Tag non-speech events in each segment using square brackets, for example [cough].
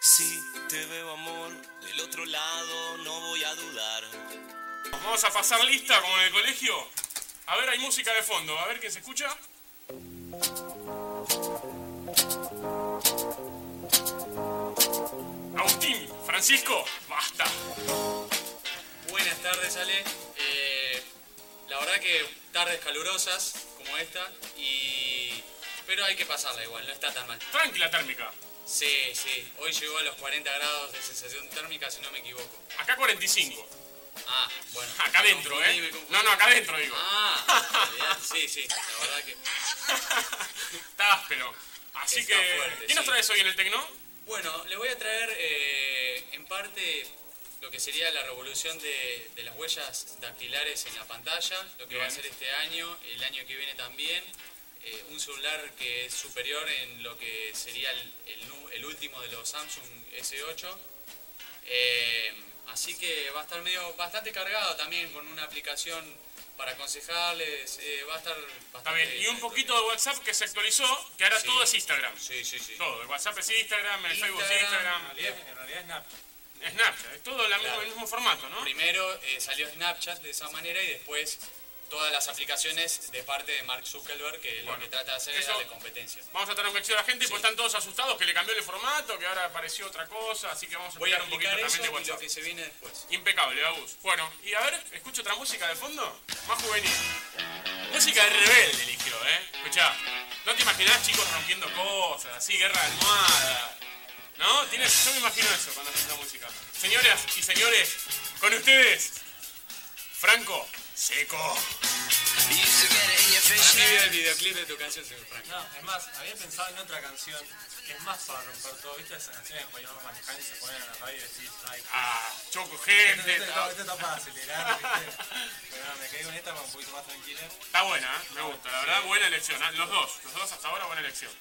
Si te veo amor del otro lado, no voy a dudar. Vamos a pasar lista como en el colegio. A ver, hay música de fondo. A ver quién se escucha. Agustín, Francisco, basta. Buenas tardes, Ale. Eh, la verdad que tardes calurosas como esta, y... pero hay que pasarla igual, no está tan mal. Tranquila térmica. Sí, sí, hoy llegó a los 40 grados de sensación térmica, si no me equivoco. Acá 45. Ah, bueno. Acá adentro, ¿eh? No, no, acá adentro digo. Ah, sí, sí, la verdad que... [laughs] Está áspero. Así Está que, fuerte, ¿qué nos sí. traes hoy en el Tecno? Bueno, les voy a traer eh, en parte lo que sería la revolución de, de las huellas dactilares en la pantalla, lo que va a ser este año, el año que viene también. Eh, un celular que es superior en lo que sería el, el último de los Samsung S8. Eh, así que va a estar medio bastante cargado también con una aplicación para aconsejarles. eh, va a estar bastante. bien. Y un poquito de WhatsApp que se actualizó, que ahora Sí. todo es Instagram. Sí, sí, sí. Todo. El WhatsApp es Instagram, el Facebook es Instagram, Instagram. En realidad es Snapchat. Snapchat, es todo la misma- Claro. el mismo formato, ¿no? Primero eh, salió Snapchat de esa manera y después todas las aplicaciones de parte de Mark Zuckerberg, que Bueno, lo que trata de hacer es darle competencia. Vamos a tratar un a la gente, pues están todos asustados que le cambió el formato, que ahora apareció otra cosa, así que vamos a Voy a un poquito eso también de y lo WhatsApp. que se viene después. Impecable, Agus. Bueno, y a ver, escucho otra música de fondo, más juvenil. Música de rebelde eligió, ¿eh? Escuchá, no te imaginás chicos rompiendo cosas, así, guerra de almohada. ¿No? Tienes, yo me imagino eso cuando escucho la música. Señoras y señores, con ustedes, Franco Seco. Para el videoclip de tu canción, señor Frank. No, es más, había pensado en otra canción que es más para romper todo. ¿Viste esas canciones que cuando vamos manejando y se ponen en la radio y decís, ay, Ah, choco gente. esto- esto- esto está para acelerar, ¿viste? [laughs] Pero no, me quedé con esta para un poquito más tranquila. Está buena, ¿eh? me gusta, la verdad, buena elección. ¿eh? Los dos, los dos hasta ahora, buena elección.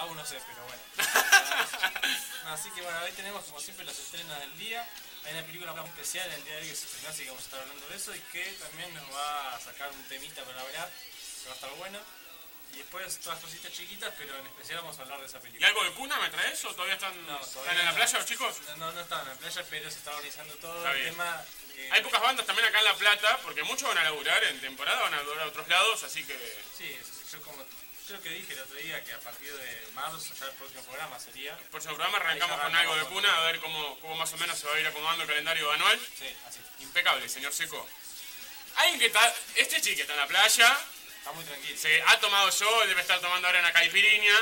Aún no sé, pero bueno. [laughs] No, así que bueno, hoy tenemos como siempre los estrenos del día. Hay una película muy especial en el día de hoy que se estrenó, así que vamos a estar hablando de eso y que también nos va a sacar un temita para hablar, que va a estar bueno. Y después todas cositas chiquitas, pero en especial vamos a hablar de esa ¿Y película. algo de cuna me traes o todavía están, No, están en la playa los chicos? No, no, no estaban en la playa, pero se está organizando todo Está el bien. tema. eh, Hay pocas bandas también acá en La Plata, porque muchos van a laburar en temporada, van a laburar a otros lados, así que... Sí, yo como creo que dije el otro día que a partir de marzo, ya el próximo programa sería. El próximo programa arrancamos con algo de cuna, a ver cómo, cómo más o menos se va a ir acomodando el calendario anual. Sí, así. Impecable, señor Seco. Alguien que está... Este chico está en la playa, Está muy tranquilo. se ha tomado sol, debe estar tomando ahora una caipirinha.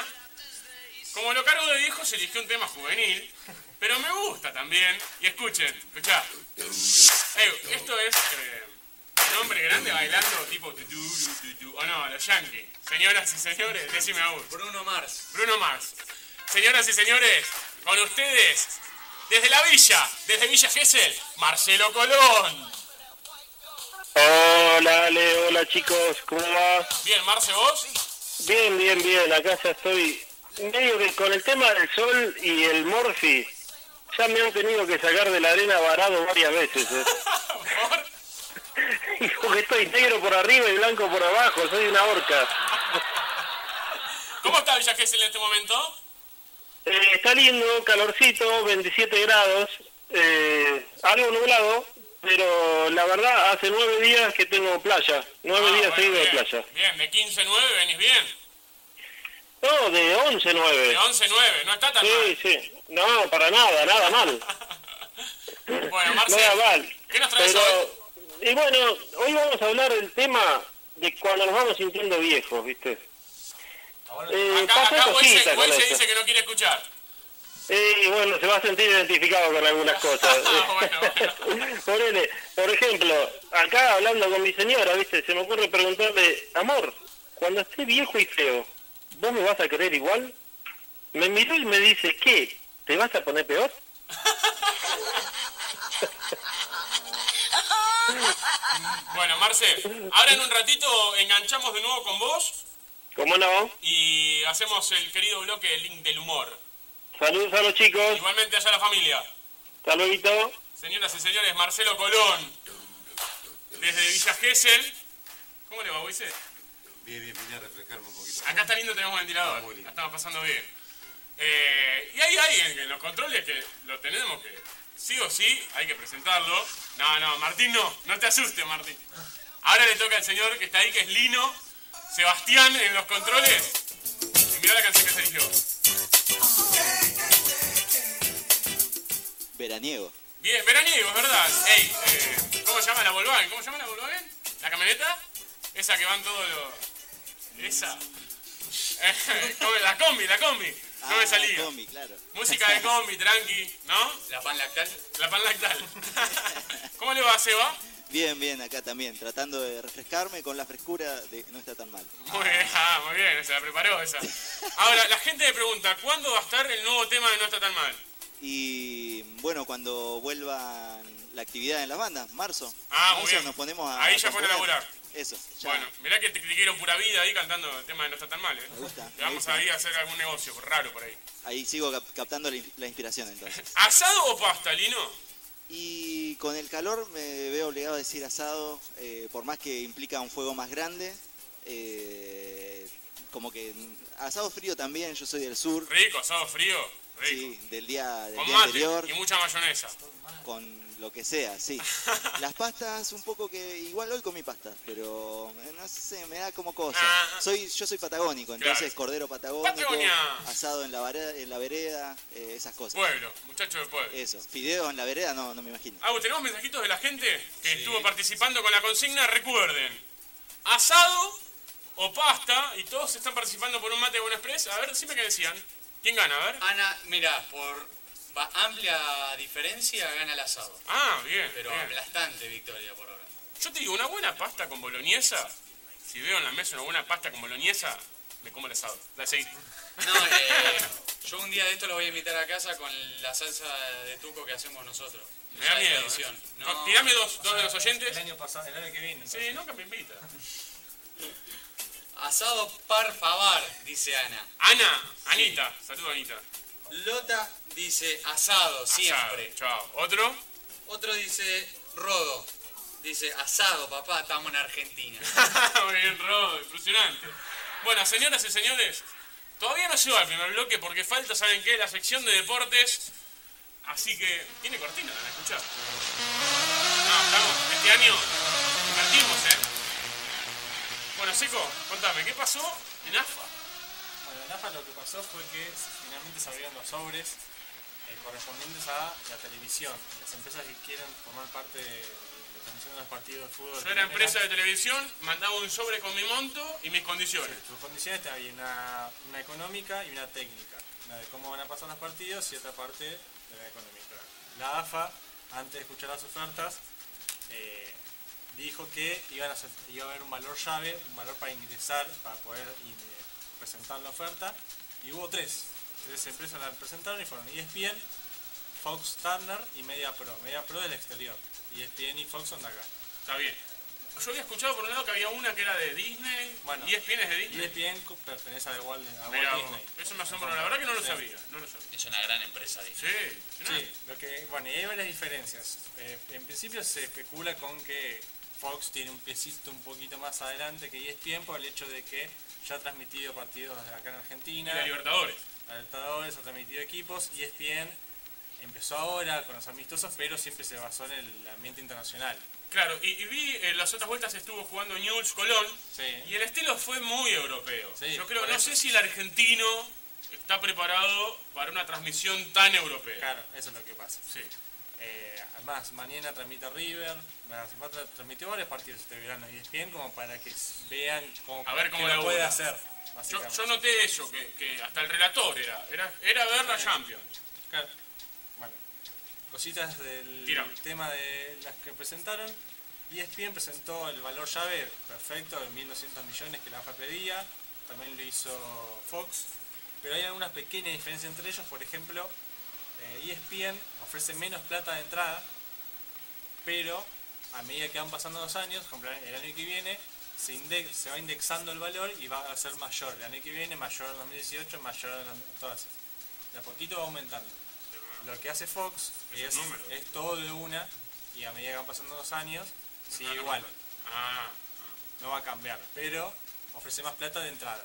Como lo cargo de viejo, se eligió un tema juvenil, pero me gusta también. Y escuchen, escuchá. Ey, esto es eh, un hombre grande bailando tipo tu, tu, tu, tu, tu, o no, los yankees. Señoras y señores, decime aún. Bruno Mars. Bruno Mars. Señoras y señores, con ustedes, desde la villa, desde Villa Gesell, Marcelo Colón. Hola Ale, hola chicos, ¿cómo va? Bien, Marce, vos. Bien, bien, bien, acá ya estoy medio que con el tema del sol y el morfi, ya me han tenido que sacar de la arena varado varias veces. ¿eh? [laughs] [laughs] Y porque estoy negro por arriba y blanco por abajo, soy una horca. ¿Cómo está Villa Gesell en este momento? Eh, está lindo, calorcito, 27 grados, eh, algo nublado, pero la verdad hace nueve días que tengo playa, nueve Ah, días bueno, seguidos de playa. Bien, de 15-9 venís bien. No, de 11-9. De 11-9, no está tan Sí, mal. sí. No, para nada, nada mal. [laughs] Bueno, Marce, Nada mal. ¿qué nos traes Pero, hoy? Y bueno, hoy vamos a hablar del tema de cuando nos vamos sintiendo viejos, ¿viste? Ahora, Eh, Acá, pasan acá con dice que no quiere escuchar. Eh, y bueno, se va a sentir identificado con algunas [laughs] cosas. Ah, bueno, [laughs] Ponele, por ejemplo, acá hablando con mi señora, ¿viste? Se me ocurre preguntarle, amor, cuando esté viejo y feo, ¿vos me vas a querer igual? Me miró y me dice, ¿qué? ¿Te vas a poner peor? [laughs] Bueno, Marce, ahora en un ratito enganchamos de nuevo con vos ¿Cómo no? y hacemos el querido bloque del link del humor. Saludos a los chicos. Igualmente allá la familia. Luego. Señoras y señores, Marcelo Colón, desde Villa Gesell. ¿Cómo le va, Moise? Bien, bien, vine a refrescarme un poquito. Acá está lindo, tenemos ventilador. Muy lindo. La estamos pasando bien. Eh, y hay alguien en los controles que lo tenemos que, sí o sí, hay que presentarlo. No, no, Martín no, no te asustes, Martín. Ahora le toca al señor que está ahí, que es Lino, Sebastián en los controles. Y mirá la canción que se eligió. Veraniego. Bien, veraniego, es verdad. Ey, eh, ¿cómo se llama la Volkswagen? ¿Cómo se llama la Volkswagen? ¿La camioneta? Esa que van todos los... Esa. [laughs] La combi, la combi. No me salía. Combi, claro. Música de combi, tranqui, ¿no? La pan lactal. La pan lactal. [laughs] ¿Cómo le va, Seba? Bien, bien, acá también, tratando de refrescarme con la frescura de no está tan mal. Muy bien, [laughs] ah, muy bien, se la preparó esa. Ahora, la gente me pregunta, ¿cuándo va a estar el nuevo tema de No está tan mal? Y bueno, cuando vuelvan la actividad en las bandas, marzo. Ah, muy bien. nos ponemos a. Ahí ya pone a laburar. Eso, ya. Bueno, mirá que te criticaron pura vida ahí cantando el tema de No está tan mal, ¿eh? Me gusta, Le me vamos gusta. ahí a hacer algún negocio raro por ahí. Ahí sigo cap- captando la, in- la inspiración entonces. [laughs] ¿Asado o pasta, Lino? Y con el calor me veo obligado a decir asado, eh, por más que implica un fuego más grande. eh, como que asado frío también, yo soy del sur, Rico, asado frío, rico. sí, del día, del Con día mate anterior, y mucha mayonesa. con lo que sea, sí. [laughs] Las pastas un poco que, igual hoy comí pastas, pero eh, no sé, me da como cosa. Soy, yo soy patagónico, entonces Claro. cordero patagónico, Patagonia. asado en la, vereda, en la vereda, eh, esas cosas. Pueblo, muchacho de pueblo. Eso, fideos en la vereda no, no me imagino. Ah, tenemos mensajitos de la gente que estuvo participando con la consigna. Recuerden, asado o pasta, y todos están participando por un mate Buen Express. A ver, siempre que decían. ¿Quién gana? A ver. Ana, mira, por ba- amplia diferencia gana el asado. Ah, bien. Pero bien. aplastante victoria por ahora. Yo te digo, una buena pasta con boloñesa. Si veo en la mesa una buena pasta con boloñesa, me como el asado. La seguí. No, eh, yo un día de esto lo voy a invitar a casa con la salsa de tuco que hacemos nosotros. Me da miedo. ¿eh? No, Tirame dos, dos de los El oyentes. año pasado, el año que viene. Sí, entonces. nunca me invita. Asado par favar, dice Ana. Ana, Anita. Saludos, Anita. Lota dice asado, siempre. Chao. ¿Otro? Otro dice Rodo. Dice asado, papá, estamos en Argentina. [laughs] Muy bien, Rodo, impresionante. Bueno, señoras y señores, todavía no llegó al primer bloque porque falta, ¿saben qué? La sección de deportes. Así que, tiene cortina, ¿la escuchar? No, estamos, este año invertimos, ¿eh? Bueno, Seco, contame, ¿qué pasó en AFA? Lo que pasó fue que finalmente se abrieron los sobres eh, correspondientes a la televisión. Las empresas que quieren formar parte de la transmisión de los partidos de fútbol. Yo era empresa de televisión, mandaba un sobre con mi monto y mis condiciones. Sus condiciones había una, una económica y una técnica. Una de cómo van a pasar los partidos y otra parte de la económica. La AFA, antes de escuchar las ofertas, eh, dijo que iban a hacer- iba a haber un valor llave, un valor para ingresar, para poder in- eh, presentar la oferta. Y hubo tres. Tres empresas la presentaron y fueron ESPN, Fox Turner y Media Pro. Media Pro del exterior. ESPN y Fox son de acá. Está bien. Yo había escuchado por un lado que había una que era de Disney. Bueno. ¿Y ESPN es de Disney? ESPN pertenece a Walt, a Walt Disney. Eso me asombra, la verdad que no lo Sí. sabía, no lo sabía. Es una gran empresa, dice. Sí. Sí, lo que, bueno, y hay varias diferencias. Eh, en principio se especula con que Fox tiene un piecito un poquito más adelante que ESPN por el hecho de que ya ha transmitido partidos acá en Y Argentina, la Libertadores. a Libertadores, ha transmitido equipos, E ESPN empezó ahora con los amistosos, pero siempre se basó en el ambiente internacional. Claro, y, y vi en las otras vueltas estuvo jugando Newell's Colón Sí. y el estilo fue muy europeo. Sí, Yo creo, no eso. sé si el argentino está preparado para una transmisión tan europea. Claro, eso es lo que pasa. Sí. Eh, además, mañana transmite River, tra- transmitió varios partidos este verano y ESPN como para que vean cómo, A ver cómo qué lo puede hacer. Yo, noté eso, que, que hasta el relator era, era, era ver la Champions. Claro. Bueno, cositas del tema de las que presentaron. ESPN presentó el valor llave perfecto de 1.200 millones que la AFA pedía. También lo hizo Fox. Pero hay algunas pequeñas diferencias entre ellos. Por ejemplo, eh, ESPN ofrece menos plata de entrada. Pero a medida que van pasando los años, el año que viene, se, va indexando el valor y va a ser mayor. El año que viene, mayor en 2018, mayor en todas esas. De a poquito va aumentando. Lo que hace Fox Es todo de una y a medida que van pasando los años, sigue Ah, no, igual, Ah, no va a cambiar, pero ofrece más plata de entrada.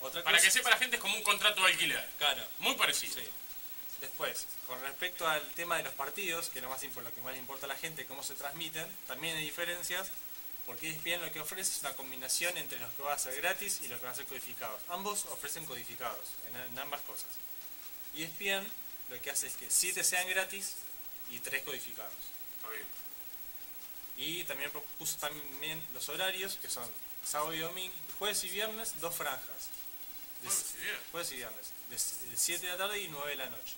Para cosa- que sepa la gente es como un contrato de alquiler. Claro. Muy parecido. Sí. Después, con respecto al tema de los partidos, que es lo, más, lo que más le importa a la gente, cómo se transmiten, también hay diferencias, porque ESPN lo que ofrece es una combinación entre los que va a ser gratis y los que van a ser codificados. Ambos ofrecen codificados en, en ambas cosas. Y ESPN lo que hace es que 7 sean gratis y 3 codificados. Está bien. Y también propuso también los horarios, que son sábado y domingo, jueves y viernes, dos franjas. Jueves y viernes, de 7 de la tarde y 9 de la noche.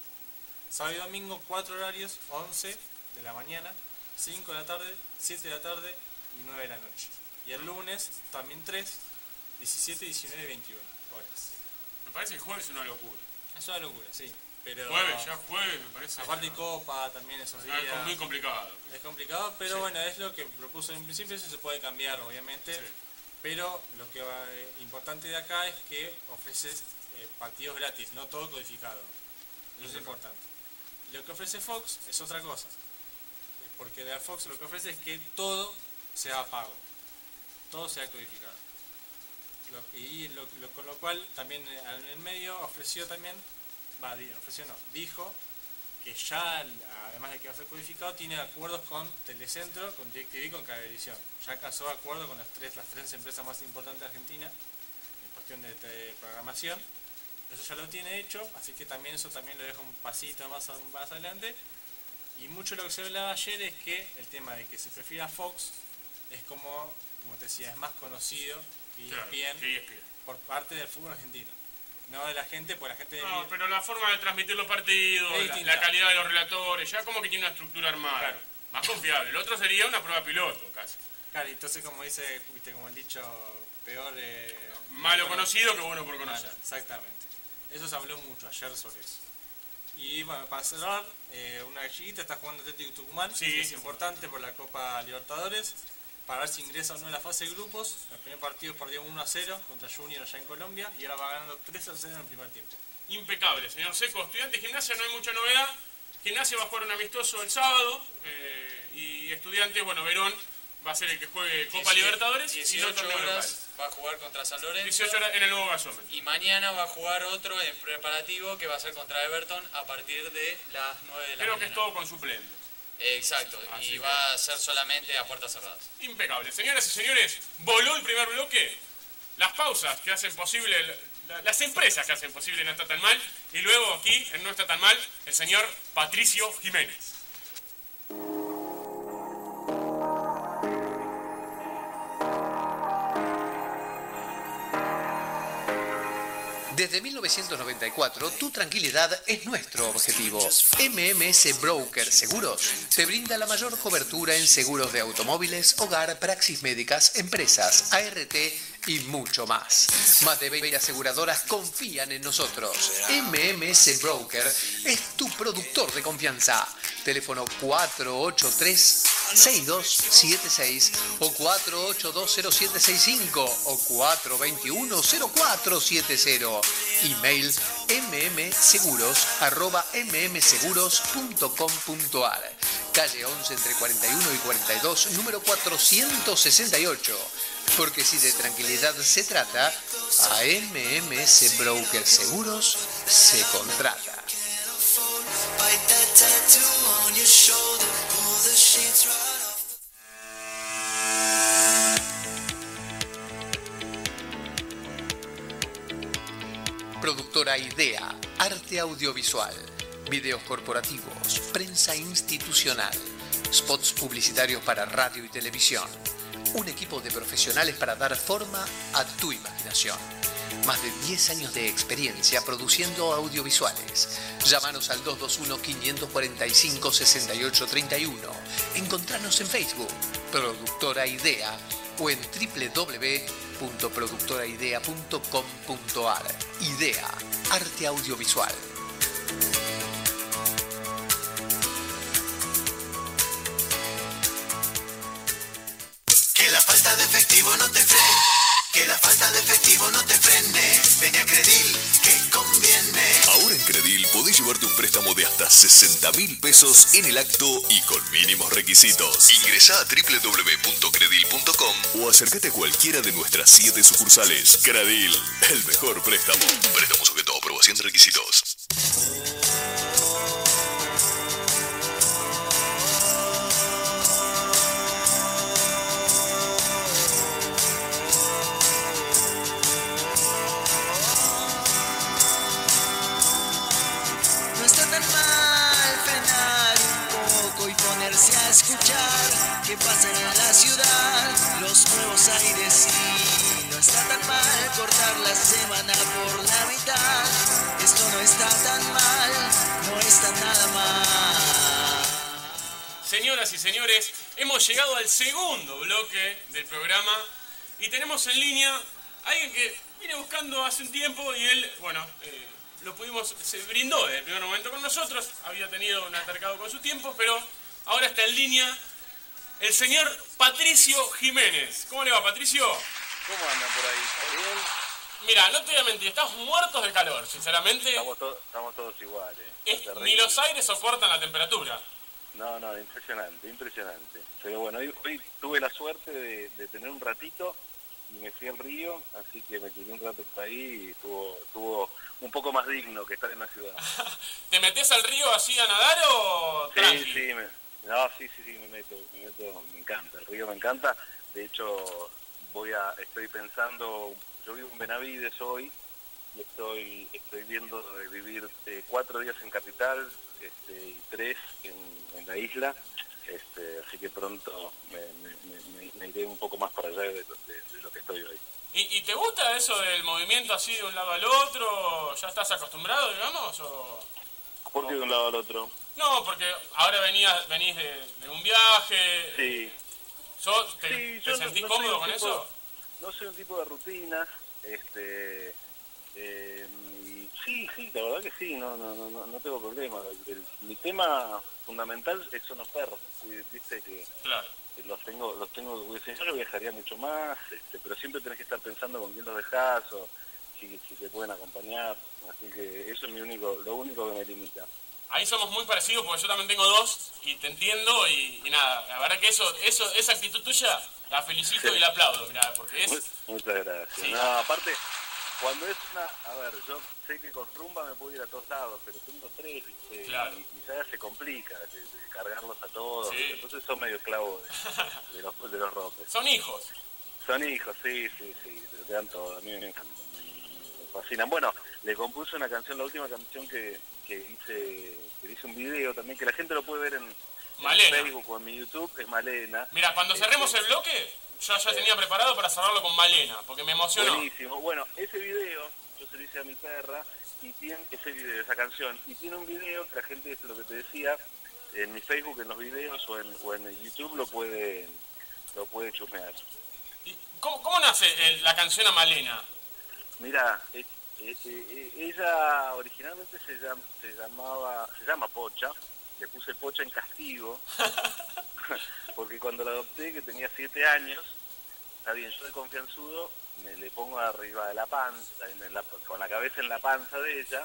Sábado y domingo, cuatro horarios, 11 de la mañana, 5 de la tarde, 7 de la tarde y 9 de la noche. Y el lunes también 3, 17, 19 y 21 horas. Me parece que el jueves es una locura. Es una locura, sí. Pero Jueves, ya jueves, me parece. aparte ya- copa también esos Ah, días. es muy complicado. Es complicado, pero Sí. bueno, es lo que propuso en principio, eso se puede cambiar obviamente. Sí. Pero lo que va, eh, importante de acá es que ofreces eh, partidos gratis, no todo codificado. Eso es importante. Lo que ofrece Fox es otra cosa. Eh, Porque de Fox lo que ofrece es que todo sea pago. Todo sea codificado. Lo- y lo- lo- con lo cual también eh, en el medio ofreció también, va, ofreció no, dijo que ya, además de que va a ser codificado, tiene acuerdos con Telecentro, con DirecTV y con Cablevisión. Ya alcanzó acuerdo con las tres, las tres empresas más importantes de Argentina en cuestión de, de programación. Eso ya lo tiene hecho, así que también eso también lo deja un pasito más, más adelante. Y mucho lo que se hablaba ayer es que el tema de que se prefiera Fox es como, como te decía, es más conocido que Claro, ESPN que ESPN. por parte del fútbol argentino. No de la gente, pues la gente... No, pero la forma de transmitir los partidos, la, calidad de los relatores, ya como que tiene una estructura armada. Claro. Más confiable. El otro sería una prueba piloto, casi. Claro, entonces como dice, viste, como el dicho, peor... eh, Malo no conocido que bueno por Malo, conocer. exactamente. Eso se habló mucho ayer sobre eso. Y bueno, para cerrar, eh, una chiquita está jugando Atlético Tucumán, Sí, que es sí. importante por la Copa Libertadores, para ver si ingresa o no en la fase de grupos. El primer partido perdió 1 a 0 contra Junior allá en Colombia y ahora va ganando 3 a 0 en el primer tiempo. Impecable, señor Seco. Estudiante de gimnasia no hay mucha novedad. Gimnasia va a jugar un amistoso el sábado. eh, y estudiantes, bueno, Verón va a ser el que juegue Copa 18 Libertadores y no 18 torneo local. horas va a jugar contra San Lorenzo. 18 horas en el nuevo gasómetro. Y mañana va a jugar otro en preparativo que va a ser contra Everton a partir de las 9 de la Creo que mañana. es todo con suplentes. Exacto, Así y que- va a ser solamente a puertas cerradas. Impecable. Señoras y señores, voló el primer bloque. Las pausas que hacen posible, la- las empresas que hacen posible No Está Tan Mal. Y luego aquí, en No Está Tan Mal, el señor Patricio Jiménez. Desde 1994, tu tranquilidad es nuestro objetivo. MMS Broker Seguros te brinda la mayor cobertura en seguros de automóviles, hogar, praxis médicas, empresas, ART y mucho más. Más de 20 aseguradoras confían en nosotros. MMS Broker es tu productor de confianza. Teléfono 483-6276 o 4820765 o 421-0470. Email mmseguros arroba mmseguros.com.ar Calle 11 entre 41 y 42, número 468. Porque si de tranquilidad se trata, a MMS Broker Seguros se contrata. Productora Idea, arte audiovisual, videos corporativos, prensa institucional, spots publicitarios para radio y televisión. Un equipo de profesionales para dar forma a tu imaginación. Más de 10 años de experiencia produciendo audiovisuales. Llámanos al 221-545-6831. Encontranos en Facebook, Productora Idea, o en www.productoraidea.com.ar. Idea, arte audiovisual. Ahora en Credil podés llevar tu préstamo de hasta 60 mil pesos en el acto y con mínimos requisitos. Ingresa a www.credil.com o acércate a cualquiera de nuestras siete sucursales. Credil, el mejor préstamo. Préstamo sujeto a aprobación de requisitos. Escuchar qué pasa en la ciudad, los nuevos aires y no está tan mal cortar la semana por la mitad. Esto no está tan mal, no está nada mal. Señoras y señores, hemos llegado al segundo bloque del programa y tenemos en línea a alguien que viene buscando hace un tiempo y él, bueno, eh, lo pudimos, se brindó desde el primer momento con nosotros, había tenido un altercado con su tiempo, pero ahora está en línea el señor Patricio Jiménez. ¿Cómo le va, Patricio? ¿Cómo andan por ahí? ¿Está bien? Mira, no te voy a mentir, estamos muertos de calor, sinceramente. Estamos, to- estamos todos iguales. Es- ni los aires soportan la temperatura. No, no, impresionante, impresionante. Pero bueno, hoy, hoy tuve la suerte de, de tener un ratito y me fui al río, así que me tiré un rato por ahí y estuvo, estuvo un poco más digno que estar en la ciudad. [laughs] ¿Te metes al río así a nadar o Sí, tranqui? sí, me, no, sí, sí, sí, me meto, me meto, me encanta, el río me encanta. De hecho, voy a, estoy pensando, yo vivo en Benavides hoy y estoy, estoy viendo de vivir eh, cuatro días en capital este, y tres en, la isla. Este, así que pronto me, me- iré un poco más para allá de, lo- que estoy hoy. ¿Y, te gusta eso del movimiento así de un lado al otro? ¿Ya estás acostumbrado, digamos? ¿Por qué de un lado al otro? No, porque ahora venías, venís de, de un viaje. Sí. ¿Sos- ¿Te, Sí, te yo no- sentís no cómodo con tipo- eso? No soy un tipo de rutinas, este, eh, sí, sí, la verdad que sí, no, no, no, no- no tengo problema. El- el- mi tema fundamental son los perros, viste que Claro. los tengo, los tengo, yo viajaría mucho más, este, pero siempre tenés que estar pensando con quién los dejás o si, si te pueden acompañar, así que eso es mi único, lo único que me limita. Ahí somos muy parecidos porque yo también tengo dos y te entiendo y, y nada, la verdad que eso, eso, esa actitud tuya la felicito y la aplaudo, mirá, porque es... Mu- Muchas gracias. Sí. No, aparte, cuando es una, a ver, yo sé que con rumba me puedo ir a todos lados, pero tengo tres, ¿viste? Claro. y, y ya se complica de, de cargarlos a todos, entonces son medio esclavos de, [laughs] de los, de los ropes. Son hijos. Son hijos, sí, sí, sí, te, dan todo, a mí me me fascinan. Bueno, le compuse una canción, la última canción que, que hice, que hice un video también, que la gente lo puede ver en, en Malena. Facebook o en mi YouTube, es Malena. Mira, cuando Este, cerremos el bloque, yo ya tenía preparado para cerrarlo con Malena, porque me emocionó. Buenísimo. Bueno, ese video, yo se lo hice a mi perra, y tiene ese video, esa canción, y tiene un video que la gente, es lo que te decía, en mi Facebook, en los videos o en, o en el YouTube lo puede, lo puede chusmear. ¿Cómo, cómo nace el- la canción a Malena? Mira, ella originalmente se, llam- se llamaba, se llama Pocha, le puse Pocha en castigo, [laughs] porque cuando la adopté, que tenía siete años, está bien, yo de confianzudo me le pongo arriba de la panza, en la- con la cabeza en la panza de ella,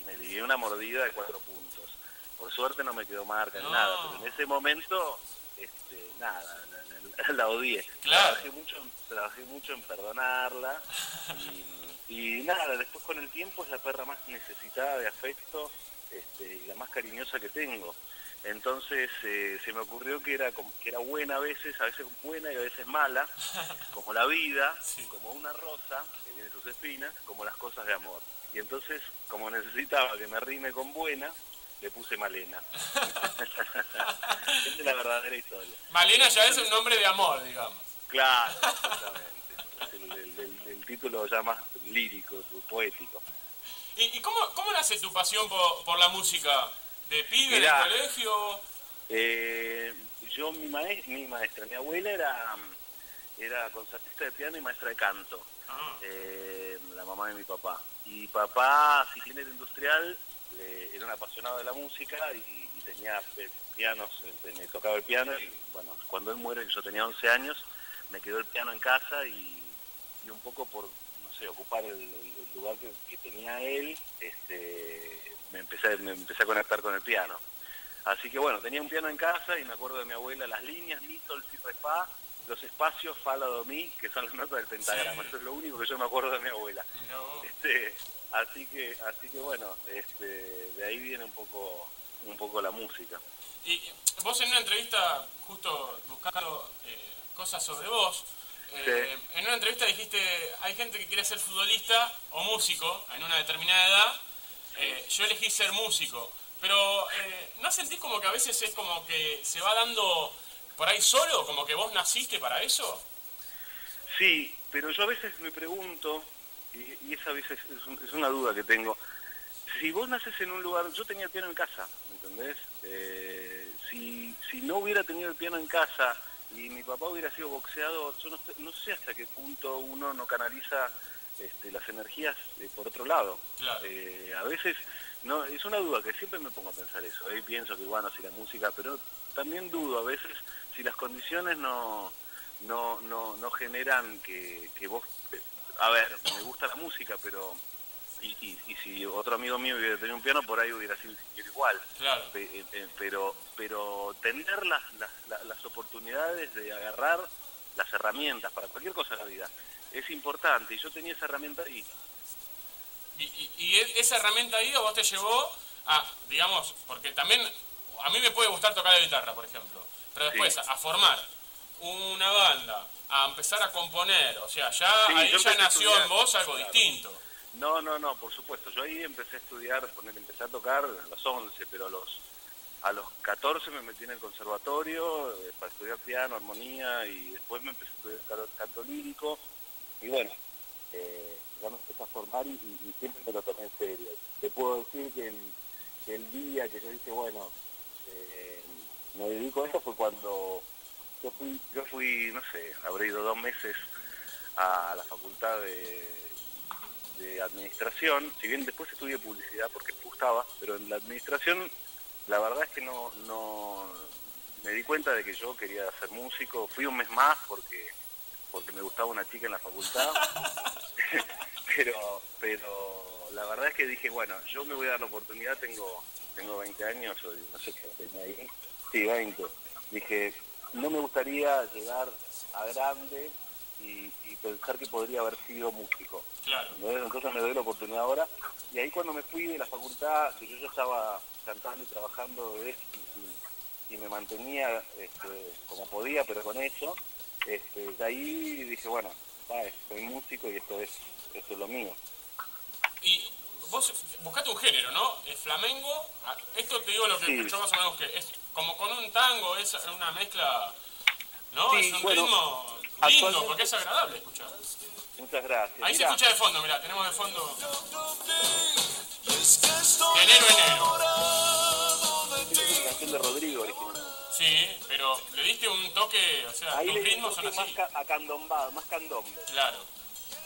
y me ligué una mordida de cuatro puntos. Por suerte no me quedó marca ni No. nada, pero en ese momento, este, nada, [laughs] la, odié. Claro. Trabajé mucho, trabajé mucho en perdonarla, [laughs] y, y nada, después con el tiempo es la perra más necesitada de afecto este, y la más cariñosa que tengo. Entonces eh, se me ocurrió que era, como- que era buena a veces, a veces buena y a veces mala, [laughs] como la vida, como una rosa que tiene sus espinas, como las cosas de amor. Y entonces, como necesitaba que me rime con buena, le puse Malena. [laughs] Esa es la verdadera historia. Malena ya es un nombre de amor, digamos. Claro, exactamente. Es el, el- título ya más lírico, poético. ¿Y, y cómo, cómo nace tu pasión por, por la música? ¿De pibe, Mirá. de colegio? Eh, yo, mi, maes- mi maestra, mi abuela era, era concertista de piano y maestra de canto, Ah. eh, la mamá de mi papá. Y papá, si era industrial, le- era un apasionado de la música y, y tenía eh, pianos, eh, me tocaba el piano y bueno, cuando él muere, yo tenía 11 años, me quedó el piano en casa y, y un poco por, no sé, ocupar el, lugar que, que tenía él, este, me empecé, me empecé a conectar con el piano. Así que bueno, tenía un piano en casa y me acuerdo de mi abuela, las líneas, mi, sol, si, re, fa, los espacios, fa, la, do, mi, que son las notas del pentagrama. Sí. Eso es lo único que yo me acuerdo de mi abuela. Este, así que, así que bueno, este, de ahí viene un poco, un poco la música. Y vos en una entrevista, justo buscando eh, cosas sobre vos, eh, en una entrevista dijiste, hay gente que quiere ser futbolista o músico en una determinada edad, eh, yo elegí ser músico, pero eh, ¿no sentís como que a veces es como que se va dando por ahí solo, como que vos naciste para eso? Sí, pero yo a veces me pregunto, y, y esa a veces es, un- es una duda que tengo, si vos naces en un lugar, yo tenía el piano en casa, ¿me entendés? Eh, si, si no hubiera tenido el piano en casa y mi papá hubiera sido boxeador, yo no, sé- no sé hasta qué punto uno no canaliza este, las energías eh, por otro lado. Claro. Eh, a veces, no es una duda que siempre me pongo a pensar eso. Ahí pienso que, bueno, si la música, pero también dudo a veces si las condiciones no, no, no, no generan que, que vos... A ver, me gusta la música, pero... Y, y- y si otro amigo mío hubiera tenido un piano, por ahí hubiera sido igual. Claro. Eh, eh, pero, pero tener las, las, oportunidades de agarrar las herramientas para cualquier cosa en la vida es importante. Y yo tenía esa herramienta ahí. Y, y- y esa herramienta ahí a vos te llevó a, digamos, porque también a mí me puede gustar tocar la guitarra, por ejemplo, pero después Sí. a, a formar una banda, a empezar a componer, o sea, ya Sí, ahí ya nació estudiar, en vos algo claro. distinto. No, no, no, por supuesto. Yo ahí empecé a estudiar, poner, empecé a tocar a los 11, pero a los a los 14 me metí en el conservatorio eh, para estudiar piano, armonía y después me empecé a estudiar canto, canto lírico y bueno, eh, ya me empecé a formar y, y- y siempre me lo tomé en serio. Te puedo decir que el, que el día que yo dije, bueno, eh, me dedico a esto fue cuando yo fui, yo fui, no sé, habré ido dos meses a la facultad de, de administración, si bien después estudié publicidad porque me gustaba, pero en la administración la verdad es que no, no me di cuenta de que yo quería ser músico, fui un mes más porque porque me gustaba una chica en la facultad, [laughs] pero pero la verdad es que dije, bueno, yo me voy a dar la oportunidad, tengo tengo 20 años, o no sé qué tenía ahí, sí, 20, dije, no me gustaría llegar a grande y, y pensar que podría haber sido músico. Claro. Entonces me doy la oportunidad ahora. Y ahí cuando me fui de la facultad, que yo ya estaba cantando y trabajando de y, y me mantenía este, como podía, pero con eso, este, de ahí dije, bueno, va, soy músico y esto es, esto es lo mío. Y vos buscate un género, ¿no? El flamengo, ah, esto te digo lo que Sí. yo más o menos que es como con un tango, es una mezcla, ¿no? Sí, es un bueno, ritmo lindo, porque es agradable escuchar. Muchas gracias. Ahí se escucha de fondo, mirá, tenemos de fondo. De enero enero. esta es una canción de Rodrigo originalmente. Sí, pero le diste un toque, o sea, Ahí tus ritmos son toque más así. ca- acandombado, más candombe. Claro.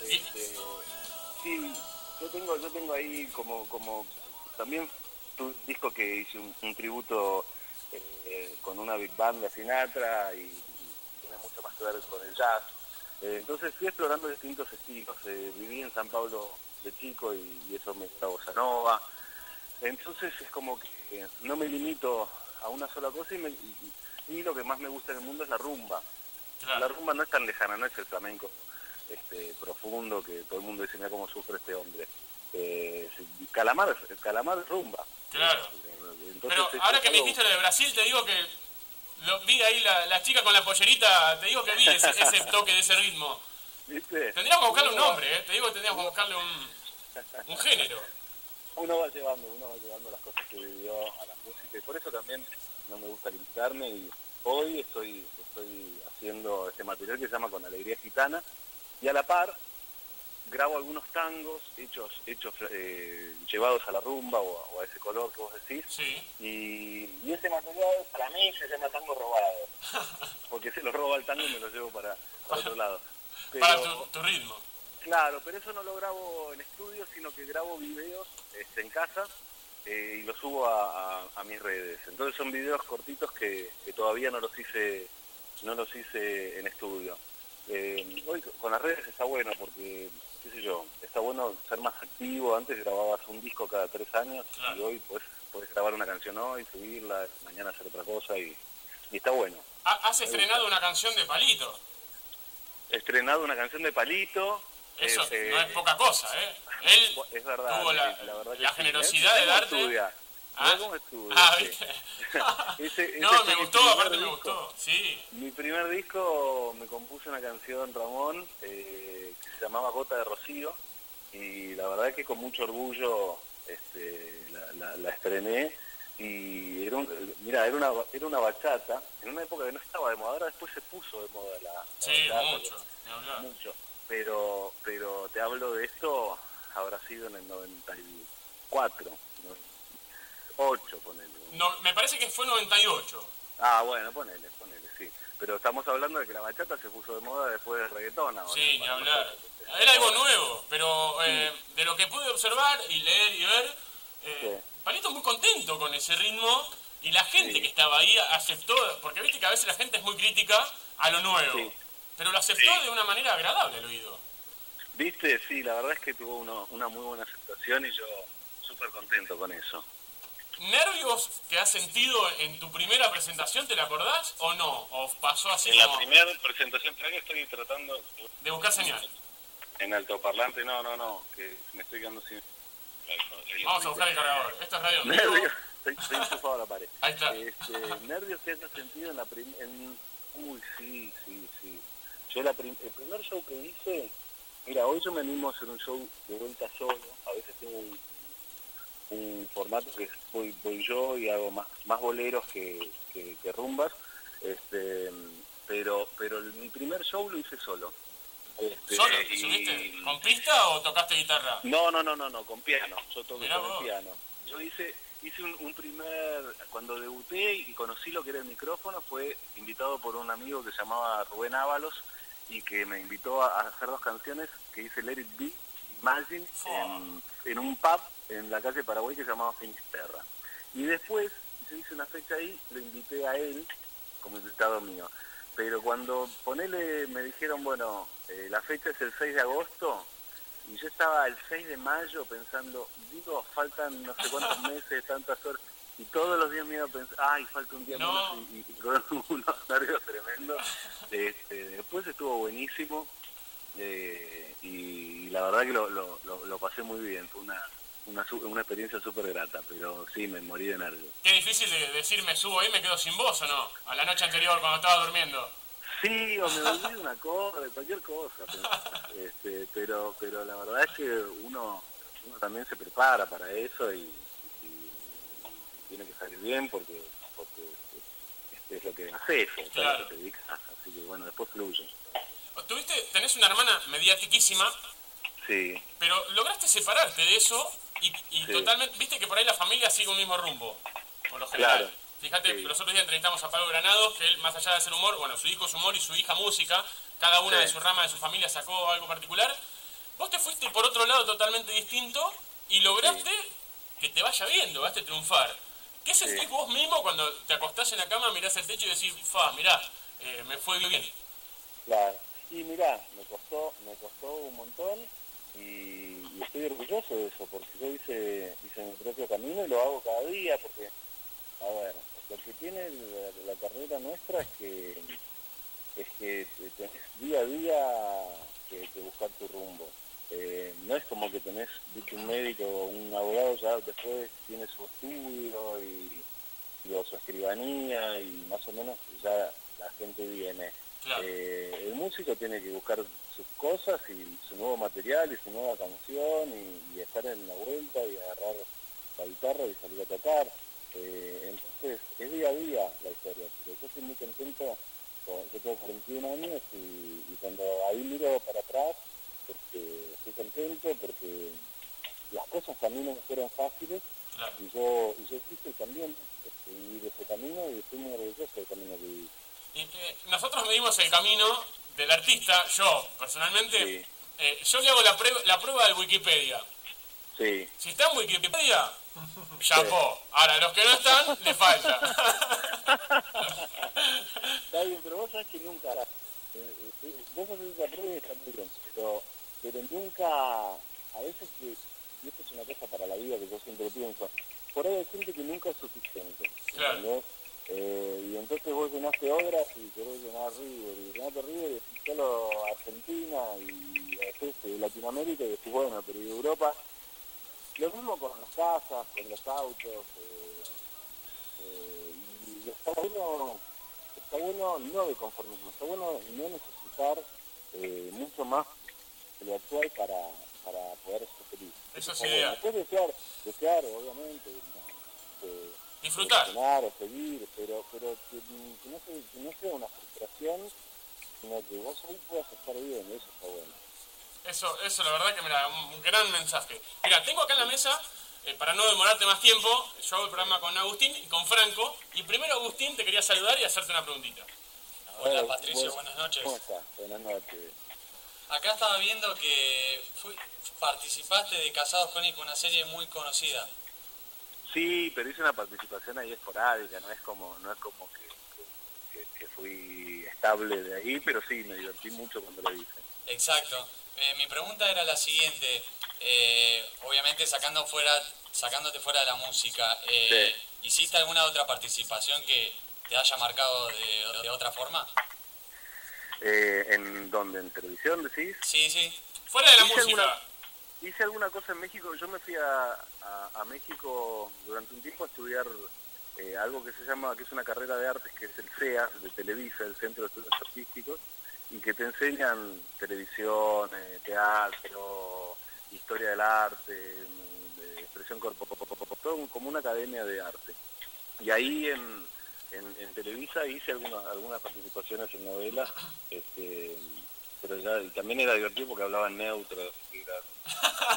Este, sí, yo tengo, yo tengo ahí como, como también tu disco que hice un, un tributo eh, con una big band de Sinatra y, y tiene mucho más que ver con el jazz. Eh, entonces fui explorando distintos estilos. Eh, viví en San Pablo de chico y, y eso me dio la bossa nova. Entonces es como que no me limito a una sola cosa y, me- y- y lo que más me gusta en el mundo es la rumba. Claro. La rumba no es tan lejana, no es el flamenco este, profundo que todo el mundo dice, mira cómo sufre este hombre. Eh, calamar, calamar es rumba. Claro. Entonces Pero ahora que me dijiste lo de Brasil, te digo que lo vi ahí la, la chica con la pollerita, te digo que vi ese, [laughs] ese toque de ese ritmo. ¿viste? Tendríamos que buscarle un nombre, ¿eh? te digo que tendríamos que buscarle un, un género. Uno va llevando, uno va llevando las cosas que vivió a la música y por eso también no me gusta limitarme y hoy estoy, estoy haciendo este material que se llama Con Alegría Gitana y a la par grabo algunos tangos hechos, hechos eh, llevados a la rumba o, a- o a ese color que vos decís y, y ese material para mí se llama tango robado [laughs] porque se lo roba el tango y me lo llevo para, para otro lado. [laughs] Para tu, tu ritmo. Claro, pero eso no lo grabo en estudio, sino que grabo videos este, en casa eh, y los subo a, a- a mis redes. Entonces son videos cortitos que, que todavía no los hice, no los hice en estudio. Eh, hoy con las redes está bueno porque qué sé yo, está bueno ser más activo. Antes grababas un disco cada tres años y hoy pues puedes grabar una canción hoy, subirla, mañana hacer otra cosa y, y está bueno. Ha- Has estrenado una canción de Palito. He estrenado una canción de Palito. Eso este, no es poca cosa, ¿eh? Él Es verdad. tuvo la, la la sí. generosidad Mirá de darte... estudia, Ah, cómo estudia, ah, sí. ¿viste? Ese- no, ese me gustó, aparte me gustó. Sí. Mi primer disco me compuso una canción, Ramón, eh, que se llamaba Gota de Rocío, y la verdad que con mucho orgullo este, la, la- la estrené. Y era un- mira, era una, era una bachata, en una época que no estaba de moda, ahora después se puso de moda la, la Sí, bachata, mucho. mucho. Pero, pero te hablo de esto, habrá sido en el 94, 98, ponele. No, me parece que fue 98. Ah, bueno, ponele, ponele, sí. Pero estamos hablando de que la bachata se puso de moda después del reggaetón ahora. Sí, ni hablar. Era algo nuevo, pero eh, de lo que pude observar y leer y ver, eh, Palito muy contento con ese ritmo y la gente que estaba ahí aceptó, porque viste que a veces la gente es muy crítica a lo nuevo, Sí. pero lo aceptó de una manera agradable al oído. Viste, sí, la verdad es que tuvo uno- una muy buena aceptación y yo súper contento con eso. ¿Nervios que has sentido en tu primera presentación, te la acordás o no? ¿O pasó así En la primera presentación, que estoy tratando de buscar señal? en altoparlante, no, no, no, que me estoy quedando sin... Vamos a buscar el cargador. Esto es radio en. Nervios, estoy, estoy enchufado a la pared. Ahí está. Este, nervios que haya sentido en la primera... Uy, sí, sí, sí. Yo la prim- el primer show que hice, mira, hoy yo me animo a hacer un show de vuelta solo. A veces tengo un, un formato que voy, voy yo y hago más, más boleros que, que, que rumbas. Este, pero pero mi primer show lo hice solo. Este, ¿Solo? ¿Te y- subiste con pista o tocaste guitarra? no, no, no, no, no, con piano. Yo toqué Mirá con vos. piano. Yo hice hice un, un primer, cuando debuté y conocí lo que era el micrófono, fue invitado por un amigo que se llamaba Rubén Ábalos y que me invitó a, a hacer dos canciones que hice Let It Be, Imagine, en, en un pub en la calle Paraguay que se llamaba Finisterra. Y después, yo hice una fecha ahí, lo invité a él como invitado mío. Pero cuando ponele, me dijeron, bueno, eh, la fecha es el 6 de agosto, y yo estaba el 6 de mayo pensando, digo, faltan no sé cuántos [laughs] meses, tantas horas, y todos los días me iba a pensar, ay, falta un día No. y, y con unos [laughs] nervios tremendos. Este, después estuvo buenísimo, eh, y, la verdad que lo, lo, lo- lo pasé muy bien, fue una, una, una experiencia súper grata, pero sí, me morí de nervios. Qué difícil de decir me subo ahí y me quedo sin voz o no. A la noche anterior cuando estaba durmiendo. Sí, o me olvidé de una cosa, de cualquier cosa. pero, [laughs] este, pero, pero la verdad es que uno, uno también se prepara para eso y, tiene que salir bien porque, porque es, es lo que haces, sea, Claro. lo que te dedicas. Así que bueno, después fluye. Tuviste, tenés una hermana mediatiquísima, Sí, pero lograste separarte de eso y, y Sí. totalmente, viste que por ahí la familia sigue un mismo rumbo, por lo general. Claro. Fíjate, Sí. los otros días entrevistamos a Pablo Granados, que él, más allá de hacer humor, bueno, su hijo es humor y su hija música, cada una Sí. de sus ramas de su familia sacó algo particular. Vos te fuiste por otro lado totalmente distinto y lograste que te vaya bien, lograste triunfar. ¿Qué sentís vos mismo cuando te acostás en la cama, mirás el techo y decís, fa, mirá, eh, me fue bien? [laughs] claro. Y mirá, me costó, me costó un montón y, y estoy orgulloso de eso porque yo hice, hice mi propio camino y lo hago cada día porque A ver, lo que tiene la, carrera nuestra es que es que te- tenés día a día que, que buscar tu rumbo. Eh, no es como que tenés viste, un médico o un abogado ya después tiene su estudio y, y su escribanía y más o menos ya la gente viene. Eh, el músico tiene que buscar sus cosas y su nuevo material y su nueva canción y, y estar en la vuelta y agarrar la guitarra y salir a tocar. Eh, entonces es día a día la historia. Pero yo estoy muy contento, con- yo tengo 41 años y, y cuando ahí miro para atrás, porque estoy contento, porque las cosas también no fueron fáciles y yo y yo también este, vivir ese camino y estoy muy orgulloso del camino que viví. Eh, nosotros medimos el camino del artista, yo personalmente, eh, yo le hago la, prueba- la prueba de Wikipedia. Sí. Si está en Wikipedia, [laughs] chapó. Ahora, los que no están, le falta. [laughs] Está bien, pero vos sabés que nunca... eh, eh, vos haces esa prueba y está muy bien, pero pero nunca, a veces que, y esto es una cosa para la vida que yo siempre pienso, por ahí hay gente que nunca es suficiente, Claro. Eh, y entonces vos llenaste obras y querés llenar River, y llenaste River y decís solo Argentina y después eh, Latinoamérica y decís bueno, pero y Europa, lo mismo con las casas, con los autos, eh, eh, y está bueno, está bueno no de conformismo, está bueno no necesitar mucho más de lo actual para, para poder ser feliz. Eso sí, bueno. Después desear, desear obviamente, ¿no? Disfrutar. reflexionar o seguir, pero, pero que, que no se- que no sea una frustración, sino que vos hoy puedas estar bien, eso está bueno. Eso, eso la verdad que mira, un gran mensaje. Mira, tengo acá en la mesa, eh, para no demorarte más tiempo, yo hago el programa con Agustín y con Franco. Y primero Agustín te quería saludar y hacerte una preguntita. Hola Patricio, buenas noches. ¿Cómo estás? Buenas noches. Acá estaba viendo que fui- participaste de Casados con Hijos, una serie muy conocida. Sí, pero hice una participación ahí esporádica, no es como, no es como que, que- que- fui estable de ahí, pero sí, me divertí mucho cuando lo hice. Exacto. Eh, mi pregunta era la siguiente. eh, obviamente sacando fuera, sacándote fuera de la música, eh, ¿hiciste alguna otra participación que te haya marcado de, de otra forma? Eh, ¿En dónde? ¿En televisión decís? Sí, sí. Fuera de la música. alguna- hice alguna cosa en México, yo me fui a, a- México durante un tiempo a estudiar eh, algo que se llama, que es una carrera de artes, que es el CEA, de Televisa, el Centro de Estudios Artísticos, y que te enseñan televisión, eh, teatro, historia del arte, expresión corporal, como una academia de arte. Y ahí en, en, Televisa hice algunas, algunas participaciones en novelas, este, pero ya y también era divertido porque hablaban neutro,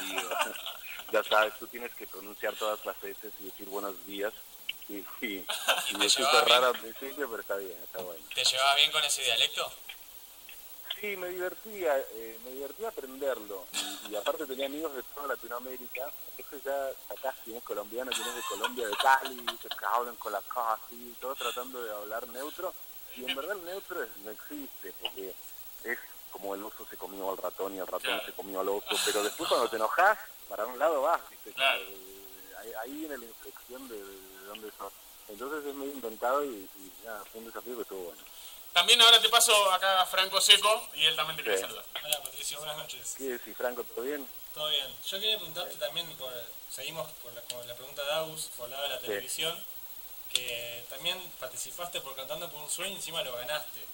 y, [laughs] ya sabes, tú tienes que pronunciar todas las veces y decir buenos días. Y, y, y [laughs] te es llevaba súper raro al principio, pero está bien, está bueno. ¿Te llevabas bien con ese dialecto? Sí, me divertía, eh, me divertía aprenderlo. Y, y aparte tenía amigos de toda Latinoamérica. Entonces ya sacás quién es colombiano, quién es de Colombia, de Cali, que hablan con la casa, así, todos tratando de hablar neutro. Y en verdad el neutro es- no existe, porque es como el oso se comió al ratón y el ratón Claro. se comió al oso. Pero [laughs] después cuando te enojas, para un lado vas, ¿viste? Claro. Ahí, viene la inflexión de, de dónde sos. Entonces es medio inventado y, y nada, fue un desafío que estuvo bueno. También ahora te paso acá a Franco Seco y él también te quiere Sí. saludar. Hola Patricio, buenas noches. ¿Qué decís, Franco? ¿Todo bien? Todo bien. Yo quería preguntarte también, por, seguimos por la, con la pregunta de Agus, por el lado de la televisión, que también participaste por Cantando por un Sueño y encima lo ganaste.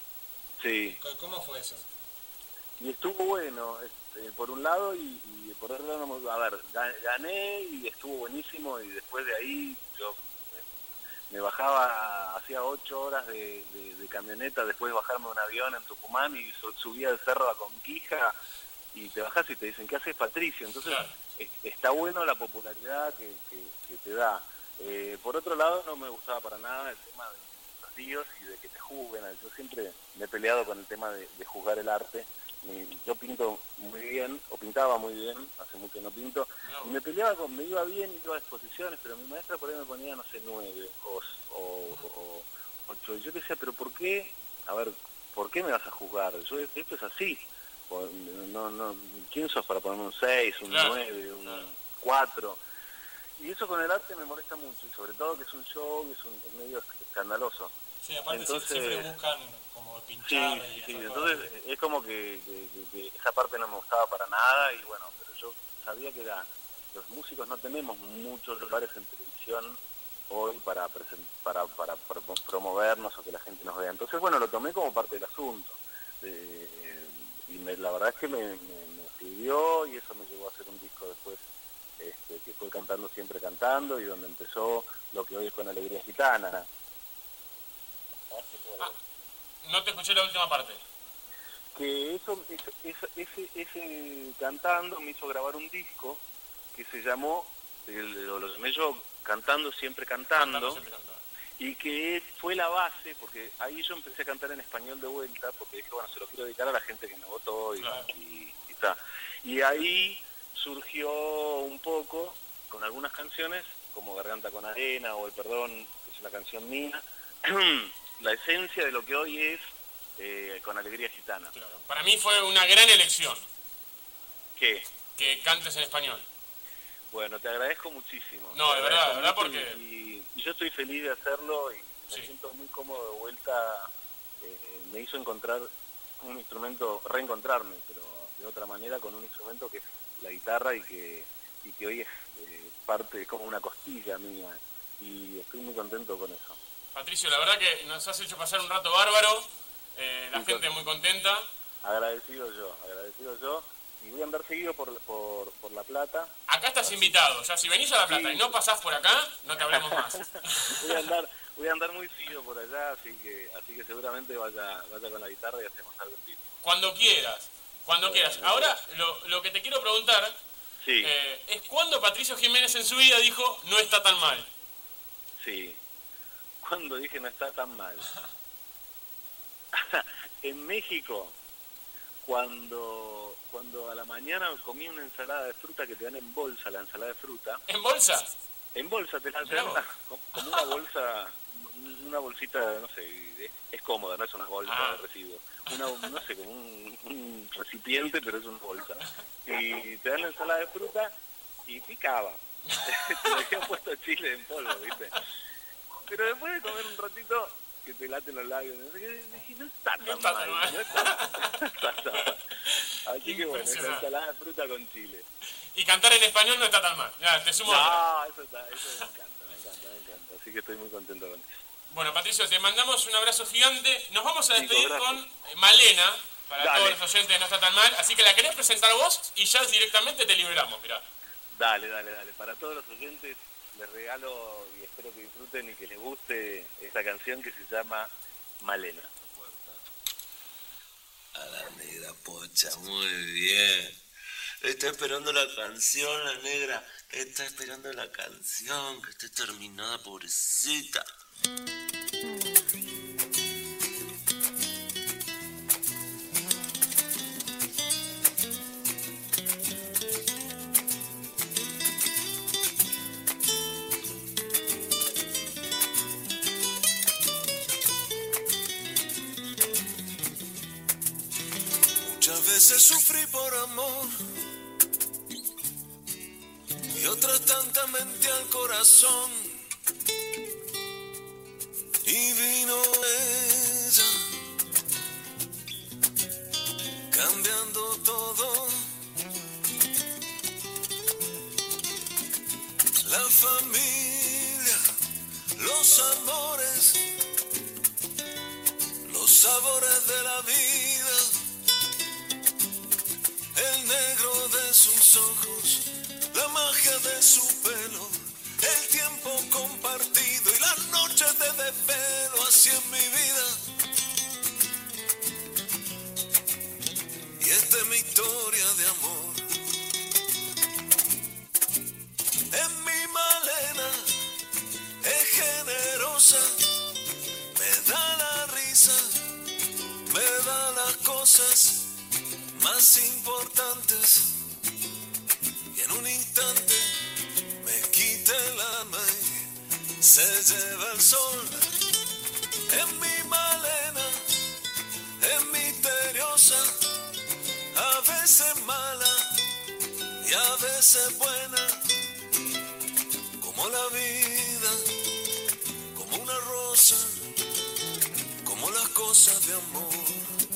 Sí. ¿Cómo fue eso? Y estuvo bueno, este, por un lado, y, y por otro lado, no- a ver, ga- gané y estuvo buenísimo, y después de ahí yo me, bajaba, hacía ocho horas de, de- de camioneta, después de bajarme un avión en Tucumán y su- subía el cerro a Conquija, y te bajas y te dicen, ¿qué haces Patricio? Entonces Claro. es- está bueno la popularidad que, que- que te da. Eh, por otro lado, no me gustaba para nada el tema de los desafíos y de que te juzguen. Yo siempre me he peleado con el tema de, de juzgar el arte. Yo pinto muy bien, o pintaba muy bien, hace mucho no pinto, y me peleaba con, me iba bien y iba a exposiciones, pero mi maestra por ahí me ponía, no sé, nueve o, o, ocho. Y yo decía, pero ¿por qué? A ver, ¿por qué me vas a juzgar? Yo, esto es así. No, no, ¿Quién sos para ponerme un 6, un 9, un claro. 4? Y eso con el arte me molesta mucho, y sobre todo que es un show, que es, un, es medio escandaloso. Sí, aparte Entonces- siempre buscan como Sí, y sí, entonces cosas. es como que, que- que- que esa parte no me gustaba para nada y bueno, pero yo sabía que era, los músicos no tenemos muchos lugares en televisión hoy para, para, para, pro- promovernos o que la gente nos vea. Entonces bueno, lo tomé como parte del asunto. Eh, y me- la verdad es que me, me, me sirvió y eso me llevó a hacer un disco después este, que fue cantando siempre cantando y donde empezó lo que hoy es con Alegría Gitana. No te escuché la última parte. que eso, eso- eso- ese, ese cantando me hizo grabar un disco que se llamó, el- lo, llamé yo, Cantando Siempre Cantando, Cantando siempre cantando. y que fue la base, porque ahí yo empecé a cantar en español de vuelta, porque dije, bueno, se lo quiero dedicar a la gente que me votó y, Claro. y, y ta. Y ahí surgió un poco, con algunas canciones, como Garganta con Arena o El Perdón, que es una canción mía, [clears throat] la esencia de lo que hoy es eh, con Alegría Gitana. Claro. Para mí fue una gran elección. ¿Qué? que cantes en español. Bueno, te agradezco muchísimo. No, Te de verdad, de verdad, porque- Y, y yo estoy feliz de hacerlo y me siento muy cómodo de vuelta. Eh, me hizo encontrar un instrumento, reencontrarme, pero de otra manera con un instrumento que es la guitarra y que, y que hoy es eh, parte, es como una costilla mía. Y estoy muy contento con eso. Patricio, la verdad que nos has hecho pasar un rato bárbaro, eh, la gente muy contenta. Agradecido yo, agradecido yo. Y voy a andar seguido por, por, por La Plata. Acá estás invitado, ya si venís a La Plata y no pasás por acá, no te hablemos más. [laughs] voy a andar voy a andar muy seguido por allá así que así que seguramente vaya vaya con la guitarra y hacemos algo en vivo Cuando quieras, cuando quieras. Ahora, lo, lo que te quiero preguntar sí eh, es cuándo Patricio Jiménez en su vida dijo no está tan mal. sí cuando dije no está tan mal [laughs] en México cuando cuando a la mañana comí una ensalada de fruta que te dan en bolsa la ensalada de fruta. ¿En bolsa? en bolsa te la dan [laughs] como una bolsa una bolsita no sé es, es cómoda no es una bolsa Ah. de residuos. Una no sé como un, un recipiente pero es una bolsa. Y te dan la ensalada de fruta y picaba. [laughs] Te habían puesto chile en polvo viste pero después de comer un ratito que te laten los labios no, sé qué, dije, no está tan No está tan mal mal. no está, [laughs] no está tan mal. así que bueno esa ensalada de fruta con chile Y cantar en español no está tan mal. Ya, te sumo otra. no, eso, está, eso me encanta, me encanta, me encanta. Así que estoy muy contento con eso. Bueno, Patricio, te mandamos un abrazo gigante. Nos vamos a despedir con eh, Malena, para Dale. todos los oyentes No Está Tan Mal. Así que la querés presentar vos y ya directamente te liberamos, mirá. Dale, dale, dale. Para todos los oyentes les regalo y espero que disfruten y que les guste esta canción que se llama Malena. A la negra pocha, muy bien. Está esperando la canción, la negra. Está esperando la canción, que esté terminada, pobrecita. Veces sufrí por amor y otras tantas mente al corazón. Y vino ella cambiando todo. La familia, los amores, los sabores de la vida negro de sus ojos, la magia de su pelo, el tiempo compartido y las noches de desvelo, así en mi vida. Y esta es mi historia de amor. En mi malena es generosa, me da la risa, me da las cosas más importantes. Y en un instante me quita el alma y se lleva el sol. En mi malena es misteriosa a veces mala y a veces buena. Como la vida como una rosa como las cosas de amor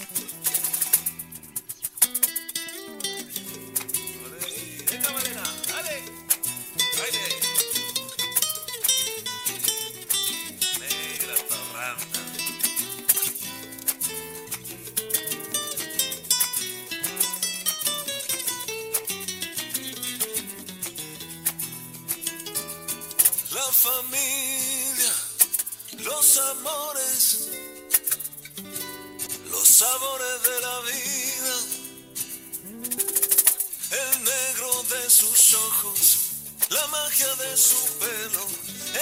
familia, los amores, los sabores de la vida el negro de sus ojos, la magia de su pelo,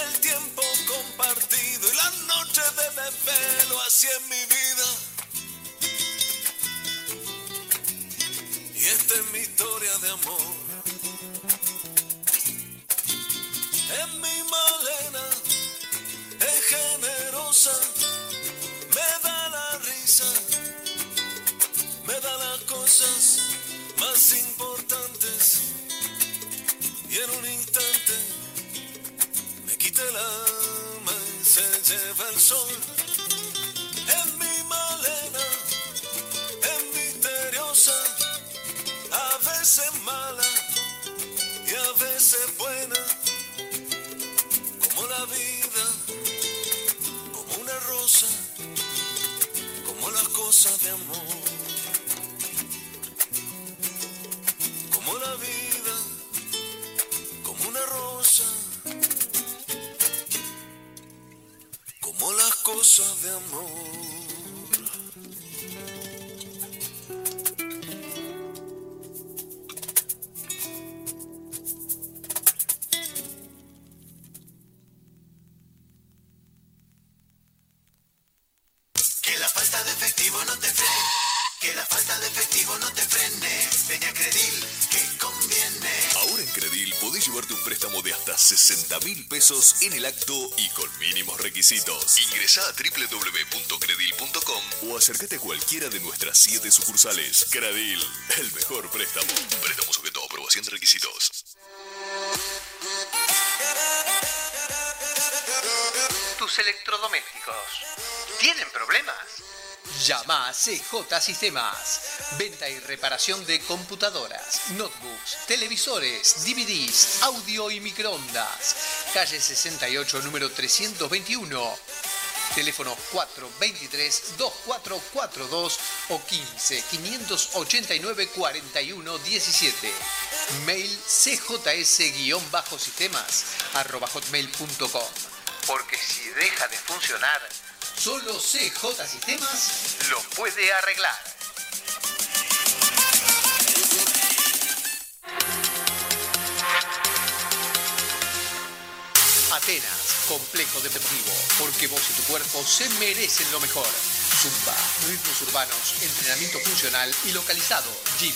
el tiempo compartido y las noches de desvelo, así en mi vida. Y esta es mi historia de amor. Más importantes y en un instante me quita el alma y se lleva el sol. En mi malena, es misteriosa, a veces mala y a veces buena, como la vida, como una rosa, como las cosas de amor. Las cosas de amor. Pesos en el acto y con mínimos requisitos. Ingresá a www.credil.com o acércate a cualquiera de nuestras 7 sucursales. Credil, el mejor préstamo. Préstamo sujeto a aprobación de requisitos. Tus electrodomésticos. ¿Tienen problemas? Llama a CJ Sistemas. Venta y reparación de computadoras, notebooks, televisores, DVDs, audio y microondas. Calle 68, número 321. Teléfono 423-2442 o 15 589 41 17. Mail cjs-sistemas arroba hotmail.com. Porque si deja de funcionar, solo CJ Sistemas lo puede arreglar. Atenas, complejo deportivo, porque vos y tu cuerpo se merecen lo mejor. Zumba, ritmos urbanos, entrenamiento funcional y localizado, gym,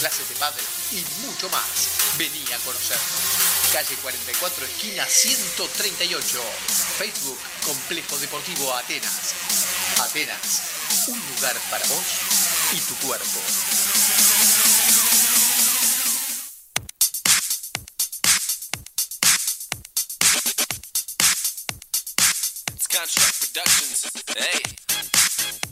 clases de pádel y mucho más. Vení a conocernos. Calle 44, esquina 138. Facebook, Complejo Deportivo Atenas. Atenas, un lugar para vos y tu cuerpo. Contract Productions. Hey.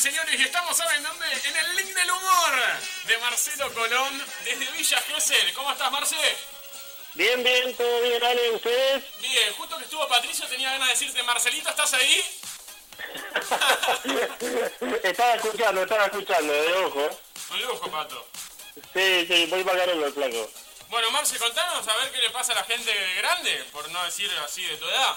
Señores, y estamos, ¿saben dónde? En el link del humor de Marcelo Colón desde Villa Gesell. ¿Cómo estás, Marce? Bien, bien, todo bien, Ale, ¿ustedes? Bien, justo que estuvo Patricio tenía ganas de decirte, Marcelito, ¿estás ahí? [laughs] estaba escuchando, estaba escuchando, de ojo. Un lujo, Pato. Sí, sí, voy pagando el flaco. Bueno, Marce, contanos a ver qué le pasa a la gente grande, por no decir así de tu edad.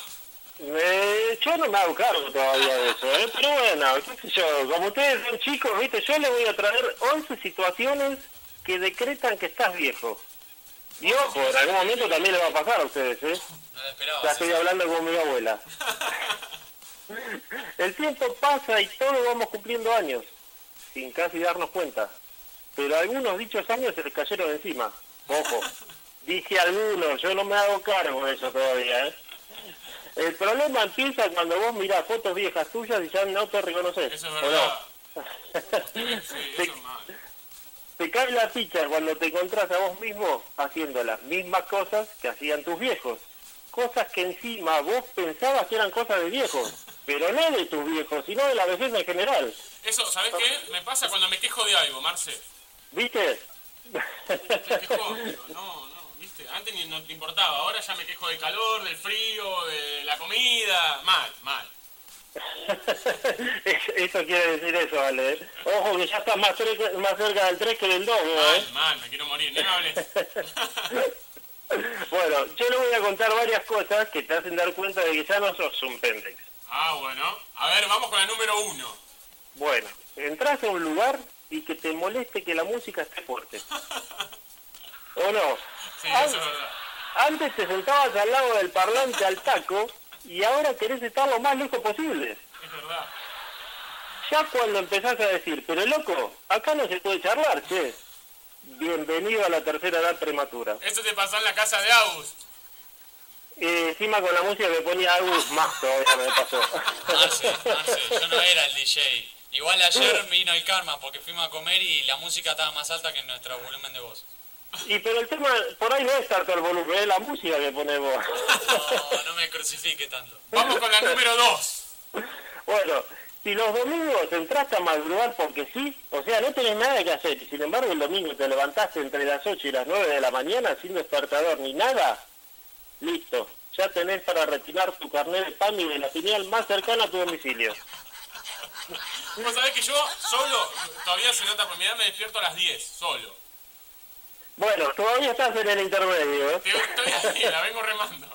Eh, yo no me hago cargo todavía de eso, ¿eh? pero bueno, qué sé yo, como ustedes son chicos, viste, yo les voy a traer 11 situaciones que decretan que estás viejo. Y ojo, en algún momento también le va a pasar a ustedes, ¿eh? Ya estoy hablando con mi abuela. [laughs] El tiempo pasa y todos vamos cumpliendo años, sin casi darnos cuenta. Pero algunos dichos años se les cayeron encima. Ojo, dije algunos, yo no me hago cargo de eso todavía, ¿eh? El problema empieza cuando vos mirás fotos viejas tuyas y ya no te reconoces. Eso es ¿o verdad. no? [laughs] Sí, te, eso es mal. te cae la ficha cuando te encontrás a vos mismo haciendo las mismas cosas que hacían tus viejos. Cosas que encima vos pensabas que eran cosas de viejos, [laughs] pero no de tus viejos, sino de la vejez en general. Eso, ¿sabés qué? Me pasa cuando me quejo de algo, Marce. ¿Viste? Me quejo, no, no, ¿viste? Antes ni no te importaba, ahora ya me quejo del calor, del frío, de la comida. Mal, mal. [laughs] Es- eso quiere decir eso, Ale. ¿eh? Ojo que ya estás más, cerca- más cerca del 3 que del 2, ¿eh? Mal, mal, me quiero morir, ni me hables. [laughs] Bueno, yo le voy a contar varias cosas que te hacen dar cuenta de que ya no sos un pendex. Ah, bueno. A ver, vamos con la número uno. Bueno, entras a un lugar y que te moleste que la música esté fuerte. [laughs] ¿O no? Sí, An- eso es verdad. Antes te sentabas al lado del parlante al taco y ahora querés estar lo más lejos posible. Es verdad. Ya cuando empezás a decir, pero loco, acá no se puede charlar, che. Bienvenido a la tercera edad prematura. Eso te pasó en la casa de Agus. Eh, encima con la música que ponía Agus, más todavía me pasó. [laughs] Marce, Marce, yo no era el DJ. Igual ayer vino el karma porque fuimos a comer y la música estaba más alta que nuestro volumen de voz. Y pero el tema, por ahí no es tanto el volumen, es la música que ponemos. No, no me crucifique tanto. [laughs] Vamos con la número 2. Bueno, si los domingos entraste a madrugar porque sí, o sea, no tenés nada que hacer, y sin embargo el domingo te levantaste entre las 8 y las 9 de la mañana sin despertador ni nada, listo, ya tenés para retirar tu carnet de PAMI de la filial más cercana a tu domicilio. Vos sabés que yo solo, todavía se nota por mi edad, me despierto a las 10, solo. Bueno, todavía estás en el intermedio, ¿eh? Estoy ahí, la vengo remando.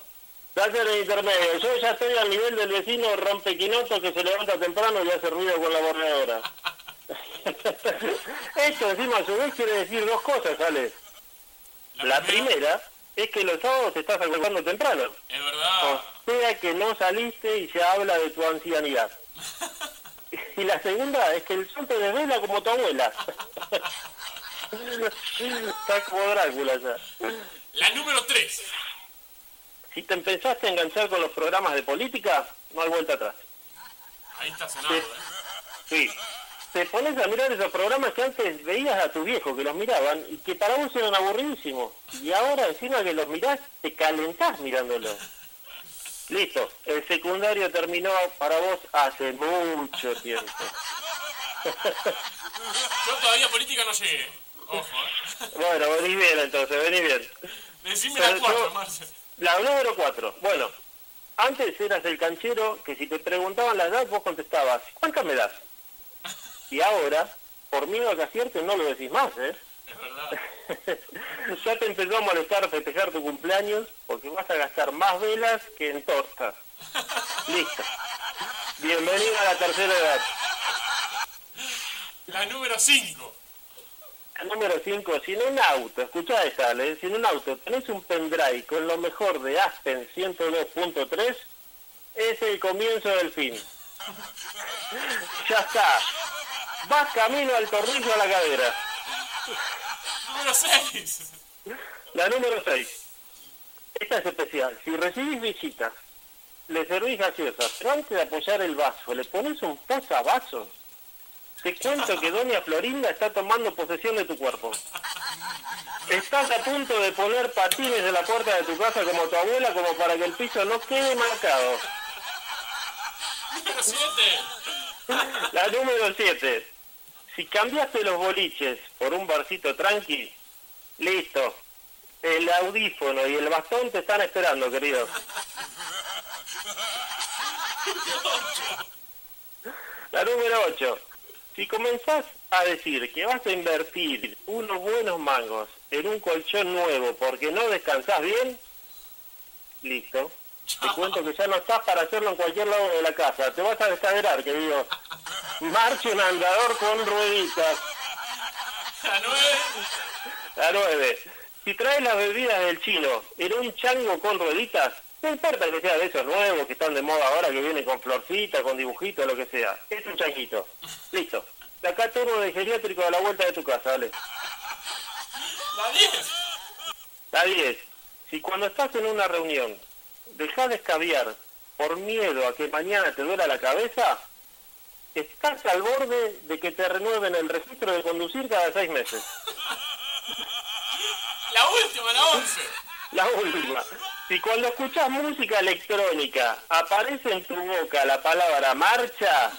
Estás en el intermedio. Yo ya estoy al nivel del vecino rompequinoto que se levanta temprano y hace ruido con la borradora. [laughs] Esto encima a su vez quiere decir dos cosas, Ale. La, primera es que los sábados te estás acostando temprano. Es verdad. O sea que no saliste y se habla de tu ancianidad. [laughs] Y la segunda es que el sol te desvela como tu abuela. [laughs] Está como Drácula ya. La número 3. Si te empezaste a enganchar con los programas de política, no hay vuelta atrás. Ahí está sonando, ¿eh? Sí. Te pones a mirar esos programas que antes veías a tu viejo que los miraban y que para vos eran aburridísimos. Y ahora encima que los mirás, te calentás mirándolos. Listo, el secundario terminó para vos hace mucho tiempo. Yo todavía política no llegué. Ojo, ¿eh? Bueno, venís bien entonces, venís bien. Decime Pero la 4, yo- Marce. La número 4. Bueno, antes eras el canchero que si te preguntaban la edad vos contestabas, ¿cuántas me das? [laughs] Y ahora, por miedo a que acierte, no lo decís más, ¿eh? Es verdad. [laughs] ya te empezó a molestar festejar tu cumpleaños porque vas a gastar más velas que en tortas. [laughs] Listo. Bienvenido a la tercera edad. La número 5. La número 5, si en un auto, escuchá esa, Ale, si en un auto tenés un pendrive con lo mejor de Aspen 102.3, es el comienzo del fin. Ya está. Vas camino al tornillo a la cadera. Número 6. La número 6. Esta es especial. Si recibís visitas, le servís gaseosa, pero antes de apoyar el vaso, le pones un posavasos. Te cuento que Doña Florinda está tomando posesión de tu cuerpo. Estás a punto de poner patines en la puerta de tu casa como tu abuela, como para que el piso no quede marcado. Número 7. La número 7. Si cambiaste los boliches por un barcito tranqui, listo. El audífono y el bastón te están esperando, querido. [laughs] La número 8. Si comenzás a decir que vas a invertir unos buenos mangos en un colchón nuevo porque no descansás bien, listo. Te [laughs] cuento que ya no estás para hacerlo en cualquier lado de la casa. Te vas a descaderar, querido. Marche un andador con rueditas. La 9. La 9. Si traes las bebidas del chino en un chango con rueditas, no importa que sea de esos nuevos que están de moda ahora, que vienen con florcita, con dibujitos, lo que sea. Es un changuito. Listo. De acá turno de geriátrico a la vuelta de tu casa, dale. La 10. La 10. Si cuando estás en una reunión dejás de escabiar por miedo a que mañana te duela la cabeza, estás al borde de que te renueven el registro de conducir cada seis meses. La última, la 11. La última. Si cuando escuchas música electrónica aparece en tu boca la palabra marcha,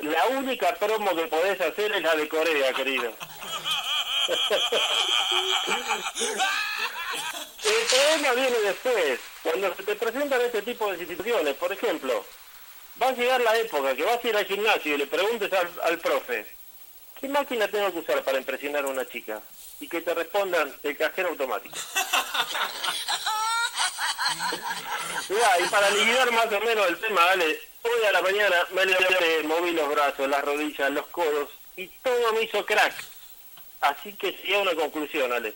la única promo que podés hacer es la de Corea, querido. [laughs] El problema viene después, cuando se te presentan este tipo de situaciones. Por ejemplo, va a llegar la época que vas a ir al gimnasio y le preguntes al, al profe, ¿qué máquina tengo que usar para impresionar a una chica? Y que te respondan el cajero automático. [laughs] [laughs] Mirá, y para liquidar más o menos el tema, dale, hoy a la mañana me levanté, moví los brazos, las rodillas, los codos y todo me hizo crack. Así que llegué a una conclusión, Ale.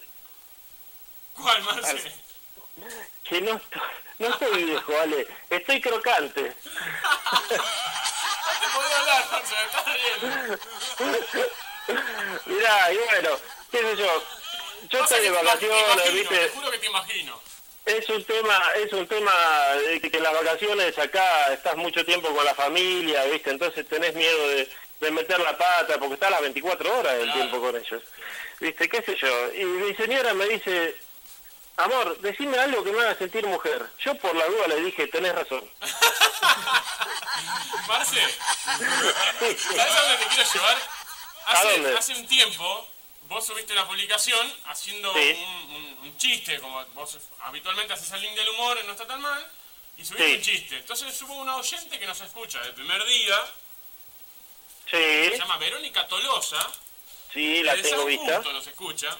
¿Cuál, Marce? Que no, estoy- no estoy viejo, vale. Estoy crocante. [laughs] No te podía hablar, Marce, estás bien. Mirá, y bueno, qué sé yo. Yo estoy de vacaciones, ¿viste? te juro que te imagino. Es un tema, es un tema de que, las vacaciones acá estás mucho tiempo con la familia, ¿viste? Entonces tenés miedo de, de meter la pata porque estás las 24 horas del tiempo con ellos. ¿Viste? ¿Qué sé yo? Y mi señora me dice, amor, decime algo que me haga sentir mujer. Yo por la duda le dije, tenés razón. [laughs] Marce, ¿sabes a dónde te quiero llevar? ¿A Hace, dónde? hace un tiempo, vos subiste una publicación haciendo Sí. un, un- un chiste, como vos habitualmente haces el link del humor, no está tan mal, y subiste Sí. un chiste. Entonces hubo una oyente que nos escucha del primer día, Sí, se llama Verónica Tolosa, sí, la de tengo vista. Nos escucha,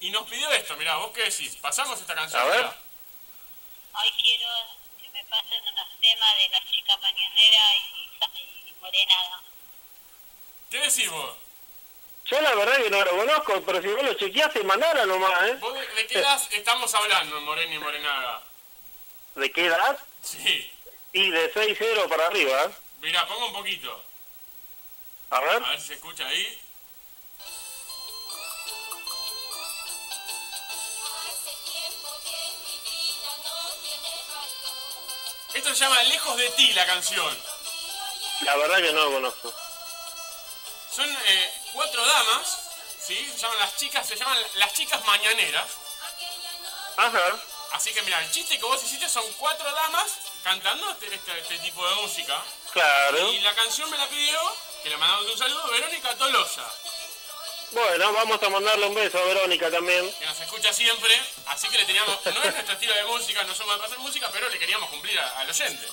y nos pidió esto, mirá, vos qué decís, pasamos esta canción. A ver. mirá. Hoy quiero que me pasen unos temas de la chica mañanera y, y morenada. ¿Qué decís vos? Yo la verdad que no lo conozco, pero si vos lo chequeaste, mandala nomás, ¿eh? ¿Vos de, qué edad estamos hablando en Morena y Morenaga? ¿De qué edad? Sí. Y de 6-0 para arriba, ¿eh? Mirá, pongo un poquito. A ver. A ver si se escucha ahí. Esto se llama Lejos de ti la canción. La verdad que no lo conozco. Son eh, cuatro damas, ¿sí? Se llaman las chicas, se llaman las chicas mañaneras. Ajá. Así que mira, el chiste que vos hiciste son cuatro damas cantando este, este- este tipo de música. Claro. Y la canción me la pidió, que le mandamos un saludo, Verónica Tolosa, Bueno, vamos a mandarle un beso a Verónica también. que nos escucha siempre. Así que le teníamos, no es nuestro estilo de música, no somos de hacer música, pero le queríamos cumplir al oyente.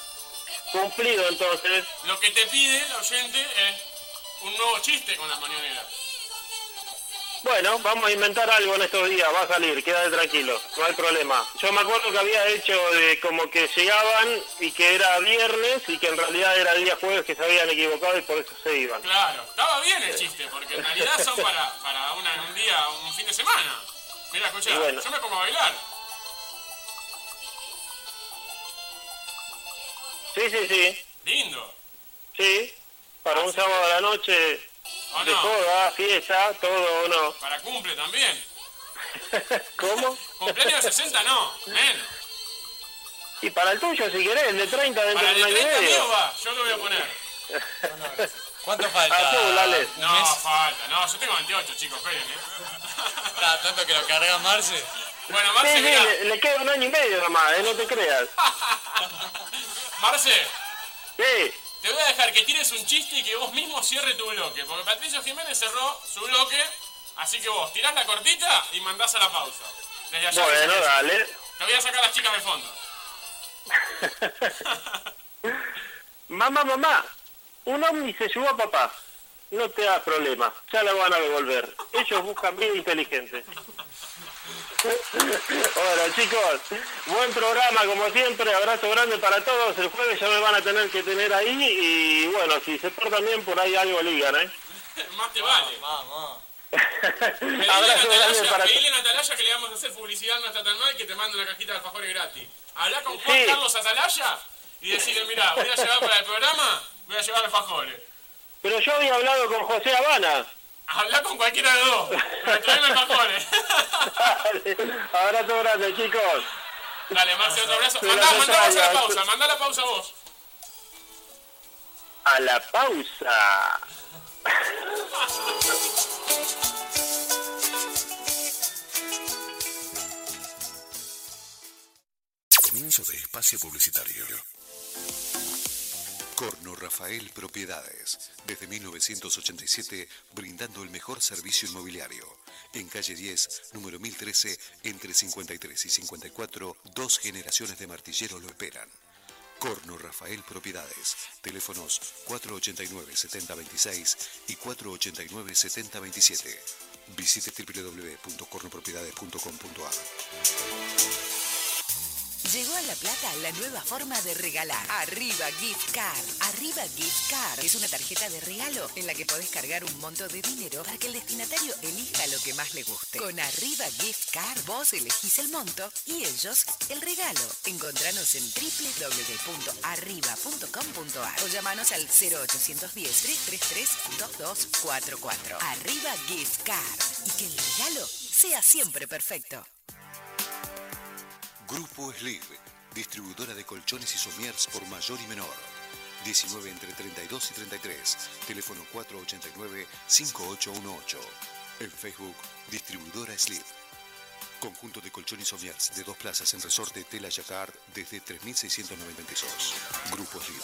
Cumplido entonces. Lo que te pide el oyente es un nuevo chiste con las mañaneras. Bueno, vamos a inventar algo en estos días, va a salir, quédate tranquilo, no hay problema. Yo me acuerdo que había hecho de como que llegaban y que era viernes y que en realidad era día jueves que se habían equivocado y por eso se iban. Claro, estaba bien el chiste, porque en realidad son para, para una- un día, un fin de semana. Mira, escucha, bueno. yo me pongo a bailar. Sí, sí, sí, Lindo. sí. Para un sábado a la noche ¿O de no? joda, fiesta, todo o no. Para cumple también. [laughs] ¿Cómo? Cumpleaños de 60 no, menos. Y para el tuyo si querés, el de 30 dentro Para de un año y 30 mío medio. va, yo lo voy a poner. ¿Cuánto falta? Azul, dale. No, falta, no, yo tengo 28, chicos, esperen, eh. Está [laughs] tanto que lo carga Marce. Bueno, Sí, Marce, sí, mirá, le, le queda un año y medio nomás, eh, no te creas. [laughs] Marce, Sí, te voy a dejar que tires un chiste y que vos mismo cierre tu bloque, porque Patricio Jiménez cerró su bloque, así que vos tirás la cortita y mandás a la pausa. Desde allá bueno, dale. Te voy a sacar las chicas de fondo. [laughs] Mamá, mamá, un ovni se llevó a papá. No te da problema, ya la van a devolver. Ellos buscan vida inteligente. Bueno, chicos, buen programa como siempre. Abrazo grande para todos. El jueves ya me van a tener que tener ahí. Y bueno, si se portan bien, por ahí algo ligan, ¿eh? Más te vale. Vamos. [laughs] Abrazo grande para pedile a Natalaya que le vamos a hacer publicidad, no está tan mal, que te mande una cajita de alfajores gratis. Habla con Juan Sí. Carlos Atalaya y decirle, mira, voy a llevar para el programa, voy a llevar alfajores. Pero yo había hablado con José Habana. Habla con cualquiera de los dos, pero traeme alfajores. [laughs] Abrazo grande, chicos. Dale, Marce, otro abrazo. Se Mandá, a la pausa, mandá la pausa vos. A la pausa. Comienzo de espacio publicitario. Corno Rafael Propiedades. Desde 1987, brindando el mejor servicio inmobiliario. En calle 10, número 1013, entre 53 y 54, dos generaciones de martilleros lo esperan. Corno Rafael Propiedades. Teléfonos 489-7026 y 489-7027. Visite www.cornopropiedades.com.ar. Llegó a La Plata la nueva forma de regalar. Arriba Gift Card. Arriba Gift Card es una tarjeta de regalo en la que podés cargar un monto de dinero para que el destinatario elija lo que más le guste. Con Arriba Gift Card vos elegís el monto y ellos el regalo. Encontranos en www.arriba.com.ar o llamanos al 0810-333-2244. Arriba Gift Card. Y que el regalo sea siempre perfecto. Grupo Sliv, distribuidora de colchones y somiers por mayor y menor. 19 entre 32 y 33. Teléfono 489-5818. En Facebook, distribuidora Sliv. Conjunto de colchones y somiers de dos plazas en resorte Tela Jacquard desde 3.690 pesos. Grupo Sliv.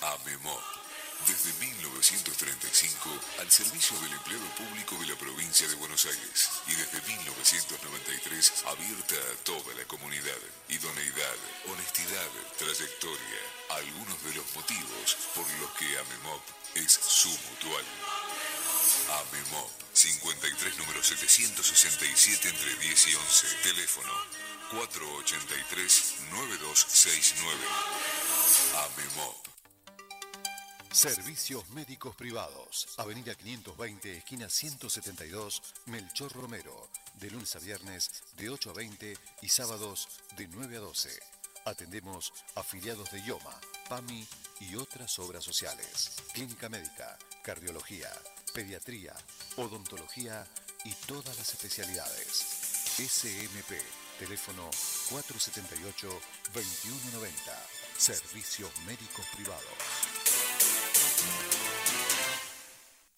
AMEMOP. Desde 1935 al servicio del empleado público de la provincia de Buenos Aires y desde 1993 abierta a toda la comunidad. Idoneidad, honestidad, trayectoria, algunos de los motivos por los que AMEMOP es su mutual. AMEMOP, 53 número 767 entre 10 y 11. Teléfono 483-9269. AMEMOP. Servicios médicos privados. Avenida 520, esquina 172, Melchor Romero. De lunes a viernes, de 8 a 20 y sábados, de 9 a 12. Atendemos afiliados de IOMA, PAMI y otras obras sociales. Clínica médica, cardiología, pediatría, odontología y todas las especialidades. SMP, teléfono 478-2190. Servicios médicos privados.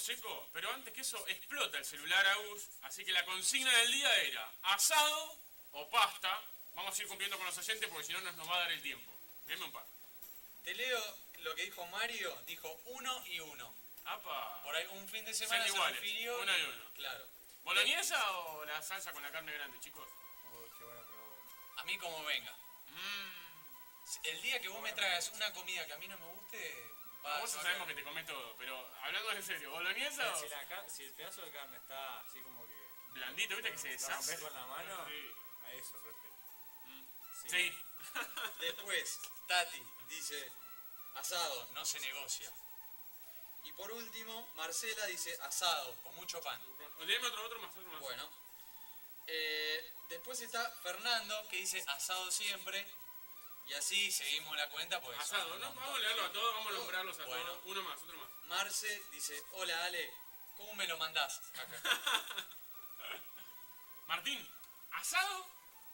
Seco, pero antes que eso explota el celular Agus, así que la consigna del día era asado o pasta. Vamos a ir cumpliendo con los oyentes porque si no nos, nos va a dar el tiempo. Deme un par. Te leo lo que dijo Mario, dijo uno y uno. ¡Apa! Por ahí un fin de semana Son se refirió. uno y uno. Claro. ¿Boloñesa o la salsa con la carne grande, chicos? A mí como venga. Mm. El día que vos me traigas una comida que a mí no me guste, va Vos sabemos que te comes todo, pero hablando en serio, ¿boloñesa Si, la ca- si el pedazo de carne está así como que. blandito, viste que se ¿Lo deshace? con la mano? Sí. A eso, prefiero. Sí. [laughs] Después, Tati dice, asado, no se negocia. Y por último, Marcela dice, asado, con mucho pan. Léeme otro, otro más, otro más. Bueno. Eh, después está Fernando, que dice asado siempre. Y así seguimos la cuenta, pues. Asado, ¿no? Vamos a leerlo a todos, vamos a nombrarlos a Bueno. todos. Uno más, otro más. Marce dice, hola Ale, ¿cómo me lo mandás? [laughs] Martín, ¿asado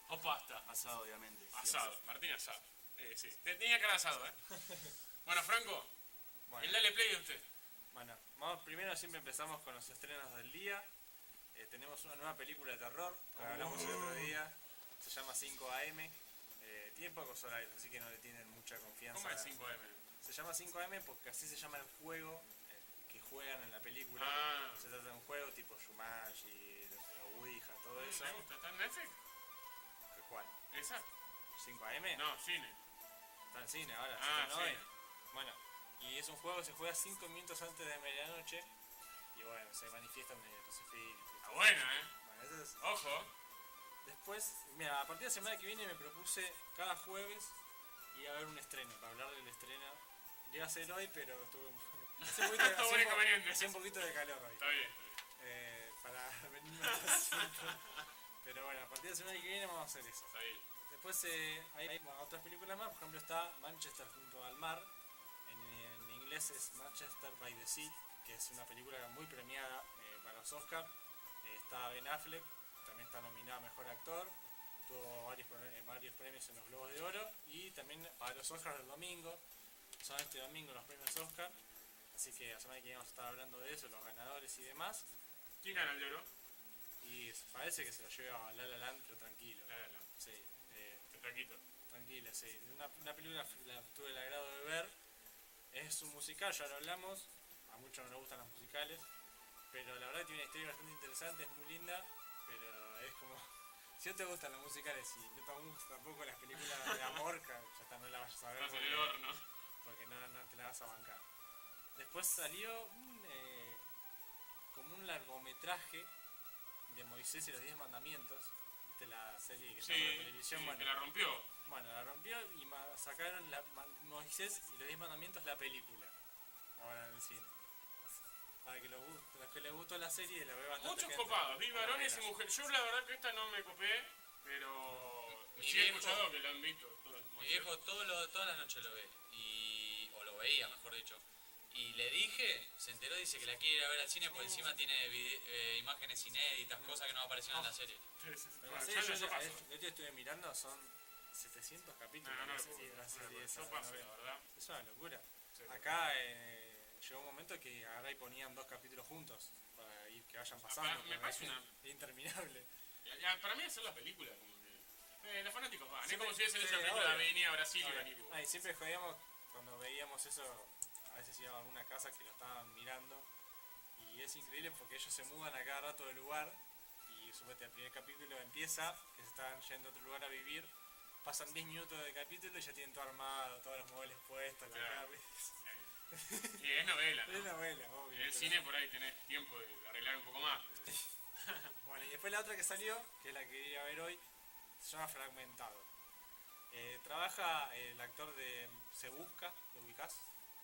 o pasta? Asado, obviamente. Asado, Martín asado. Eh, sí, te tenía cara asado, ¿eh? [laughs] bueno, Franco, el Dale Play de usted. Bueno, vamos, primero siempre empezamos con los estrenos del día. Eh, tenemos una nueva película de terror, que hablamos el otro día. Se llama 5 AM. Tiene pocos horarios, así que no le tienen mucha confianza. ¿Cómo es 5 AM? Se llama 5 AM porque así se llama el juego eh, que juegan en la película. Ah. Se trata de un juego tipo Shumashi, Ouija, todo eso. Me gusta, ¿está en Netflix? ¿Cuál? ¿Esa? ¿5 AM? No, cine. Está en cine ahora, Ah, hoy. cine. Bueno, y es un juego que se juega 5 minutos antes de medianoche. Y bueno, se mediante los espíritus. Está buena, ¿eh? Bueno, eso es- Ojo. Después, mira, a partir de la semana que viene me propuse cada jueves ir a ver un estreno, para hablar del estreno. Iba a ser hoy, pero tuve un, [laughs] [laughs] hacía un poquito, un poquito de calor hoy. Está bien. Eh, para [laughs] venirme más tiempo. Pero bueno, a partir de la semana que viene vamos a hacer eso. Está bien. Después eh, hay, hay, bueno, otras películas más, por ejemplo está Manchester junto al mar, en, en inglés es Manchester by the Sea, que es una película muy premiada eh, para los Oscars. Eh, está Ben Affleck, también está nominado a Mejor Actor, tuvo varios, pre- varios premios en los Globos de Oro y también para los Oscars del domingo, son este domingo los premios Oscar, así que la semana que vamos a estar hablando de eso, los ganadores y demás. ¿Quién gana el de oro? Y parece que se lo lleva a La La Land, pero tranquilo. La La Land. Sí. Eh, Tranquilo. tranquila, sí. Una, una película la tuve el agrado de ver. Es un musical, ya lo hablamos. A muchos no les gustan los musicales. Pero la verdad tiene una historia bastante interesante, es muy linda. Pero como. Si no te gustan los musicales y no te gustan tampoco las películas de amor, que ya está, no la vayas a ver. Estás en el porque- horno. Porque no, no te la vas a bancar. Después salió un, eh, como un largometraje de Moisés y los Diez Mandamientos. ¿Viste la serie que Sí, estaba en televisión? sí, bueno, que la rompió. Bueno, la rompió y sacaron la, Moisés y los Diez Mandamientos la película. Ahora en el cine. Para que los, que les gustó la serie la ve bastante Muchos gente. copados, vi varones y mujeres. Yo la verdad que esta no me copé, pero Mi sí he viejo- escuchado que la han visto. todos. Mi viejo todo lo, toda la noche lo ve. Y, o lo veía, mejor dicho. Y le dije, se enteró, dice que la quiere ir a ver al cine, por encima tiene vide- eh, imágenes inéditas, cosas que no aparecieron en la serie. Pero Bueno, la ya serie, no, yo yo otro estuve mirando, son 700 capítulos. No, no, la no, serie, no, la no, serie no, esa yo de paso, novela. la verdad. Es una locura. Sí, Acá eh, llegó un momento que agarrá y ponían dos capítulos juntos para ir que vayan pasando. Ah, me parece es [laughs] una- interminable. Para mí hacer la película, como que. Eh, los fanáticos van. Es como si hubiesen hecho la película de. Avenida Brasil y Obvio. Van Iru. Ah, y siempre jodíamos cuando veíamos eso. A veces íbamos a alguna casa que lo estaban mirando. Y es increíble porque ellos se mudan a cada rato de lugar. Y suponete el primer capítulo empieza, que se están yendo a otro lugar a vivir. Pasan 10 minutos del capítulo y ya tienen todo armado, todos los muebles puestos, la Claro. cama. Y es novela, ¿no? Es novela, obvio. En el cine por ahí tenés tiempo de arreglar un poco más. [laughs] Bueno, y después la otra que salió, que es la que quería ver hoy, se llama Fragmentado. Eh, trabaja el actor de Se Busca, ¿lo ubicás?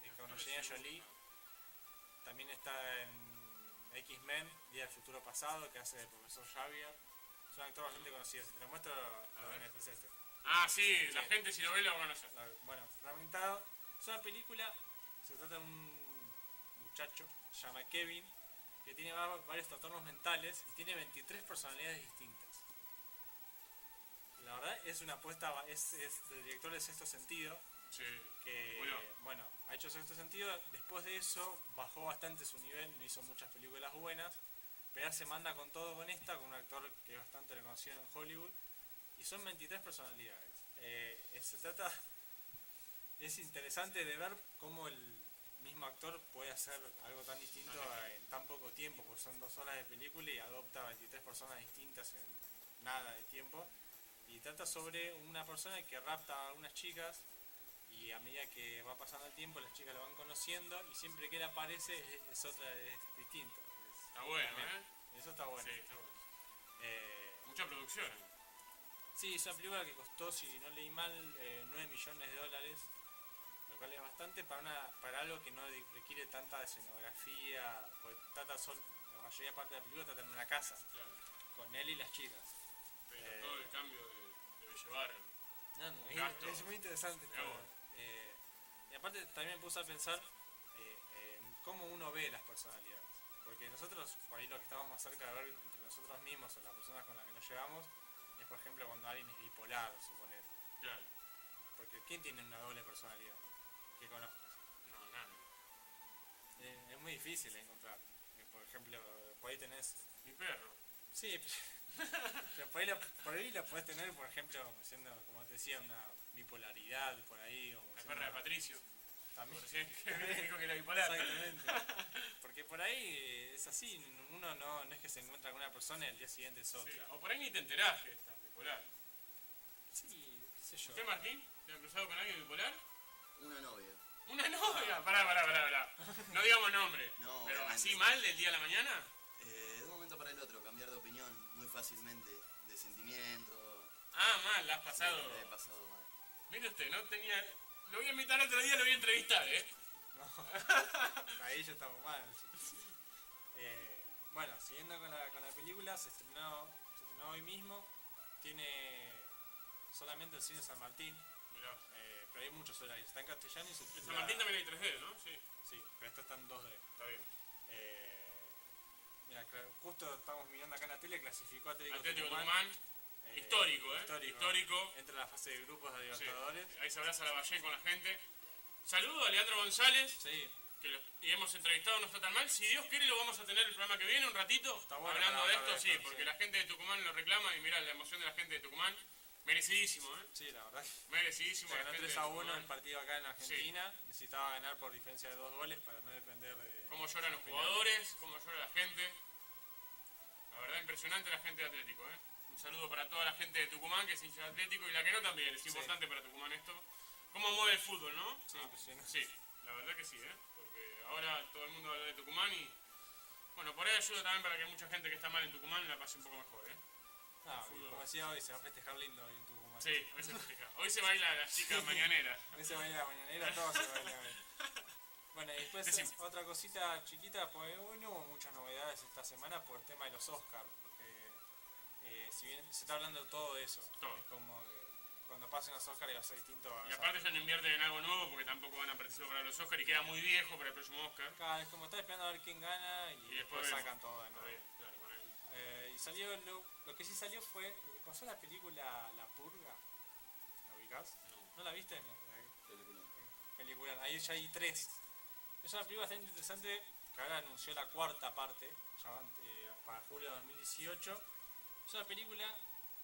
Eh, con Actor de Angelina Jolie. También está en X-Men, Día del Futuro Pasado, que hace el profesor Xavier. Es un actor bastante conocido, si te lo muestro, lo ven, es este. Ah, sí, la gente si lo ve lo va a conocer. La- Bueno, Fragmentado es una película, se trata de un muchacho, se llama Kevin, que tiene va- varios trastornos mentales y tiene 23 personalidades distintas. La verdad es una apuesta, es, es del director de Sexto Sentido, Sí. que Bueno. bueno, ha hecho Sexto Sentido, después de eso bajó bastante su nivel, no hizo muchas películas buenas, pero se manda con todo con esta, con un actor que es bastante reconocido en Hollywood, y son 23 personalidades. Eh, eh, se trata, es interesante de ver cómo el mismo actor puede hacer algo tan distinto en tan poco tiempo, porque son dos horas de película y adopta 23 personas distintas en nada de tiempo. Y trata sobre una persona que rapta a unas chicas y a medida que va pasando el tiempo las chicas lo van conociendo y siempre que él aparece es, es otra, es distinto. Es- Está bueno, también. ¿eh? Eso está bueno. Sí, está bueno. Eh, Mucha producción. Sí, es una película que costó, si no leí mal, eh, 9 millones de dólares, cual es bastante para, una, para algo que no requiere tanta escenografía, porque trata sol, la mayoría de parte de la película trata en una casa, Claro. con él y las chicas. Pero Eh, todo el cambio de- debe llevar. No, no, un es, gasto. es muy interesante. Todo. Eh, y aparte también me puse a pensar eh, en cómo uno ve las personalidades. Porque nosotros, por ahí lo que estamos más cerca de ver entre nosotros mismos o las personas con las que nos llevamos, es por ejemplo cuando alguien es bipolar, suponete. Claro. Porque ¿quién tiene una doble personalidad? Que conozcas. No, nada. Eh, es muy difícil encontrar. Eh, Por ejemplo, por ahí tenés... Mi perro. Sí, [laughs] pero por ahí, lo, por ahí lo podés tener, por ejemplo, siendo, como te decía, una bipolaridad por ahí. Como La perra de Patricio. También. Que dijo que era bipolar. Exactamente. Porque por ahí eh, es así, uno no, no es que se encuentra con una persona y al día siguiente es otra. Sí, O por ahí ni te enterás que estás bipolar. Sí, qué sé yo. ¿Usted, Martín? ¿Se ha cruzado con alguien bipolar? Una novia. ¿Una novia? Pará, pará, pará, pará. No digamos nombre. No, Pero obviamente. así mal del día a la mañana. Eh, de un momento para el otro, cambiar de opinión muy fácilmente, de sentimiento. Ah, mal, la has pasado. Sí, la he pasado mal. Mire usted, no tenía. Lo voy a invitar otro día, lo voy a entrevistar, ¿eh? [laughs] Ahí ya estamos mal. sí. Eh, bueno, siguiendo con la, con la película, se estrenó, se estrenó hoy mismo. Tiene solamente el cine San Martín. Mirá. Pero hay muchos horarios. Está en castellano y se En San Martín también hay 3D, ¿no? Sí. Sí, pero esta está en 2D. Está bien. Eh, mira, justo estamos mirando acá en la tele, clasificó a Atlético, Atlético Tucumán. Tucumán. Eh, histórico, ¿eh? Histórico. Histórico. Entra en la fase de grupos de Sí. Libertadores. Ahí se abraza la Ballén con la gente. Saludo a Leandro González. Sí. Que lo- y hemos entrevistado, no está tan mal. Si Dios quiere, lo vamos a tener el programa que viene un ratito. bueno hablando de esto, de sí, esto, porque sí. la gente de Tucumán lo reclama y mira la emoción de la gente de Tucumán. Merecidísimo, ¿eh? Sí, la verdad. Merecidísimo. Se ganó gente 3 de a 1 Tucumán. el partido acá en Argentina. Necesitaba ganar por diferencia de dos goles para no depender de. Cómo lloran los jugadores, cómo llora la gente. La verdad, impresionante la gente de Atlético, ¿eh? Un saludo para toda la gente de Tucumán que es hincha de Atlético y la que no también. Es Sí. importante para Tucumán esto. Cómo mueve el fútbol, ¿no? Sí, impresionante. Sí, la verdad que sí, ¿eh? Porque ahora todo el mundo habla de Tucumán y. Bueno, por ahí ayuda también para que mucha gente que está mal en Tucumán la pase un poco mejor. Ah, Fútbol. como decía hoy, se va a festejar lindo hoy en Tucumán. Sí, hoy se festeja. Hoy se baila las chicas [laughs] mañaneras. Hoy se baila la mañanera, todo se baila hoy. Bueno, y después otra cosita chiquita, pues hoy no hubo muchas novedades esta semana por el tema de los Oscars, porque eh, si bien se está hablando todo de eso, es como que cuando pasen los Oscars va a ser distinto. a- Y aparte ya no invierten en algo nuevo porque tampoco van a participar para los Oscar y queda muy viejo para el próximo Oscar. Claro, es como estar esperando a ver quién gana y, Y después después sacan todo de nuevo. Está bien, claro, con el- Eh, y salió lo, lo que sí salió fue ¿conoces la película La Purga? ¿La ubicás? No. la viste? Película. Ahí ya hay tres. Es una película bastante interesante que ahora anunció la cuarta parte, ya van, eh, para julio de 2018. Es una película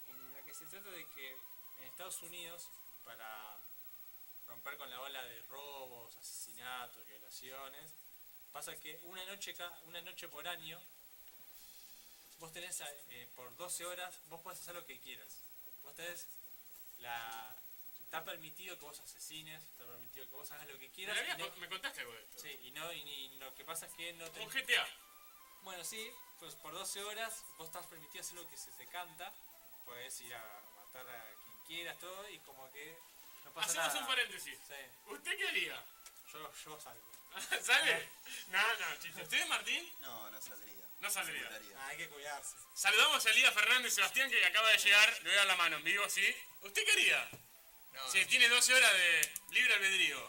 en la que se trata de que en Estados Unidos, para romper con la ola de robos, asesinatos, violaciones, pasa que una noche, una noche por año vos tenés a- eh, por 12 horas, vos podés hacer lo que quieras. Vos tenés la. Está permitido que vos asesines, está permitido que vos hagas lo que Me, quieras. y no- con- me contaste algo de esto. Sí, y, no, y, ni- lo que pasa es que no te. Un GTA. Bueno, sí, pues por 12 horas vos estás permitido hacer lo que se te canta. Podés ir a matar a quien quieras, todo, y como que no pasa Hacemos nada. un paréntesis. Sí. ¿Usted qué haría? Yo, yo salgo. [laughs] ¿Sale? No, no, chiste. ¿Usted, Martín? No, no saldría. No saldría. Ah, hay que cuidarse. Saludamos a Lía Fernández Sebastián que acaba de llegar. Le voy a dar la mano en vivo, ¿sí? ¿Usted qué haría? No, Si tiene 12 horas de libre albedrío.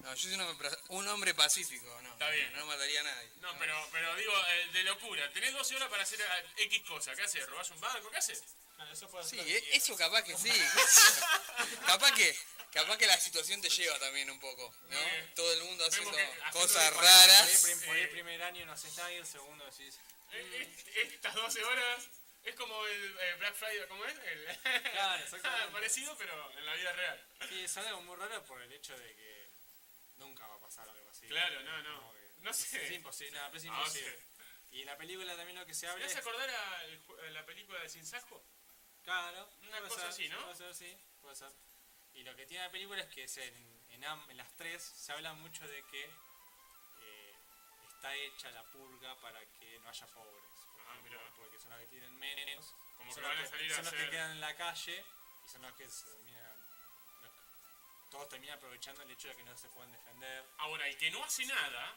no, yo soy un hombre, un hombre pacífico, no. Está bien. No mataría a nadie. No, pero, pero digo, eh, de locura. Tenés 12 horas para hacer eh, X cosa. ¿Qué haces? ¿Robás un banco? ¿Qué haces? Claro, eso puede Sí, ser. e- eso capaz que sí. [laughs] capaz que capaz que la situación te lleva también un poco, ¿no? Todo el mundo haciendo cosas Por raras. por el primer año no haces nada y el segundo decís. Estas 12 horas es como el eh, Black Friday, ¿cómo es? El- [laughs] Claro, [laughs] exactamente. Parecido, pero en la vida real. Sí, es algo muy raro por el hecho de que nunca va a pasar algo así. Claro, no, no. No sé. Es imposible, no, pero es Ah, imposible. Y en la película también lo que se ¿Me habla vas es... a acordar a, el ju- a la película de Sin Sajo? Claro, Una cosa ser, así, ¿no? Puede ser, sí, puede ser. Y lo que tiene la película es que es en, en, las tres se habla mucho de que eh, está hecha la purga para que no haya pobres. por Ah, ejemplo, porque son los que tienen menos. Como son que los van a salir a son los hacer- que quedan en la calle y son los que se terminan. que- todos terminan aprovechando el hecho de que no se pueden defender. Ahora, el que no hace nada,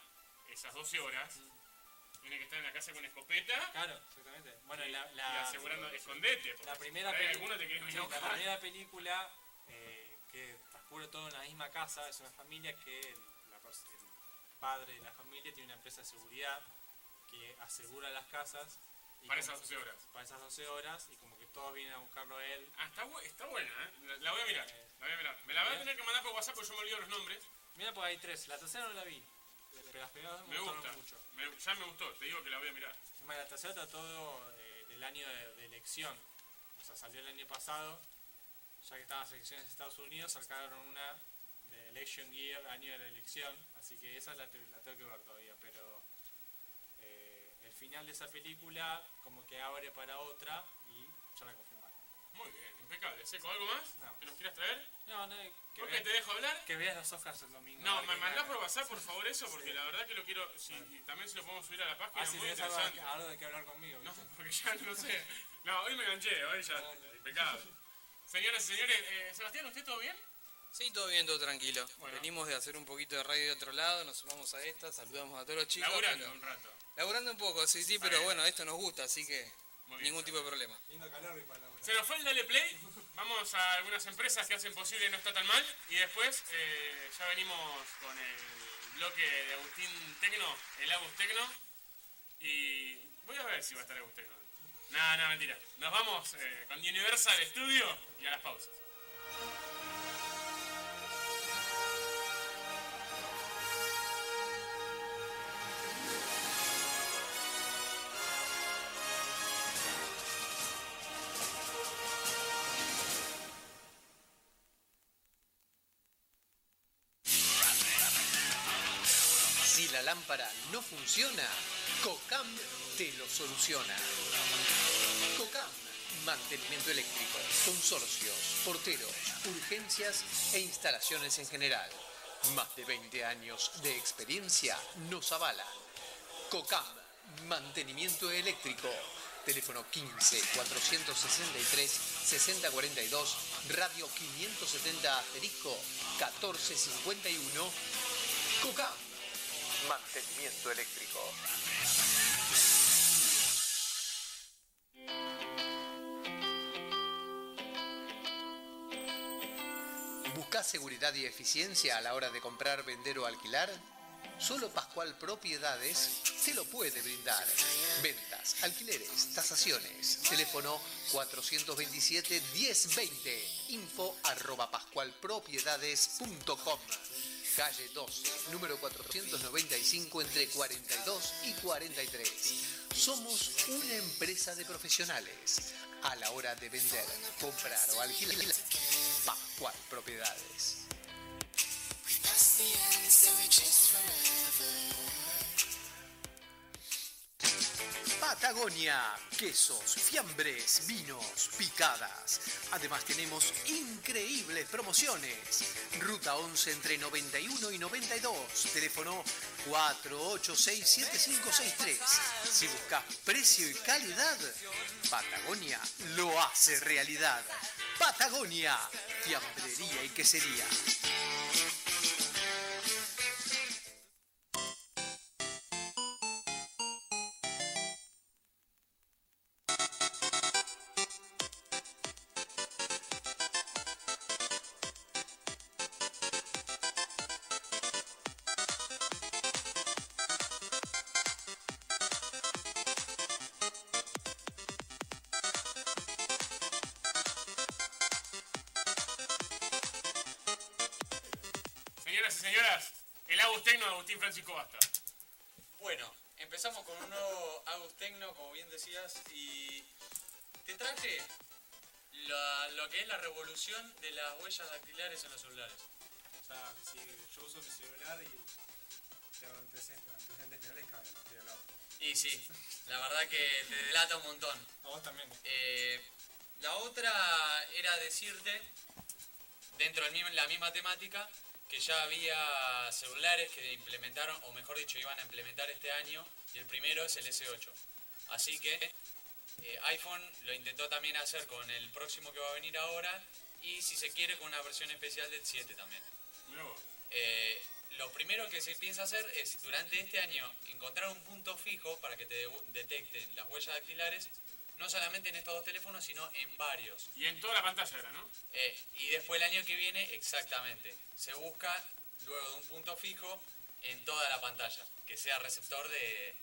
esas 12 horas, tiene que estar en la casa con escopeta. Claro, exactamente. Bueno, y, la, y la, asegurando, escondete. la primera, te sí, [laughs] a la primera película que transcurre todo en la misma casa es una familia que el, la el padre de la familia tiene una empresa de seguridad que asegura las casas. y Para esas 12 horas. Para esas 12 horas y como que todos vienen a buscarlo a él. Ah, está, bu- está buena, ¿eh? La, la voy a mirar. La voy a mirar. Me la voy a tener que mandar por WhatsApp porque yo me olvido los nombres. Mira, pues hay tres. La tercera no la vi. Pero las primeras dos me, Me gusta. mucho. Me- ya me gustó, te digo que la voy a mirar. Es más, la tercera trató eh, del año de, de elección. O sea, salió el año pasado. Ya que estaban las elecciones de Estados Unidos, sacaron una de Election Year, año de la elección. Así que esa la, la tengo que ver todavía. Pero eh, el final de esa película como que abre para otra y ya la confirmaron. Muy bien, impecable. ¿Seco algo más? No. ¿Que nos quieras traer? No, no, que ¿Por veas- qué te dejo hablar? Que veas los Oscars el domingo. No, me mandás por WhatsApp, por [laughs] favor, eso, porque la verdad que lo quiero. Si, y también si lo podemos subir a la página, Ah, es si muy tenés algo, interesante. de- algo de que hablar conmigo. No, porque ya no sé. No, hoy me enganché, hoy ya. Impecable. [laughs] Señoras y señores, eh, Sebastián, ¿usted todo bien? Sí, todo bien, todo tranquilo. Bueno. Venimos de hacer un poquito de radio de otro lado, nos sumamos a esta, saludamos a todos los chicos. Laburando pero- un rato. Laburando un poco, sí, sí, pero bueno, esto nos gusta, así que Muy bien, ningún tipo de problema. Lindo calor y para laburar. Se nos fue el Dale Play. Vamos a algunas empresas que hacen posible No Está Tan Mal. Y después eh, ya venimos con el bloque de Agustín Tecno, el Agus Tecno. Y voy a ver si va a estar Agus Tecno. No, no, mentira. Nos vamos eh, con Universal Studio y a las pausas. Si la lámpara no funciona, COCAM te lo soluciona. Mantenimiento eléctrico, consorcios, porteros, urgencias e instalaciones en general. Más de 20 años de experiencia nos avalan. COCAM, mantenimiento eléctrico. Teléfono 15 463 6042, radio 570 asterisco 1451. COCAM, mantenimiento eléctrico. ¿Buscas seguridad y eficiencia a la hora de comprar, vender o alquilar? Solo Pascual Propiedades te lo puede brindar. Ventas, alquileres, tasaciones. Teléfono 427-1020. Info arroba pascualpropiedades.com. Calle 12, número 495 entre 42 y 43. Somos una empresa de profesionales. A la hora de vender, comprar o alquilar, Pascual Propiedades. Patagonia, quesos, fiambres, vinos, picadas. Además tenemos increíbles promociones. Ruta 11 entre 91 y 92. Teléfono 4866-7563. Si buscas precio y calidad, Patagonia lo hace realidad. Patagonia, fiambrería y quesería. Y sí, la verdad que te delata un montón. A vos también. Eh, la otra era decirte, dentro de la misma temática, que ya había celulares que implementaron, o mejor dicho, iban a implementar este año, y el primero es el S8. Así que eh, iPhone lo intentó también hacer con el próximo que va a venir ahora, y si se quiere con una versión especial del 7 también. Eh, lo primero que se piensa hacer es durante este año encontrar un punto fijo para que te de- detecten las huellas dactilares, no solamente en estos dos teléfonos, sino en varios. Y en toda la pantalla era, ¿no? Eh, y después el año que viene, exactamente, se busca luego de un punto fijo en toda la pantalla, que sea receptor de,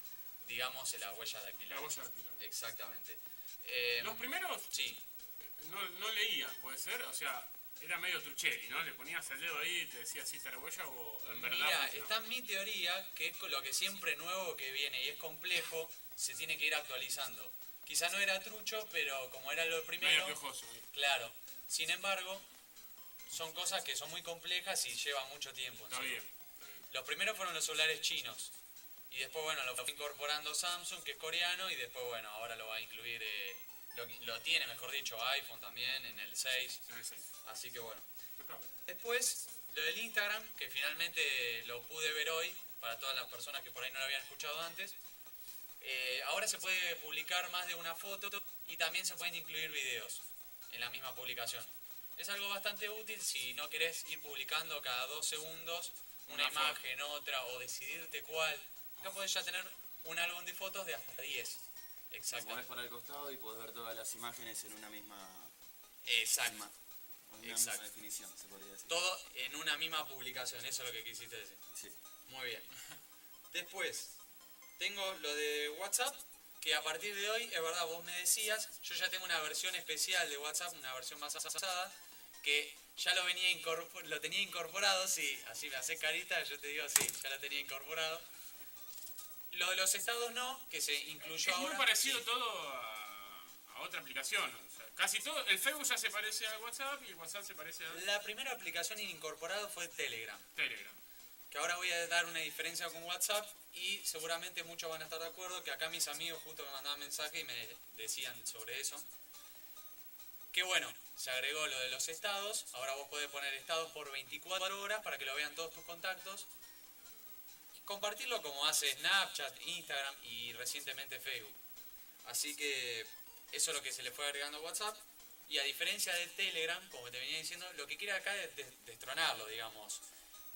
digamos, la huella dactilar. La huella dactilar. Exactamente. Eh, Los primeros Sí. no, no leían, puede ser, o sea, era medio trucheri, ¿no? Le ponías el dedo ahí y te decía si está la huella o en verdad. Mira, funcionaba? está mi teoría que es lo que siempre nuevo que viene y es complejo, se tiene que ir actualizando. Quizá no era trucho, pero como era lo primero. Medio ¿eh? Claro. Sin embargo, son cosas que son muy complejas y llevan mucho tiempo. Está bien. Los primeros fueron los celulares chinos. Y después, bueno, lo fue incorporando Samsung, que es coreano, y después, bueno, ahora lo va a incluir, eh, lo, lo tiene, mejor dicho, iPhone también, en el 6. Así que bueno. Después, lo del Instagram, que finalmente lo pude ver hoy, para todas las personas que por ahí no lo habían escuchado antes. Eh, ahora se puede publicar más de una foto y también se pueden incluir videos en la misma publicación. Es algo bastante útil si no querés ir publicando cada dos segundos una, Una foto. imagen, otra, o decidirte cuál. Acá podés ya tener un álbum de fotos de hasta 10. Exacto. podés para el costado y podés ver todas las imágenes en una misma, Exacto. una misma Exacto. definición, se podría decir. Todo en una misma publicación, eso es lo que quisiste decir. Sí. Muy bien. [laughs] Después, tengo lo de WhatsApp, que a partir de hoy, es verdad, vos me decías, yo ya tengo una versión especial de WhatsApp, una versión más avanzada, que ya lo venía incorpor- lo tenía incorporado, sí, así me hace carita, yo te digo, sí, ya lo tenía incorporado. Lo de los estados no, que se incluyó Es muy parecido todo a, a otra aplicación. o sea, casi todo. El Facebook ya se parece al WhatsApp y el WhatsApp se parece al La primera aplicación incorporada fue Telegram. Telegram. que ahora voy a dar una diferencia con WhatsApp y seguramente muchos van a estar de acuerdo que acá mis amigos justo me mandaban mensaje y me decían sobre eso. Que bueno, se agregó lo de los estados, ahora vos podés poner estados por 24 horas para que lo vean todos tus contactos. Compartirlo como hace Snapchat, Instagram y recientemente Facebook. Así que eso es lo que se le fue agregando a WhatsApp. Y a diferencia de Telegram, como te venía diciendo, lo que quiere acá es des- destronarlo, digamos.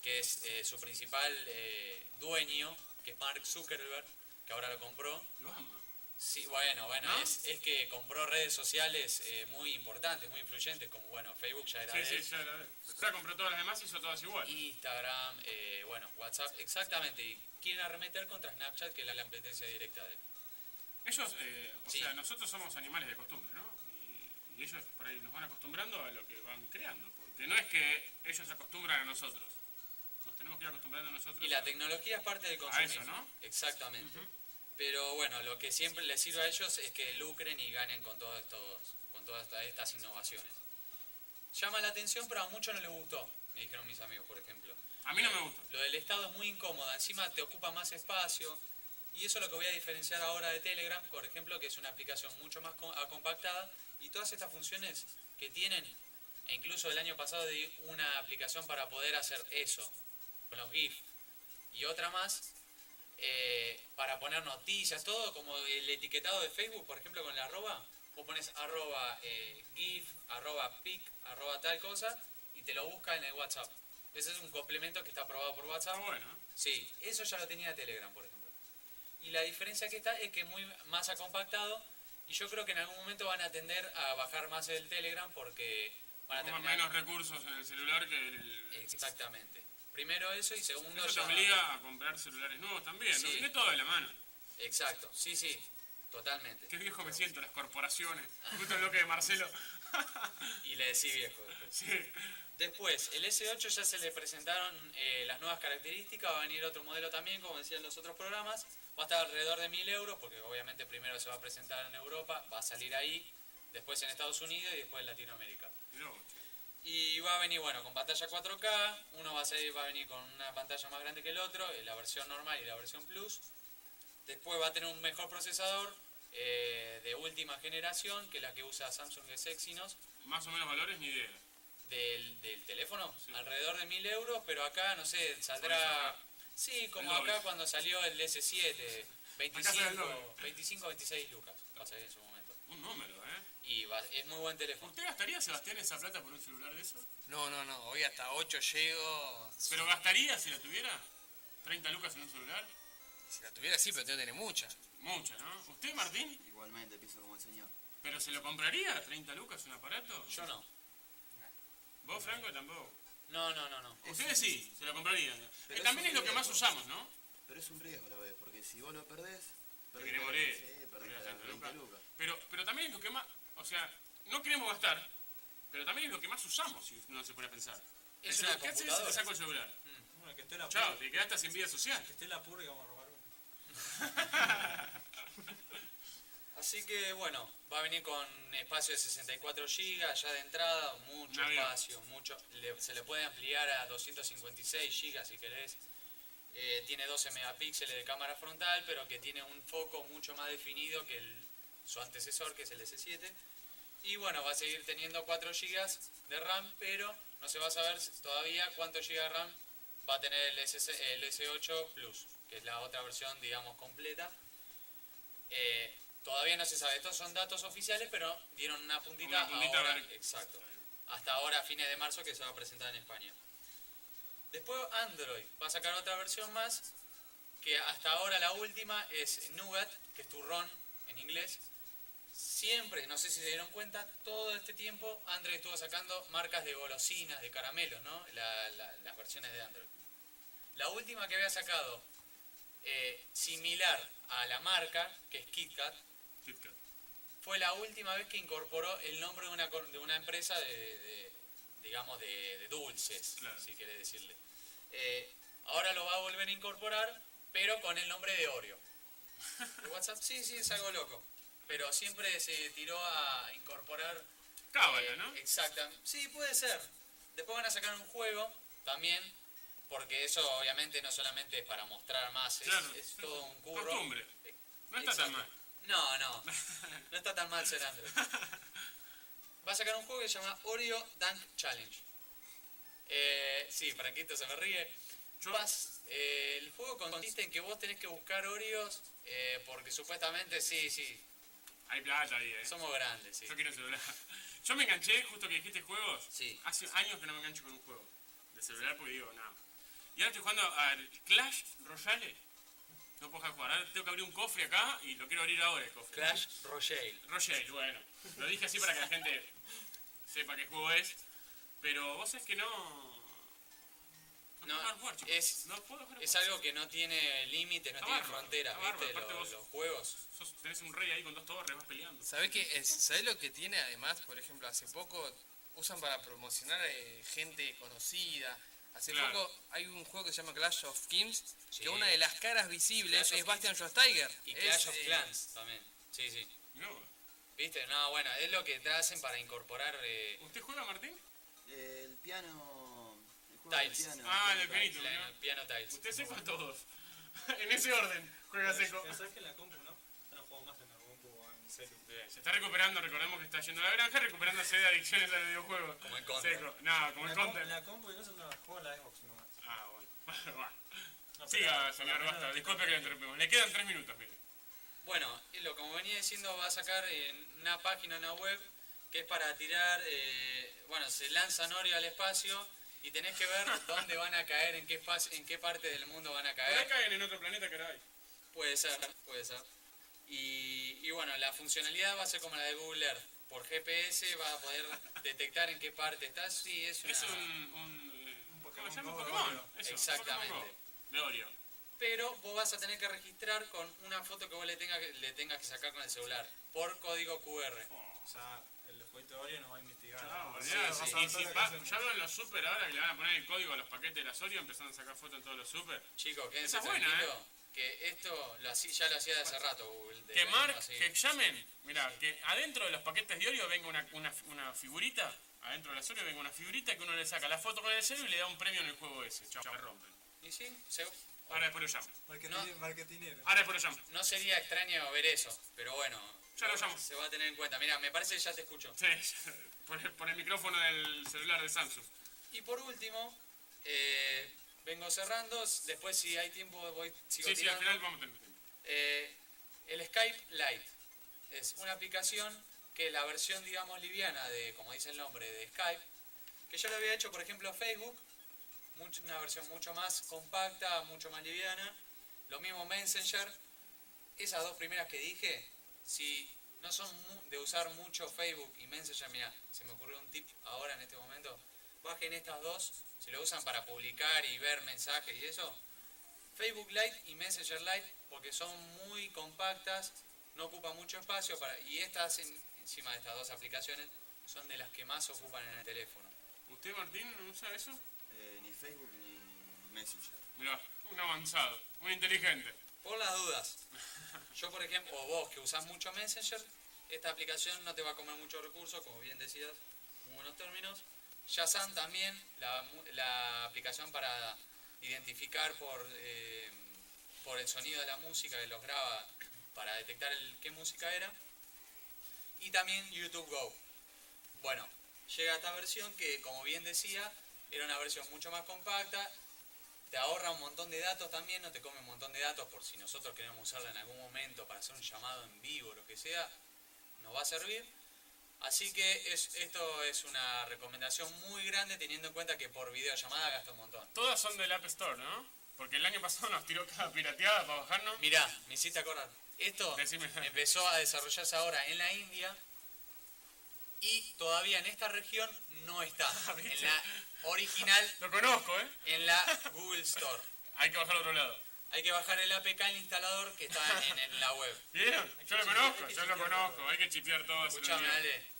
Que es eh, su principal eh, dueño, que es Mark Zuckerberg, que ahora lo compró. Lo ama. Sí, bueno, bueno, ¿No? es, es que compró redes sociales eh, muy importantes, muy influyentes, como bueno, Facebook ya era Sí, de sí, él. ya Ya compró todas las demás y hizo todas igual. Instagram, eh, bueno, WhatsApp, exactamente. Y quieren arremeter contra Snapchat, que es la competencia directa de él. Ellos, eh, o Sí. sea, nosotros somos animales de costumbre, ¿no? Y, y ellos por ahí nos van acostumbrando a lo que van creando. Porque no es que ellos se acostumbran a nosotros. Nos tenemos que ir acostumbrando nosotros. Y la a- tecnología es parte del A consumismo. eso, ¿no? Exactamente. Pero bueno, lo que siempre les sirve a ellos es que lucren y ganen con todos estos, con todas esta- estas innovaciones. Llama la atención, pero a muchos no les gustó, me dijeron mis amigos, por ejemplo. A mí no Eh, me gusta. Lo del estado es muy incómodo, encima te ocupa más espacio. Y eso es lo que voy a diferenciar ahora de Telegram, por ejemplo, que es una aplicación mucho más com- compactada. Y todas estas funciones que tienen, e incluso el año pasado di una aplicación para poder hacer eso, con los GIF y otra más, eh, para poner noticias, todo como el etiquetado de Facebook, por ejemplo, con la arroba. Vos pones arroba eh, GIF, arroba pic, arroba tal cosa, y te lo busca en el WhatsApp. Ese es un complemento que está aprobado por WhatsApp. bueno. Sí, eso ya lo tenía Telegram, por ejemplo. Y la diferencia que está es que es muy más acompactado y yo creo que en algún momento van a tender a bajar más el Telegram porque van a terminar... menos recursos en el celular que el... Exactamente. Primero eso y segundo Eso te ya... obliga a comprar celulares nuevos también, ¿no? Sí. Tiene todo de la mano. Exacto, sí, sí, totalmente. Qué viejo me siento, las corporaciones. [laughs] Justo el bloque de Marcelo. [laughs] Y le decí viejo. después. Después, el S8 ya se le presentaron eh, las nuevas características, va a venir otro modelo también, como decían los otros programas, va a estar alrededor de 1000 euros, porque obviamente primero se va a presentar en Europa, va a salir ahí, después en Estados Unidos y después en Latinoamérica. Y va a venir, bueno, con pantalla 4K, uno va a, ser- va a venir con una pantalla más grande que el otro, eh, la versión normal y la versión Plus. Después va a tener un mejor procesador eh, de última generación que la que usa Samsung es Exynos. Más o menos valores, ni idea. Del, del teléfono, alrededor de 1000 euros, pero acá, no sé, saldrá... Sí, como acá cuando salió el S7, Acá sale el 25, doble. 25 26 lucas, salir en su momento. Un número. Y va- es muy buen teléfono. ¿Usted gastaría, Sebastián, esa plata por un celular de eso? No, no, no, hoy hasta 8 llego. ¿Pero gastaría si la tuviera? ¿30 lucas en un celular? Si la tuviera sí, pero tengo que tener mucha. Mucha, ¿no? ¿Usted, Martín? Igualmente, pienso como el señor. ¿Pero se lo compraría? ¿30 lucas un aparato? Yo no. ¿Vos, Franco, tampoco? No, no, no, no. Ustedes sí, se lo comprarían. Pero Eh, también es lo que más usamos, ¿no? Pero es un riesgo a la vez, porque si vos lo perdés, Te perdés querés la- morir. Sí, Perdés perdés las las 30 30 lucas. lucas. Pero, pero también es lo que más... O sea, no queremos gastar, pero también es lo que más usamos, si uno se pone a pensar. Es El una celu- ¿Qué haces te saco el celular? Bueno, que esté la Chao, te quedaste sin vida social. Que esté la purga y vamos a robar uno. [laughs] Así que bueno, va a venir con espacio de 64 GB ya de entrada, mucho espacio, mucho. le- se le puede ampliar a 256 GB si querés. Eh, tiene 12 megapíxeles de cámara frontal, pero que tiene un foco mucho más definido que el- su antecesor, que es el S7. Y bueno, va a seguir teniendo 4 GB de RAM, pero no se va a saber todavía cuántos GB de RAM va a tener el, SS el S8 Plus, que es la otra versión, digamos, completa. Eh, todavía no se sabe, estos son datos oficiales, pero dieron una puntita, Una puntita ahora, a ver. exacto, hasta ahora, a fines de marzo, que se va a presentar en España. Después Android va a sacar otra versión más, que hasta ahora la última es Nougat, que es turrón en inglés. Siempre, no sé si se dieron cuenta, todo este tiempo Android estuvo sacando marcas de golosinas, de caramelos, ¿no? La- la- las versiones de Android. La última que había sacado, eh, similar a la marca, que es KitKat, KitKat. fue la última vez que incorporó el nombre de una, de una empresa de, de, digamos, de, de dulces, si quiere decirle. Eh, ahora lo va a volver a incorporar, pero con el nombre de Oreo. [laughs] ¿De WhatsApp? Sí, sí, es algo loco. Pero siempre se tiró a incorporar... Cábala, eh, ¿no? Exactamente. Sí, puede ser. Después van a sacar un juego también Porque eso obviamente no solamente es para mostrar más, es, Claro, es todo un curro. Costumbre. No está tan mal. No, no. No está tan mal ser Android. [laughs] Va a sacar un juego que se llama Oreo Dunk Challenge. Eh, sí, Franquito se me ríe. Vas- eh, el juego consiste en que vos tenés que buscar Oreos eh, porque supuestamente sí, sí. Hay plata ahí, eh. Somos grandes, sí. Yo quiero celular. [laughs] Yo me enganché, justo que dijiste juegos. Sí. Hace años que no me engancho con un juego de celular porque digo, no. Y ahora estoy jugando al Clash Royale. No puedo dejar jugar. Ahora tengo que abrir un cofre acá y lo quiero abrir ahora el cofre. Clash Royale. Royale, bueno. Lo dije así para que la gente sepa qué juego es. Pero vos sabés que no. No, es, No puedo jugar. es algo que no tiene límites, no Está tiene bárbaro, fronteras, ¿viste? Los, vos- los juegos. Sos- tenés un rey ahí con dos torres, vas peleando. ¿Sabés, que es- ¿Sabés lo que tiene además? Por ejemplo, hace poco usan para promocionar eh, gente conocida. Hace Claro. poco hay un juego que se llama Clash of Kings, Sí. que una de las caras visibles Clash es Bastian Schweinsteiger. Y Es, Clash of eh, Clans también. Sí, sí. No. ¿Viste? No, bueno, es lo que te hacen para incorporar eh, ¿Usted juega, Martín? El piano. Tiles. piano. Ah, el pianito, piano tiles. Usted seco a todos. [laughs] en ese orden, juega seco. Sabes que en la compu, ¿no? Ya no juego más en la compu o en celu. Se está recuperando, recordemos que está yendo a la granja, recuperándose de adicciones al videojuego. Como el Counter. Seco. No, como el la, com- Counter. la compu y no la juego en la Xbox nomás. Ah, bueno. [laughs] Bueno. No, Siga, pero- señor, pero- basta. Disculpe que le interrumpimos. Le quedan tres minutos, mire. Bueno, y lo como venía diciendo, va a sacar en una página, una web, que es para tirar, eh, bueno, se lanzan Oreo al espacio y tenés que ver dónde van a caer, en qué espacio, en qué parte del mundo van a Por ahí caer. caen en otro planeta que hay. Puede ser, puede ser. Y, y bueno, la funcionalidad va a ser como la de Google Earth. Por GPS va a poder detectar en qué parte estás. Sí, es una... Es un. un, eh, ¿Cómo? Go Pokémon. Eso, Exactamente. Pokémon Go, De Oreo. Pero vos vas a tener que registrar con una foto que vos le tengas que, le tengas que sacar con el celular. Por código QR. O sea, el jueguito de Oreo nos va a ya veo en los super ahora que le van a poner el código a los paquetes de las Oreo, empezando a sacar fotos en todos los super. Chicos, quédense Esa es buena, tranquilos, ¿eh? Que esto lo hacía, ya lo hacía de hace rato Google. de Que la Mark, misma así. que llamen, mira, que adentro de los paquetes de Oreo venga una, una, una figurita, adentro de las Oreo venga una figurita que uno le saca la foto con el celu y le da un premio en el juego ese. Chao, me rompen. Y sí, se- Ahora después lo llamo. Marketing- Marketinero. Ahora después lo llamo. no sería extraño ver eso, pero bueno. Ya lo llamo. Se va a tener en cuenta. Mira, me parece que ya te escucho. Sí, por el, por el micrófono del celular de Samsung. Y por último, eh, vengo cerrando. Después, si hay tiempo, voy sigo Sí, sí, al tirando. final vamos a tener tiempo. Eh, el Skype Lite es una aplicación que es la versión, digamos, liviana de, como dice el nombre, de Skype, que yo lo había hecho, por ejemplo, Facebook, mucho- una versión mucho más compacta, mucho más liviana. Lo mismo Messenger. Esas dos primeras que dije, si no son de usar mucho Facebook y Messenger, mira, se me ocurrió un tip ahora en este momento. Bajen estas dos, si lo usan para publicar y ver mensajes y eso, Facebook Lite y Messenger Lite porque son muy compactas, no ocupan mucho espacio para, y estas en- encima de estas dos aplicaciones son de las que más ocupan en el teléfono. ¿Usted, Martín, no usa eso? Facebook ni Messenger. Mirá, un avanzado, muy inteligente. Por las dudas, [laughs] yo por ejemplo, o vos que usás mucho Messenger, esta aplicación no te va a comer muchos recursos, como bien decías, muy buenos términos. Shazam también, la, la aplicación para identificar por, eh, por el sonido de la música que los graba para detectar el, qué música era. Y también YouTube Go. Bueno, llega esta versión que, como bien decía, era una versión mucho más compacta, te ahorra un montón de datos también, no te come un montón de datos por si nosotros queremos usarla en algún momento para hacer un llamado en vivo, lo que sea, nos va a servir. Así que es, esto es una recomendación muy grande teniendo en cuenta que por videollamada gasta un montón. Todas son del App Store, ¿no? Porque el año pasado nos tiró cada pirateada para bajarnos. Mirá, me hiciste acordar. Esto empezó a desarrollarse ahora en la India y todavía en esta región no está. [laughs] en la original. Lo conozco, ¿eh? En la Google Store. [laughs] Hay que bajar al otro lado. Hay que bajar el APK, el instalador que está en, en la web. [laughs] ¿Vieron? Yo lo conozco, yo lo conozco. Hay que chipear todo. Escuchame, bien. Ale.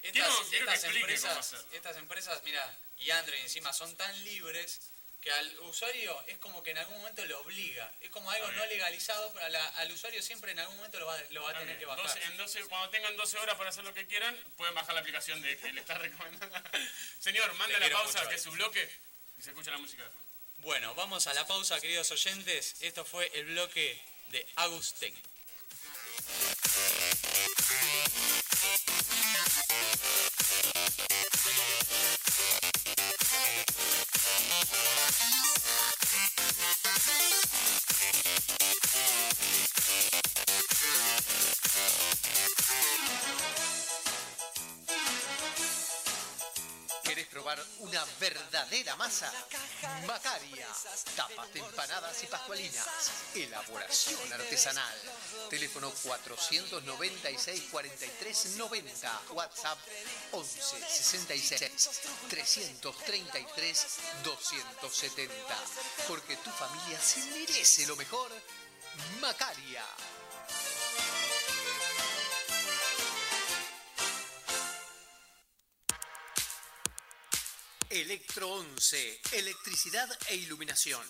Quiero- Estas, quiero estas empresas, estas empresas, mira, y Android encima son tan libres que al usuario es como que en algún momento lo obliga. Es como algo no legalizado, pero la- al usuario siempre en algún momento lo va, lo va a tener bien. que bajar. 12 en 12 cuando tengan 12 horas para hacer lo que quieran, pueden bajar la aplicación de que le está [laughs] recomendando. Señor, manda la pausa, mucho, que es su bloque, y se escucha la música de fondo. Bueno, vamos a la pausa, queridos oyentes. Esto fue el bloque de Agustín. Thank you. Probar una verdadera masa? Macaria. Tapas de empanadas y pascualinas. Elaboración artesanal. Teléfono 496 43 90. WhatsApp 11 66 333 270. Porque tu familia se merece lo mejor. Macaria. Electro 11, electricidad e iluminación.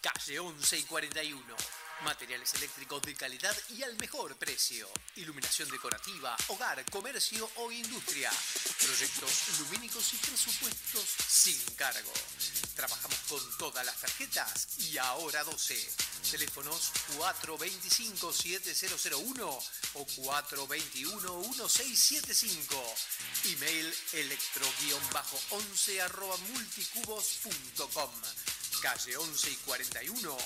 Calle 11 y 41. Materiales eléctricos de calidad y al mejor precio. Iluminación decorativa, hogar, comercio o industria. Proyectos lumínicos y presupuestos sin cargo. Trabajamos con todas las tarjetas y ahora 12. Teléfonos 425-7001 o 421-1675. Email electro-11 arroba multicubos.com. Calle 11 y 41,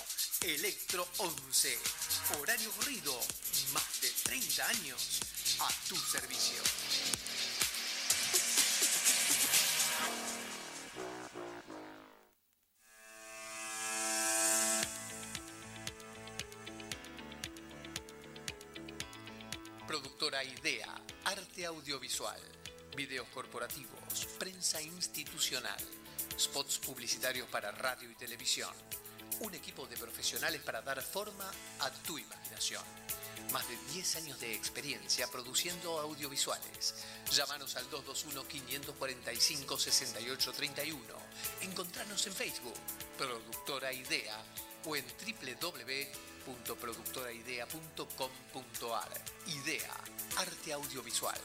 Electro 11. Horario corrido, más de 30 años a tu servicio. Productora Idea, arte audiovisual, videos corporativos, prensa institucional, spots publicitarios para radio y televisión. Un equipo de profesionales para dar forma a tu imaginación. Más de 10 años de experiencia produciendo audiovisuales. Llámanos al 221-545-6831. Encontrarnos en Facebook, Productora Idea, o en www.productoraidea.com.ar. Idea, arte audiovisual.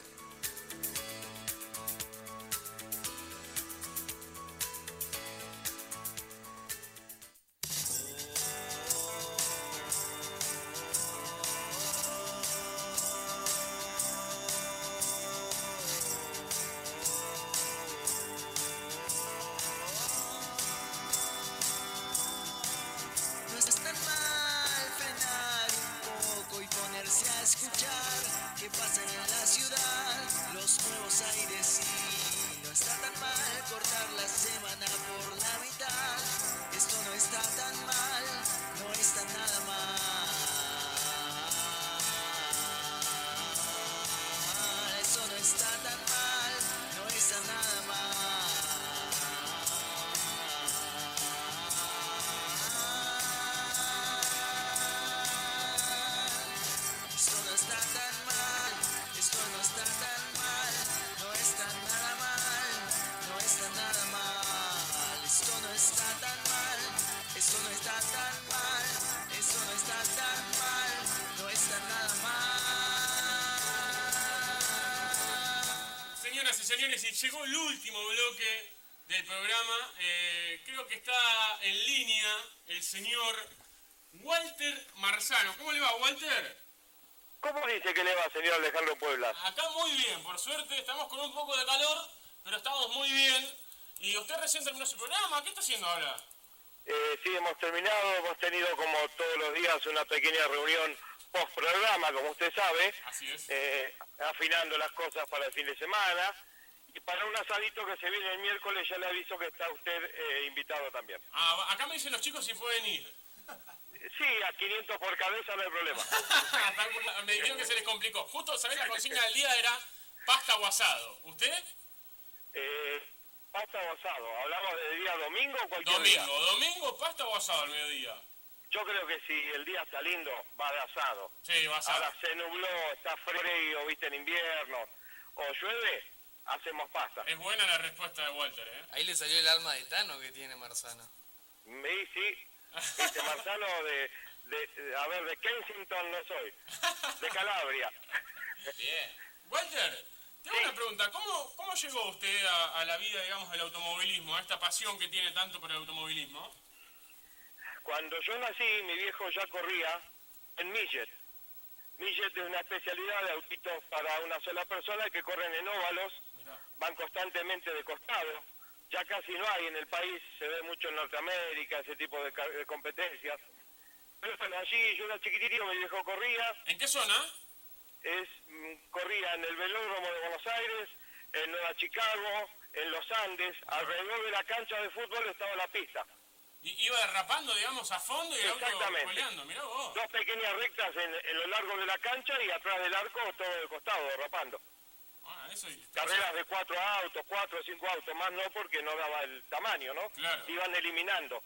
Llegó el último bloque del programa. Eh, creo que está en línea el señor Walter Marzano. ¿Cómo le va, Walter? ¿Cómo dice que le va, señor Alejandro Puebla? Acá muy bien, por suerte. Estamos con un poco de calor, pero estamos muy bien. Y usted recién terminó su programa. ¿Qué está haciendo ahora? Eh, sí, hemos terminado, hemos tenido como todos los días una pequeña reunión post programa, como usted sabe, Así es. eh, afinando las cosas para el fin de semana. Y para un asadito que se viene el miércoles ya le aviso que está usted eh, invitado también. Ah, acá me dicen los chicos si pueden ir. Sí, a 500 por cabeza no hay problema. [laughs] me dijeron que se les complicó. Justo, ¿sabés? La consigna del día era pasta o asado. ¿Usted? Eh, pasta o asado, ¿hablamos de día domingo o cualquier día? Domingo. ¿Domingo, pasta o asado al mediodía? Yo creo que si el día está lindo, va de asado. Sí, va asado. Ahora se nubló, está frío, viste, en invierno, o llueve, hacemos pasta. Es buena la respuesta de Walter, ¿eh? Ahí le salió el alma de Tano que tiene Marzano. Sí, sí, este Marzano de, de, de- a ver, de Kensington no soy, de Calabria. Bien. Walter, tengo una pregunta. ¿Cómo, ¿Cómo llegó usted a, a la vida, digamos, del automovilismo, a esta pasión que tiene tanto por el automovilismo? Cuando yo nací, mi viejo ya corría en Millet. Millet es una especialidad de autitos para una sola persona que corren en óvalos, van constantemente de costado. Ya casi no hay en el país, se ve mucho en Norteamérica ese tipo de, competencias. Pero bueno, allí yo era chiquitito, mi viejo corría. ¿En qué zona? Es, mm, corría en el velódromo de Buenos Aires, en Nueva Chicago, en los Andes, alrededor de la cancha de fútbol estaba la pista. Y iba derrapando, digamos, a fondo y el Exactamente. mirá vos. Dos pequeñas rectas en, en lo largo de la cancha y atrás del arco todo de costado, derrapando. Eso y- Carreras de cuatro autos, cuatro o cinco autos, más no porque no daba el tamaño, ¿no? Claro. Iban eliminando.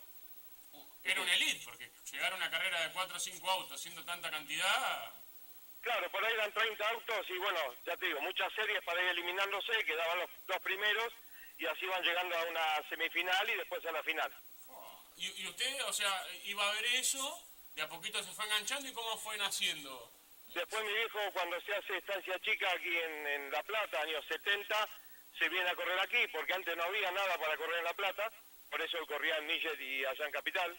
Era un elite, porque llegar a una carrera de 4 o 5 autos siendo tanta cantidad... Claro, por ahí eran 30 autos y bueno, ya te digo, muchas series para ir eliminándose, quedaban los dos primeros y así van llegando a una semifinal y después a la final. Y, y usted, o sea, iba a ver eso, de a poquito se fue enganchando y cómo fue naciendo. Después mi viejo, cuando se hace estancia chica aquí en, en La Plata, años 70, se viene a correr aquí, porque antes no había nada para correr en La Plata, por eso él corría en Millet y allá en Capital.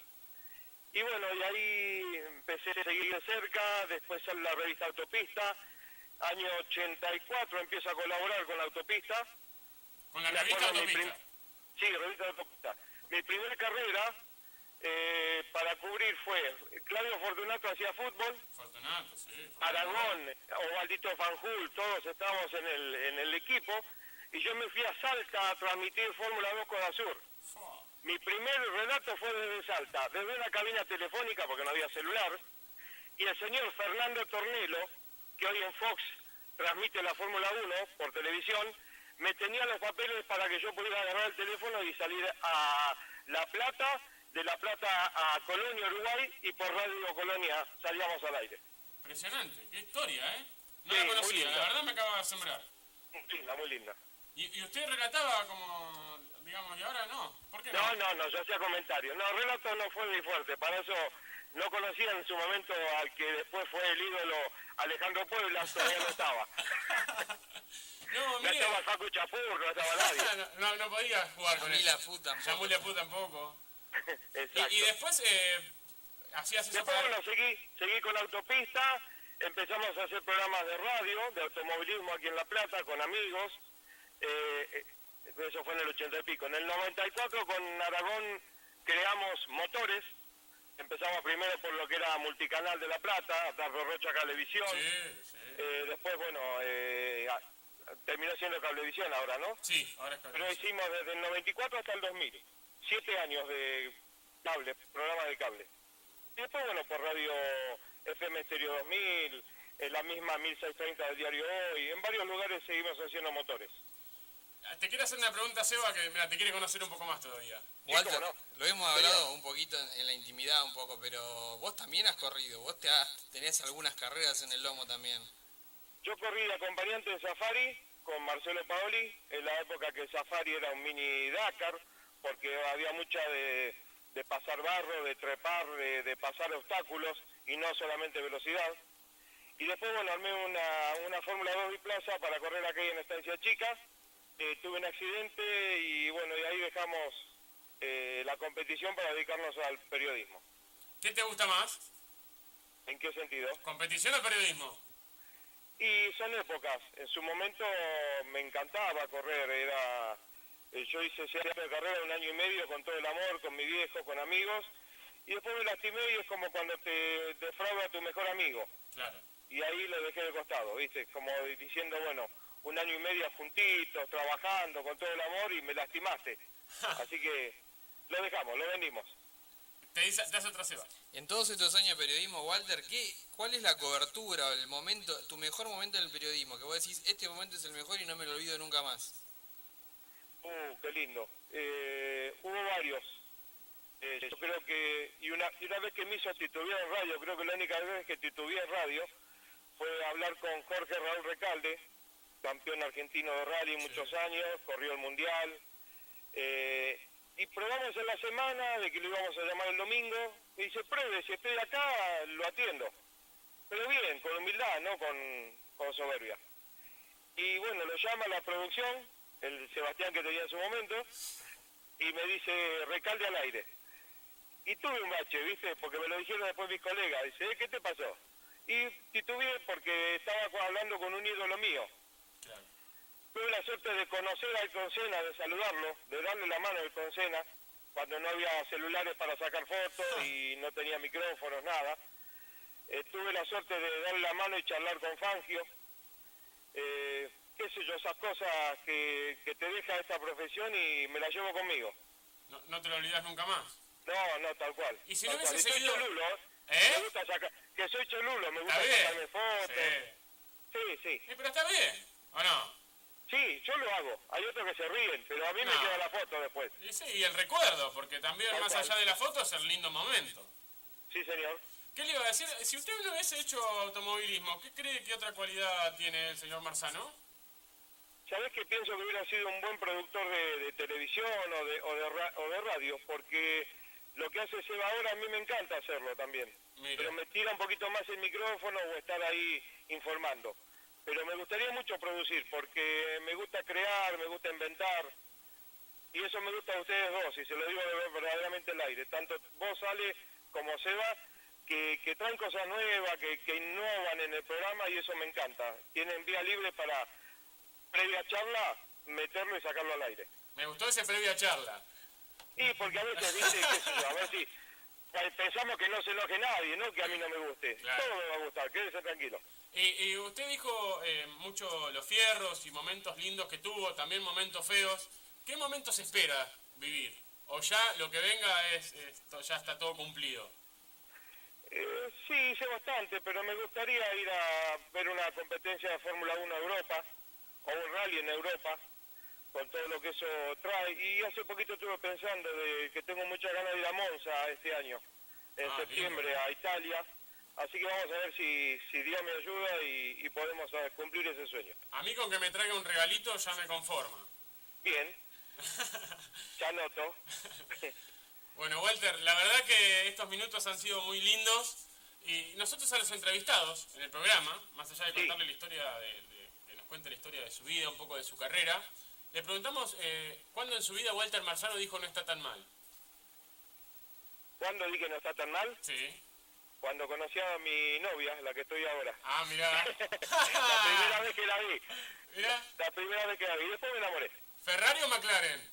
Y bueno, y ahí empecé a seguir de cerca, después en la revista Autopista, año 84 empiezo a colaborar con la Autopista. ¿Con la revista Autopista? Sí, revista Autopista. Mi primera carrera eh, para cubrir fue, Claudio Fortunato hacía fútbol, Fortunato, sí. Aragón, Ovaldito Fanjul, todos estábamos en el, en el equipo, y yo me fui a Salta a transmitir Fórmula 2 Coda Sur. Mi primer relato fue desde Salta, desde una cabina telefónica, porque no había celular, y el señor Fernando Tornelo, que hoy en Fox transmite la Fórmula 1 por televisión, me tenía los papeles para que yo pudiera agarrar el teléfono y salir a La Plata, de La Plata a Colonia, Uruguay, y por Radio Colonia salíamos al aire. Impresionante, qué historia, ¿eh? No Sí, la muy conocía, la verdad me acaba de asombrar. Muy linda, muy linda. Y, y usted relataba como, digamos, y ahora no. ¿Por qué no? No, no, no, yo hacía comentarios. No, relato no fue mi fuerte, para eso no conocía en su momento al que después fue el ídolo Alejandro Puebla, todavía no estaba. [laughs] No, No mire. estaba Facu Chapur, no estaba nadie. no, [laughs] no, no podía jugar con Yamil eso. Apu tampoco. Yamil Apu tampoco. [laughs] Y, y después eh, hacías eso Después, para... bueno, seguí, seguí con autopista, empezamos a hacer programas de radio, de automovilismo aquí en La Plata, con amigos. Eh, eh, eso fue en el 80 y pico. En el 94 con Aragón creamos motores. Empezamos primero por lo que era multicanal de La Plata, Dardo Rocha Cablevisión. Eh, después, bueno, eh, ah, terminó siendo Cablevisión ahora, ¿no? Sí, ahora es Pero hicimos desde el 94 hasta el 2000. Siete años de cable, programa de cable. Y después, bueno, por radio FM Estéreo 2000, en la misma 1630 del diario Hoy, en varios lugares seguimos haciendo motores. Te quiero hacer una pregunta, Seba, que mira, te quiere conocer un poco más todavía. Walter, lo hemos hablado un poquito en, en la intimidad un poco, pero vos también has corrido, vos te has- tenés algunas carreras en el lomo también. Yo corrí de acompañante en Safari con Marcelo Paoli, en la época que Safari era un mini Dakar, porque había mucha de, de pasar barro, de trepar, de, de pasar obstáculos y no solamente velocidad. Y después, bueno, armé una, una Fórmula 2 biplaza para correr aquí en Estancia Chica. Eh, tuve un accidente y bueno, y ahí dejamos eh, la competición para dedicarnos al periodismo. ¿Qué te gusta más? ¿En qué sentido? ¿Competición o periodismo? Y son épocas. En su momento me encantaba correr. Era, eh, yo hice años de carrera, un año y medio con todo el amor, con mi viejo, con amigos. Y después me lastimé y es como cuando te defrauda a tu mejor amigo. Claro. Y ahí lo dejé de costado, ¿viste? Como diciendo, bueno, un año y medio juntitos, trabajando con todo el amor y me lastimaste. [laughs] Así que lo dejamos, lo vendimos. Te, dice, te hace otra. En todos estos años de periodismo, Walter, ¿qué, ¿cuál es la cobertura o el momento, tu mejor momento en el periodismo? Que vos decís, este momento es el mejor y no me lo olvido nunca más. Uh, qué lindo. Eh, hubo varios. Eh, yo creo que, y una, y una vez que me hizo titubear en radio, creo que la única vez que titubeé en radio fue hablar con Jorge Raúl Recalde, campeón argentino de rally muchos años, corrió el mundial. Eh, y probamos en la semana de que lo íbamos a llamar el domingo. Y dice, pruebe, si estoy acá, lo atiendo. Pero bien, con humildad, no con, con soberbia. Y bueno, lo llama la producción, el Sebastián que tenía en su momento, y me dice, recalde al aire. y tuve un bache, ¿viste? Porque me lo dijeron después mis colegas. Dice, "Eh, ¿qué te pasó? Y titubeé porque estaba hablando con un ídolo mío. Tuve la suerte de conocer al Consena, de saludarlo, de darle la mano al Consena, cuando no había celulares para sacar fotos y no tenía micrófonos, nada. Eh, tuve la suerte de darle la mano y charlar con Fangio. Eh, qué sé yo, esas cosas que, que te deja esta profesión y me la llevo conmigo. No, no te lo olvidas nunca más. No, no, tal cual. Y si no hubiese seguido- cholulo, ¿eh? ¿Eh? Me gusta sacar, que soy cholulo, me gusta sacarme fotos. Sí. Sí, pero está bien, ¿o no? Sí, yo lo hago. Hay otros que se ríen, pero a mí me queda la foto después. Y sí, y el recuerdo, porque también Tal más cual. allá de la foto es el lindo momento. Sí, señor. ¿Qué le iba a decir? Si usted no hubiese hecho automovilismo, ¿qué cree que otra cualidad tiene el señor Marzano? ¿Sabés que pienso que hubiera sido un buen productor de, de televisión o de, o, de ra- o de radio? Porque lo que hace Seba ahora a mí me encanta hacerlo también. Pero me tira un poquito más el micrófono o estar ahí informando. Pero me gustaría mucho producir porque me gusta crear, me gusta inventar. Y eso me gusta a ustedes dos, y se lo digo de- verdaderamente al aire. Tanto vos, Ale, como Seba, que, que traen cosas nuevas, que, que innovan en el programa y eso me encanta. Tienen vía libre para, previa charla, meterlo y sacarlo al aire. Me gustó ese previa charla. Y porque a veces, sé yo, a ver si pensamos que no se enoje nadie, ¿no? Que a mí no me guste. Claro. Todo me va a gustar, quédese tranquilo. Y, y usted dijo eh, mucho los fierros y momentos lindos que tuvo, también momentos feos. ¿Qué momentos espera vivir? ¿O ya lo que venga es, es- ya está todo cumplido? Eh, sí, hice bastante, pero me gustaría ir a ver una competencia de Fórmula 1 a Europa, o un rally en Europa, con todo lo que eso trae. Y hace poquito estuve pensando de que tengo muchas ganas de ir a Monza este año, en Ah, septiembre, a Italia. Así que vamos a ver si, si Dios me ayuda y, y podemos eh, cumplir ese sueño. A mí con que me traiga un regalito ya me conforma. Bien, [laughs] ya noto. [laughs] Bueno, Walter, la verdad que estos minutos han sido muy lindos y nosotros a los entrevistados en el programa, más allá de contarle la historia, de, cuente la historia de su vida, un poco de su carrera, le preguntamos eh, cuándo en su vida Walter Marzano dijo no está tan mal. ¿Cuándo di que no está tan mal? Sí. Cuando conocí a mi novia, la que estoy ahora. Ah, mirá. [laughs] la primera vez que la vi. Mirá. La primera vez que la vi. Después me enamoré. ¿Ferrari o McLaren?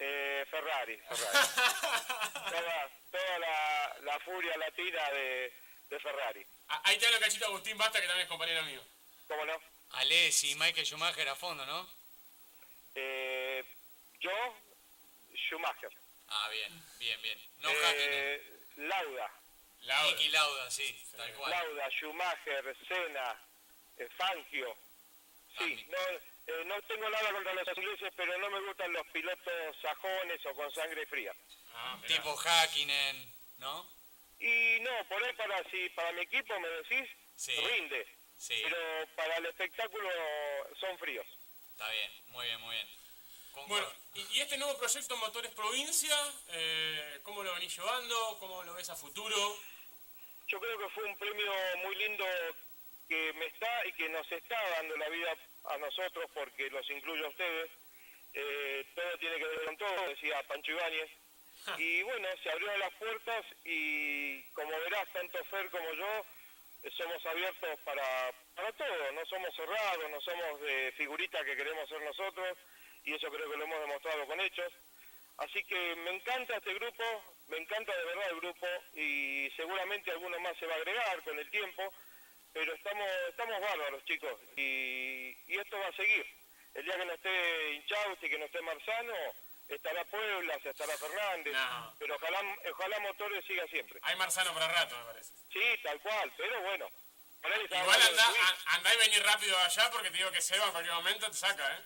Eh, Ferrari, Ferrari. [laughs] toda toda la, la furia latina de, de Ferrari. Ah, Ahí te hablo cachito Agustín Basta, que también es compañero mío. ¿Cómo no? Alessi, Michael Schumacher a fondo, ¿no? Eh, yo, Schumacher. Ah, bien, bien, bien. No Eh, Hakkinen. Lauda. Lauda. Niki Lauda, sí, tal cual. Lauda, Schumacher, Senna, eh, Fangio. Sí, no, eh, no tengo nada contra los ingleses, pero no me gustan los pilotos sajones o con sangre fría. Ah, Tipo Hakkinen, ¿no? Y no, por ahí para si para mi equipo me decís, Sí. rinde. Sí. Pero para el espectáculo son fríos. Está bien, muy bien, muy bien. Bueno, y, y este nuevo proyecto Motores Provincia, eh, ¿cómo lo venís llevando? ¿Cómo lo ves a futuro? Yo creo que fue un premio muy lindo que me está y que nos está dando la vida a nosotros, porque los incluyo a ustedes. Eh, todo tiene que ver con todo, decía Pancho Ibáñez. Y bueno, se abrieron las puertas y como verás, tanto Fer como yo somos abiertos para, para todo, no somos cerrados, no somos de figuritas que queremos ser nosotros y eso creo que lo hemos demostrado con hechos. Así que me encanta este grupo, me encanta de verdad el grupo y seguramente alguno más se va a agregar con el tiempo, pero estamos, estamos bárbaros chicos y, y esto va a seguir. El día que no esté Inchausti, que no esté Marzano, estará Puebla, se estará Fernández, pero ojalá, ojalá Motores siga siempre. Hay Marzano para rato, me parece. Sí, tal cual, pero bueno. Igual hablando de andá, subir. a- andá y vení rápido allá porque te digo que Seba en cualquier momento te saca, ¿eh?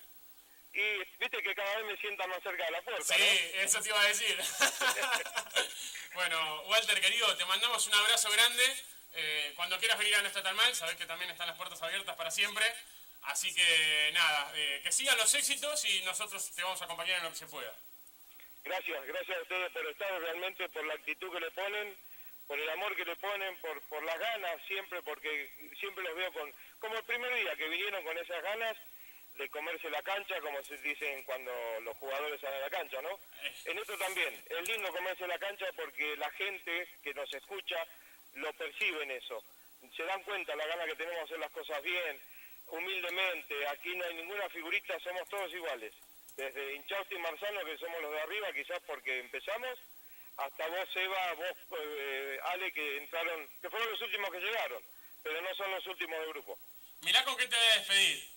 Y viste que cada vez me sienta más cerca de la puerta, Sí, ¿no? eso te iba a decir. [laughs] [laughs] bueno, Walter, querido, te mandamos un abrazo grande. Eh, cuando quieras venir a No Está Tan Mal, sabes que también están las puertas abiertas para siempre. Así que nada, eh, que sigan los éxitos y nosotros te vamos a acompañar en lo que se pueda. Gracias, gracias a ustedes por estar realmente, por la actitud que le ponen, por el amor que le ponen, por, las ganas siempre, porque siempre los veo con, como el primer día que vinieron con esas ganas de comerse la cancha, como se dicen cuando los jugadores salen a la cancha, ¿no? En esto también, es lindo comerse la cancha porque la gente que nos escucha lo percibe en eso. Se dan cuenta la gana que tenemos de hacer las cosas bien, humildemente, aquí no hay ninguna figurita, somos todos iguales. Desde Inchausti y Marzano, que somos los de arriba, quizás porque empezamos, hasta vos, Eva, vos, eh, Ale, que entraron, que fueron los últimos que llegaron, pero no son los últimos del grupo. Mirá con qué te voy a despedir.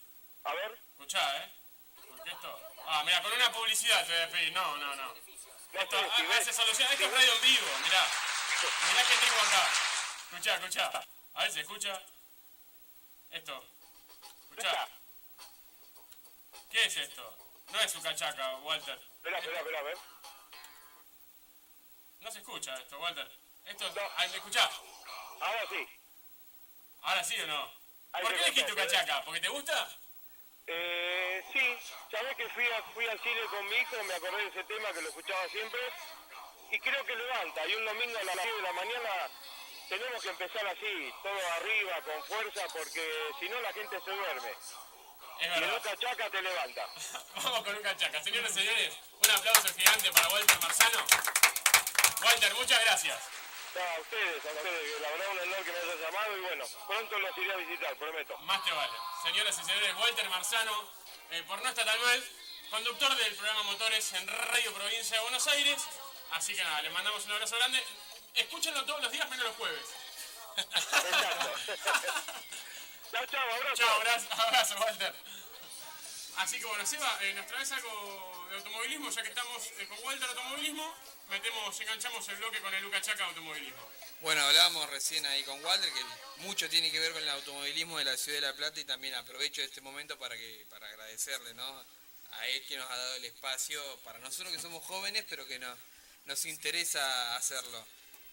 A ver. Escuchá, ¿eh? Porque esto... Ah, mira, con una publicidad te voy a despedir. No, no, no. Esto, ah, hace solución. Esto es radio en vivo, mirá. Mirá que tengo acá. Escuchá, escuchá. A ver, ¿se escucha? Esto. Escuchá. ¿Qué es esto? No es su cachaca, Walter. Espera, espera, espera, a ver. No se escucha esto, Walter. Esto es... Ah, ¿Me escuchás? Ahora sí. ¿Ahora sí o no? Ahí ¿Por qué elegiste tu cachaca? ¿Porque te gusta? Eh, sí, sabés que fui, a- fui al cine con mi hijo, me acordé de ese tema que lo escuchaba siempre, y creo que levanta, y un domingo a las 10 de la mañana tenemos que empezar así, todo arriba, con fuerza, porque si no la gente se duerme. Es y el verdad. otra chaca te levanta. [laughs] Vamos con un cachaca. Señores y señores, un aplauso gigante para Walter Marzano. Walter, muchas gracias. No, a ustedes, a ustedes, la verdad un honor que me hayas llamado, y bueno, pronto los iré a visitar, prometo. Más te vale. Señoras y señores, Walter Marzano, eh, por no estar tan mal, conductor del programa Motores en Radio Provincia de Buenos Aires. Así que nada, le mandamos un abrazo grande. Escúchenlo todos los días menos los jueves. Chao, chao, abrazo. Chao, abrazo, abrazo, Walter. Así que bueno, Seba, eh, ¿nos traes algo de automovilismo? Ya que estamos eh, con Walter Automovilismo, metemos, enganchamos el bloque con el Luca Chaca Automovilismo. Bueno, hablábamos recién ahí con Walter que mucho tiene que ver con el automovilismo de la ciudad de La Plata y también aprovecho este momento para que para agradecerle, ¿no? A él que nos ha dado el espacio para nosotros que somos jóvenes, pero que no, nos interesa hacerlo.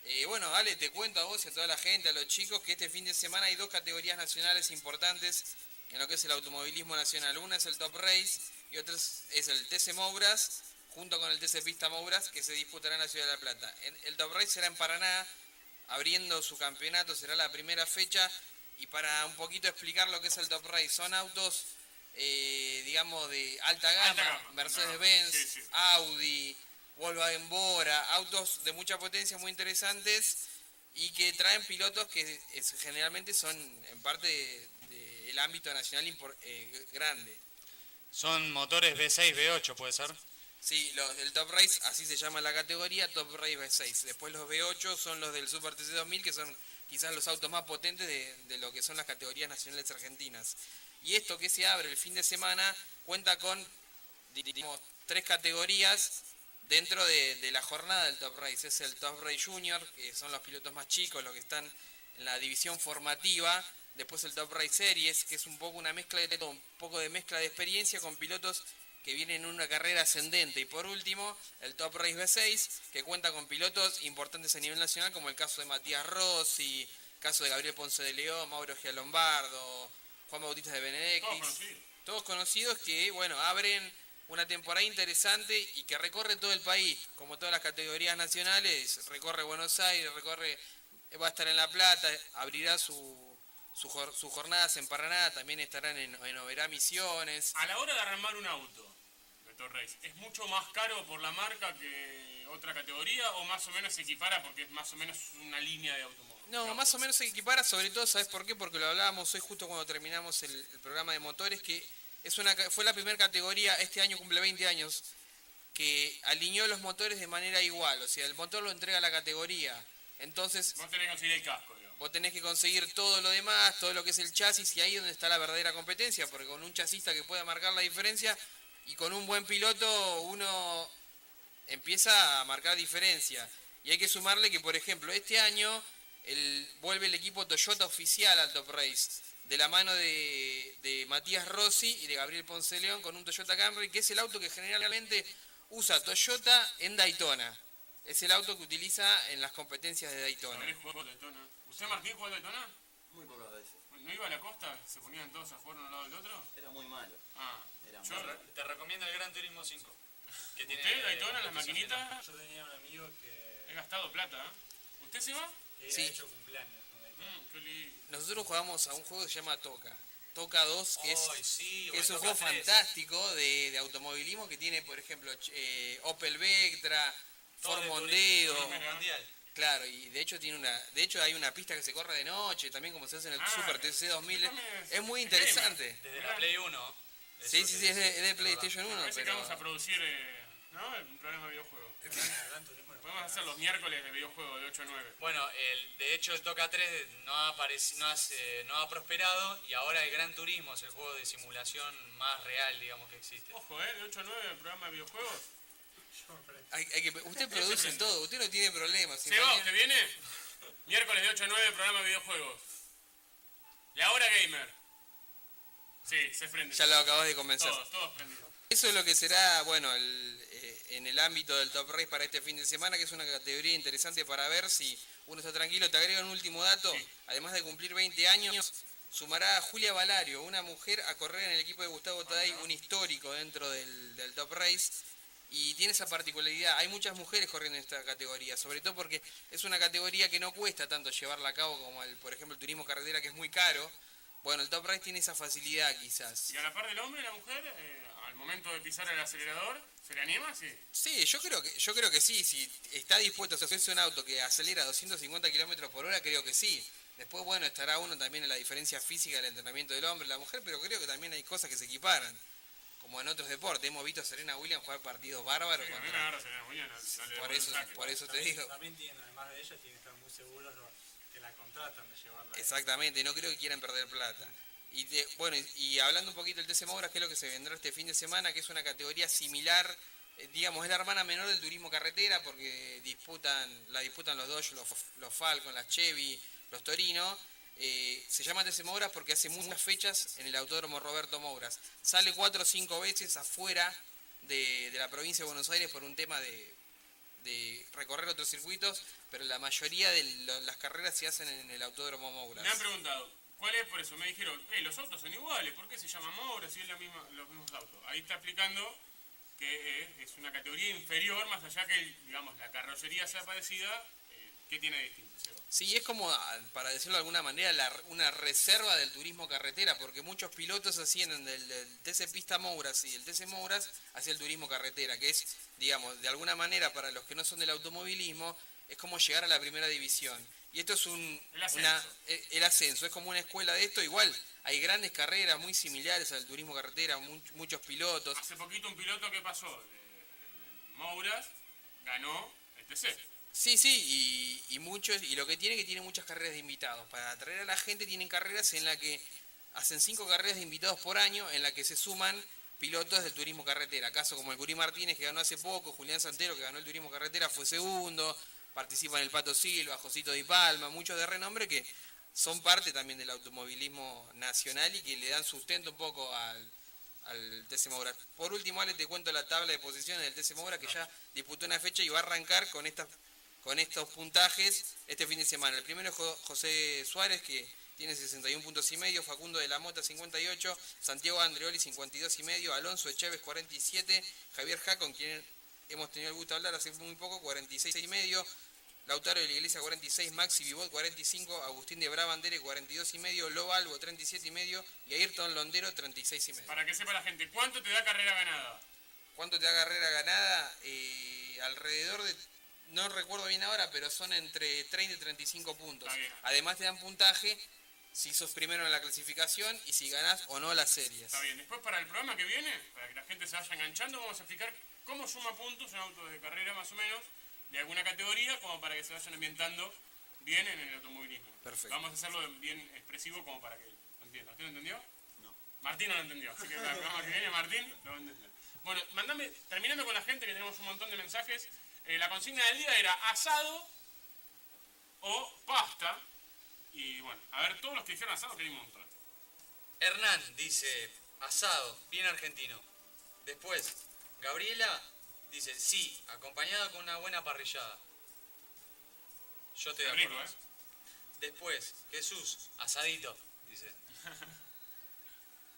Eh, bueno, Ale, te cuento a vos y a toda la gente, a los chicos, que este fin de semana hay dos categorías nacionales importantes en lo que es el automovilismo nacional. Una es el Top Race y otra es el TC Mouras, junto con el TC Pista Mouras, que se disputará en la ciudad de La Plata. El Top Race será en Paraná, abriendo su campeonato, será la primera fecha. Y para un poquito explicar lo que es el Top Race, son autos, eh, digamos, de alta gama, Mercedes-Benz, sí, sí. Audi, Volkswagen Bora, autos de mucha potencia muy interesantes y que traen pilotos que es- generalmente son en parte del ámbito nacional impor- eh, grande. Son motores V6, V8, ¿puede ser? Sí, los del Top Race, así se llama la categoría, Top Race V6. Después los V8 son los del Super TC 2000, que son quizás los autos más potentes de, de lo que son las categorías nacionales argentinas. Y esto que se abre el fin de semana cuenta con, digamos, tres categorías dentro de, de la jornada del Top Race. Es el Top Race Junior, que son los pilotos más chicos, los que están en la división formativa. Después el Top Race Series, que es un poco una mezcla de un poco de mezcla de experiencia con pilotos que vienen en una carrera ascendente. Y por último, el Top Race B6, que cuenta con pilotos importantes a nivel nacional, como el caso de Matías Rossi, el caso de Gabriel Ponce de León, Mauro Gialombardo, Juan Bautista de Benedictis. Todos conocidos. Todos conocidos que, bueno, abren una temporada interesante y que recorre todo el país, como todas las categorías nacionales, recorre Buenos Aires, recorre, va a estar en La Plata, abrirá su, su, sus jornadas en Paraná, también estarán en, en Oberá Misiones. A la hora de armar un auto Top Race, ¿es mucho más caro por la marca que otra categoría o más o menos se equipara porque es más o menos una línea de automóvil? No, más o menos se equipara, sobre todo, ¿sabes por qué? Porque lo hablábamos hoy justo cuando terminamos el, el programa de motores, que es una, fue la primera categoría, este año cumple 20 años, que alineó los motores de manera igual, o sea, el motor lo entrega la categoría. Entonces, Vos tenés que conseguir el casco, digamos. vos tenés que conseguir todo lo demás, todo lo que es el chasis, y ahí es donde está la verdadera competencia, porque con un chasista que pueda marcar la diferencia y con un buen piloto uno empieza a marcar diferencia. Y hay que sumarle que, por ejemplo, este año el, vuelve el equipo Toyota oficial al Top Race, de la mano de, de Matías Rossi y de Gabriel Ponce León con un Toyota Camry, que es el auto que generalmente usa Toyota en Daytona. Es el auto que utiliza en las competencias de Daytona. Gabriel jugó Daytona. ¿Usted Martín jugó Daytona? Muy pocas veces. ¿No iba a la costa? ¿Se ponían todos a jugar uno al lado del otro? Era muy malo. Ah, Era yo, muy malo. Te recomiendo el Gran Turismo 5. Que tiene ¿Usted, Daytona, las maquinitas? Yo tenía un amigo que, He gastado plata, ¿eh? ¿Usted se va? que Sí. había hecho cumpleaños. Mm, qué lindo. Nosotros jugamos a un juego que se llama Toca. Toca 2, que es, Ay, sí, o que el es un juego 3. fantástico de, de automovilismo que tiene, por ejemplo, eh, Opel Vectra, Ford de Mondeo. Claro, y de hecho tiene una, de hecho hay una pista que se corre de noche, también como se hace en el Ah, Super TC 2000. también es- Es muy interesante. Desde la Play 1. Sí, sí, sí, es de, es de PlayStation 1, Parece que pero vamos a producir eh, ¿no? un programa de videojuegos. Podemos hacer los miércoles de videojuegos de 8 a 9. Bueno, el, de hecho el Toca 3 no ha, apareci- no, ha, eh, no ha prosperado y ahora el Gran Turismo es el juego de simulación más real, digamos, que existe. Ojo, ¿eh? De 8 a 9 el programa de videojuegos. hay, hay que, usted produce todo, usted no tiene problemas. ¿Se va? ¿Usted viene? Miércoles de 8 a 9 programa de videojuegos. La hora gamer. Sí, se prende. Ya lo acabas de convencer. Todos, todos prendidos. Eso es lo que será, bueno, el, en el ámbito del Top Race para este fin de semana, que es una categoría interesante para ver si uno está tranquilo. Te agrego un último dato, además de cumplir 20 años, sumará a Julia Valario, una mujer a correr en el equipo de Gustavo Taday, un histórico dentro del, del Top Race. Y tiene esa particularidad, hay muchas mujeres corriendo en esta categoría, sobre todo porque es una categoría que no cuesta tanto llevarla a cabo como, el, por ejemplo, el turismo carretera, que es muy caro. Bueno, el Top Race tiene esa facilidad quizás. Y a la par del hombre, la mujer, eh, al momento de pisar el acelerador, ¿se le anima? Sí. Sí, yo creo que yo creo que sí. Si está dispuesto a hacerse un auto que acelera a 250 kilómetros por hora, creo que sí. Después, bueno, estará uno también en la diferencia física del entrenamiento del hombre y la mujer, pero creo que también hay cosas que se equiparan. Como en otros deportes. Hemos visto a Serena Williams jugar partidos bárbaros. Sí, a mí contra- me agarra Serena Williams, no- no por, eso, por eso te También- digo. También tienen, además de ella, tienen que estar muy seguros los que contratan de llevarla. Exactamente, no creo que quieran perder plata. Y de- bueno, y, y hablando un poquito del TC Mouras, que es lo que se vendrá este fin de semana, que es una categoría similar, eh, digamos, es la hermana menor del turismo carretera, porque disputan, la disputan los Dodge, los, los Falcon, las Chevy, los Torino. Eh, se llama TC Mouras porque hace muchas fechas en el Autódromo Roberto Mouras. Sale cuatro o cinco veces afuera de, de la provincia de Buenos Aires por un tema de, de recorrer otros circuitos, pero la mayoría de lo- las carreras se hacen en el Autódromo Mouras. Me han preguntado, ¿cuál es por eso? Me dijeron, eh, los autos son iguales, ¿por qué se llama Moura si es la misma, los mismos autos? Ahí está explicando que eh, es una categoría inferior, más allá que, digamos, la carrocería sea parecida, ¿qué tiene de distinto? Seba? Sí, es como, ah, para decirlo de alguna manera, la- una reserva del turismo carretera, porque muchos pilotos hacían del, del TC Pista Mouras y el TC Mouras hacia el turismo carretera, que es, digamos, de alguna manera para los que no son del automovilismo, es como llegar a la primera división. Y esto es un El ascenso. una- eh, el ascenso, es como una escuela de esto, igual hay grandes carreras muy similares al turismo carretera, mu- muchos pilotos. Hace poquito un piloto que pasó de, de Mouras ganó el TC. Sí, sí, y, y muchos, y lo que tiene que tiene muchas carreras de invitados. Para atraer a la gente tienen carreras en las que hacen cinco carreras de invitados por año, en las que se suman pilotos del turismo carretera. Caso como el Curí Martínez que ganó hace poco, Julián Santero que ganó el turismo carretera fue segundo, participan el Pato Silva, Josito Di Palma, muchos de renombre que son parte también del automovilismo nacional y que le dan sustento un poco al, al TC. Por último, Ale, te cuento la tabla de posiciones del TC Moura que ya disputó una fecha y va a arrancar con estas con estos puntajes este fin de semana. El primero es Jo- José Suárez, que tiene 61 puntos y medio, Facundo de la Mota 58, Santiago Andreoli 52 y medio, Alonso Echeves 47, Javier Ja, con quien hemos tenido el gusto de hablar hace muy poco, 46 y medio, Lautaro de la Iglesia 46, Maxi Vivot 45, Agustín de Brabandere 42 y medio, Loba Albo 37 y medio y Ayrton Londero 36 y medio. Para que sepa la gente, ¿cuánto te da carrera ganada? ¿Cuánto te da carrera ganada? Eh, alrededor de, no recuerdo bien ahora, pero son entre 30 y 35 puntos. Además te dan puntaje si sos primero en la clasificación y si ganás o no las series. Está bien, después para el programa que viene, para que la gente se vaya enganchando, vamos a explicar cómo suma puntos un auto de carrera más o menos, de alguna categoría, como para que se vayan ambientando bien en el automovilismo. Perfecto. Vamos a hacerlo bien expresivo como para que lo entienda. ¿Usted lo entendió? No. Martín no lo entendió, así que para el programa que viene Martín lo va a entender. Bueno, mandame, terminando con la gente que tenemos un montón de mensajes, eh, la consigna del día era asado o pasta. Y bueno, a ver, todos los que dijeron asado, que hay un montón. Hernán dice, asado, bien argentino. Después, Gabriela dice, sí, acompañado con una buena parrillada. Yo estoy de Rico, acuerdo. ¿eh? Después, Jesús, asadito, dice. [laughs]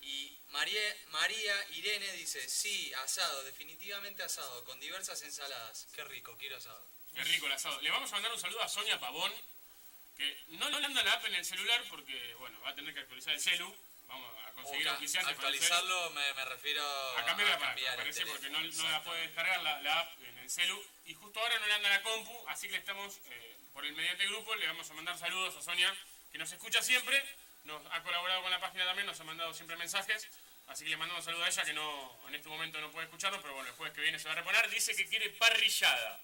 Y María, María Irene dice, sí, asado, definitivamente asado, con diversas ensaladas. Qué rico, quiero asado. Qué rico el asado. Le vamos a mandar un saludo a Sonia Pavón, que no le anda la app en el celular porque, bueno, va a tener que actualizar el celu, vamos a conseguir ca- auspiciantes con el celu. actualizarlo me, me refiero A cambiar el porque no, la puede descargar la, la app en el celu. Y justo ahora no le anda la compu, así que le estamos, eh, por el mediante grupo, le vamos a mandar saludos a Sonia, que nos escucha siempre, nos ha colaborado con la página también, nos ha mandado siempre mensajes. Así que le mandamos un saludo a ella, que no en este momento no puede escucharlo, pero bueno, el jueves que viene se va a reponer. Dice que quiere parrillada.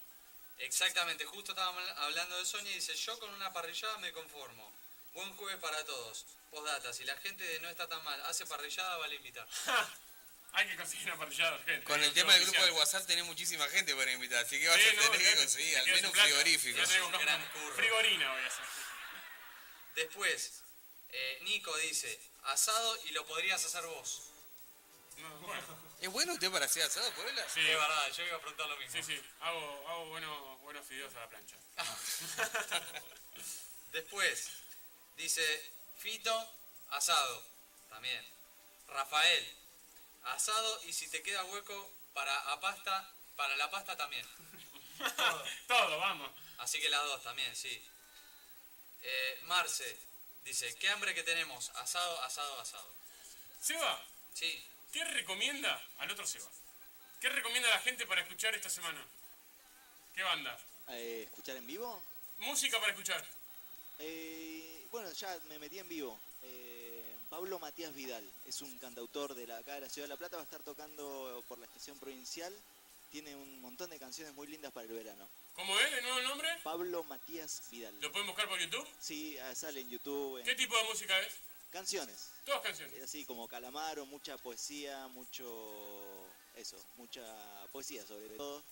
Exactamente, justo estábamos hablando de Sonia y dice, yo con una parrillada me conformo. Buen jueves para todos. Postdata, si la gente no está tan mal hace parrillada, vale invitar. [laughs] Hay que conseguir una parrillada urgente. Con el tema del que grupo del. WhatsApp tenés muchísima gente para invitar, así que vas Sí, a no, tener que olvidate. conseguir al menos que gran curro. Frigorina voy a hacer. Después, eh, Nico dice, asado y lo podrías hacer vos. [laughs] ¿Es bueno usted para hacer asado, Puebla? Sí. Es verdad, yo iba a preguntar lo mismo. Sí, sí, hago, hago buenos, buenos fideos a la plancha. [laughs] Después, dice Fito, asado. También. Rafael, asado y si te queda hueco para a pasta, para la pasta también. [laughs] Todo, vamos. Así que las dos también, sí. Eh, Marce, dice, qué hambre que tenemos, asado, asado, asado. Seba, Sí. ¿qué recomienda al otro Seba? ¿Qué recomienda a la gente para escuchar esta semana? ¿Qué banda? Eh, ¿Escuchar en vivo? Música para escuchar. Eh, bueno, ya me metí en vivo. Eh, Pablo Matías Vidal es un cantautor de la, acá de la Ciudad de La Plata, va a estar tocando por la estación provincial. Tiene un montón de canciones muy lindas para el verano. ¿Cómo es de nuevo el nombre? Pablo Matías Vidal. ¿Lo pueden buscar por YouTube? Sí, ah, sale en YouTube. en- ¿Qué tipo de música es? Canciones. Todas canciones. Así como Calamaro, mucha poesía, mucho... Eso, mucha poesía sobre todo.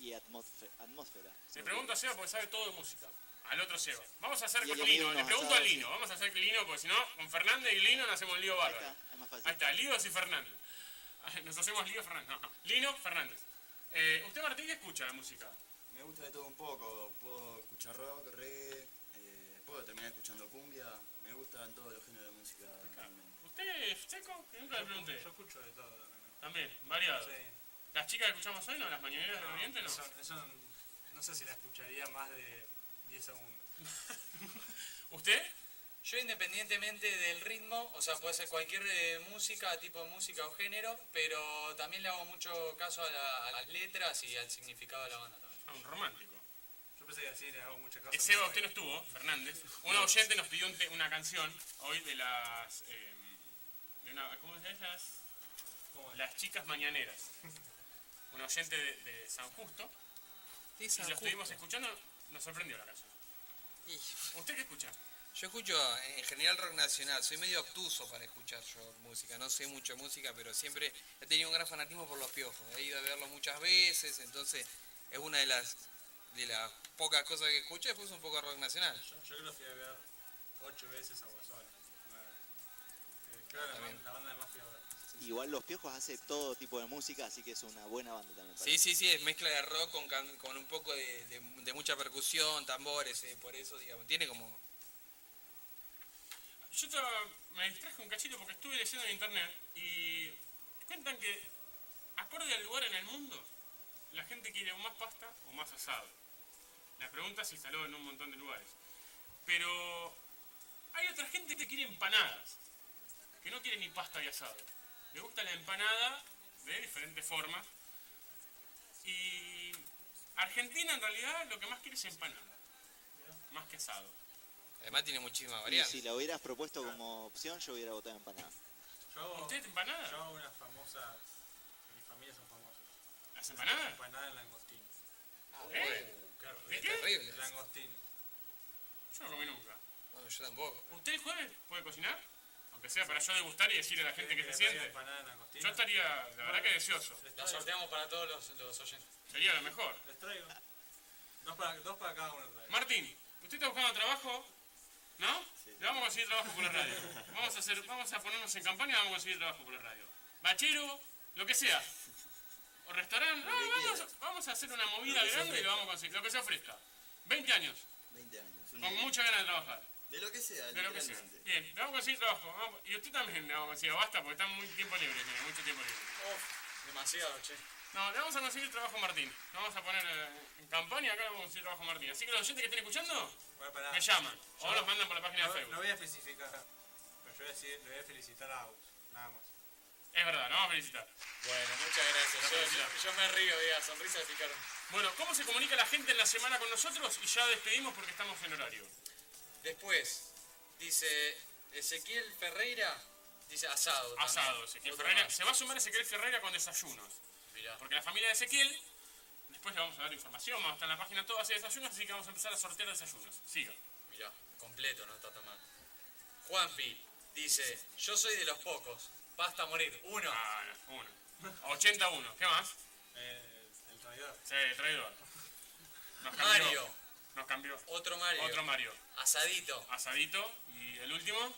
Y atmósfe- atmósfera. Le pregunto a Seba porque sabe todo de música. Al otro Seba. Vamos a hacer con Lino. Le pregunto a Lino. Vamos a hacer Lino porque si no, con Fernández y Lino nos hacemos lío Ahí bárbaro. está, es más fácil. Ahí está, Líos y Fernández. Nos hacemos lío Fernández. No, no. Lino Fernández. Eh, ¿Usted, Martín, qué escucha de música? Me gusta de todo un poco. Puedo escuchar rock, reggae, eh, puedo terminar escuchando cumbia. Me gustan todos los géneros de música. realmente. ¿Usted, Seco? Que nunca le pregunté. Yo escucho de todo también. También, variado. Sí. ¿Las chicas que escuchamos hoy no? ¿Las mañaneras del Oriente no? Eso, eso no sé si la escucharía más de 10 segundos. [laughs] ¿Usted? Yo independientemente del ritmo, o sea, puede ser cualquier eh, música, tipo de música o género, pero también le hago mucho caso a, la- a las letras y al significado de la banda también. Ah, un romántico. Yo pensé que así le hago mucha Eh, cosa. Seba, usted no estuvo, Fernández. Un oyente nos pidió un te- una canción hoy de las. eh, de una, ¿Cómo se llama? Las, las chicas mañaneras. Un oyente de, de San Justo. Sí, y San lo estuvimos Justo. escuchando, nos sorprendió la canción. ¿Usted qué escucha? Yo escucho en general rock nacional, soy medio obtuso para escuchar yo música, no sé mucho de música, pero siempre he tenido un gran fanatismo por los piojos, he ido a verlos muchas veces, entonces es una de las de las pocas cosas que escucho, después un poco de rock nacional. Yo, yo creo que fui a ver 8 veces a Guasón. Eh, creo que la, banda de más fui a ver. Igual Los Piojos hace todo tipo de música, así que es una buena banda también. Sí, sí, sí, es mezcla de rock con, can- con un poco de, de- de mucha percusión, tambores, eh, por eso, digamos, tiene como... Yo me distraje un cachito porque estuve leyendo en internet y cuentan que, acorde al lugar en el mundo, la gente quiere o más pasta o más asado. La pregunta se instaló en un montón de lugares. Pero hay otra gente que quiere empanadas, que no quiere ni pasta y asado. Le gusta la empanada de diferentes formas. Y Argentina en realidad lo que más quiere es empanada, más que asado. Además tiene muchísimas Y variantes. si la hubieras propuesto como opción, yo hubiera votado empanada. Yo hago, ¿Usted empanada? Yo hago unas famosas. ¿Las empanadas? Empanada en langostino. ¿Eh? ¿De qué? terrible. Langostino. Yo no comí nunca. Bueno, yo tampoco. ¿Usted el jueves puede cocinar? Aunque sea para yo degustar y decirle a la gente que se ¿Quiere que le siente. Yo estaría, la verdad que deseoso. La sorteamos para todos los, los oyentes. Sería lo mejor. Les traigo. Dos para, dos para cada uno. traigo. Martín, ¿usted está buscando trabajo? ¿No? Le vamos a conseguir trabajo por la radio. [laughs] Vamos a, hacer, vamos a ponernos en campaña y vamos a conseguir trabajo por la radio. Bachero, lo que sea. O restaurante. No, vamos, a- vamos a hacer una movida Lo grande y lo vamos a conseguir. Lo que se ofrezca. 20 años. 20 años. Con mucha ganas de trabajar. De lo que sea, De lo que sea. Bien, le vamos a conseguir trabajo. vamos- y usted también le vamos a conseguir. Basta porque está muy tiempo libre, tiene mucho tiempo libre. Demasiado, che. No, le vamos a conseguir trabajo a Martín. Le vamos a poner eh, en campaña, acá le vamos a conseguir trabajo a Martín. Así que los oyentes que estén escuchando, me llaman. O los mandan por la página no, de Facebook. No voy a especificar. Bueno, yo voy a, decir, le voy a felicitar a Agus, nada más. Es verdad, nos vamos a felicitar. Bueno, muchas gracias. Yo, yo- yo me río, diga, sonrisa de picar. Bueno, ¿cómo se comunica la gente en la semana con nosotros? Y ya despedimos porque estamos en horario. Después, dice Ezequiel Ferreira, dice asado. también. Asado, Ezequiel Otro Ferreira. más. Se va a sumar Ezequiel Ferreira con desayunos. Mirá. Porque la familia de Ezequiel, después le vamos a dar información, vamos a estar en la página todo hace desayunos, así que vamos a empezar a sortear desayunos. Siga. Mirá, completo no está tomando. Juanpi dice, yo soy de los pocos, basta morir. Uno. Ah, no, uno. 81, ¿qué más? Eh, el traidor. Sí, el traidor. Nos cambió. Mario. Nos cambió. Otro Mario. Otro Mario. Asadito. Asadito. Y el último, Vamos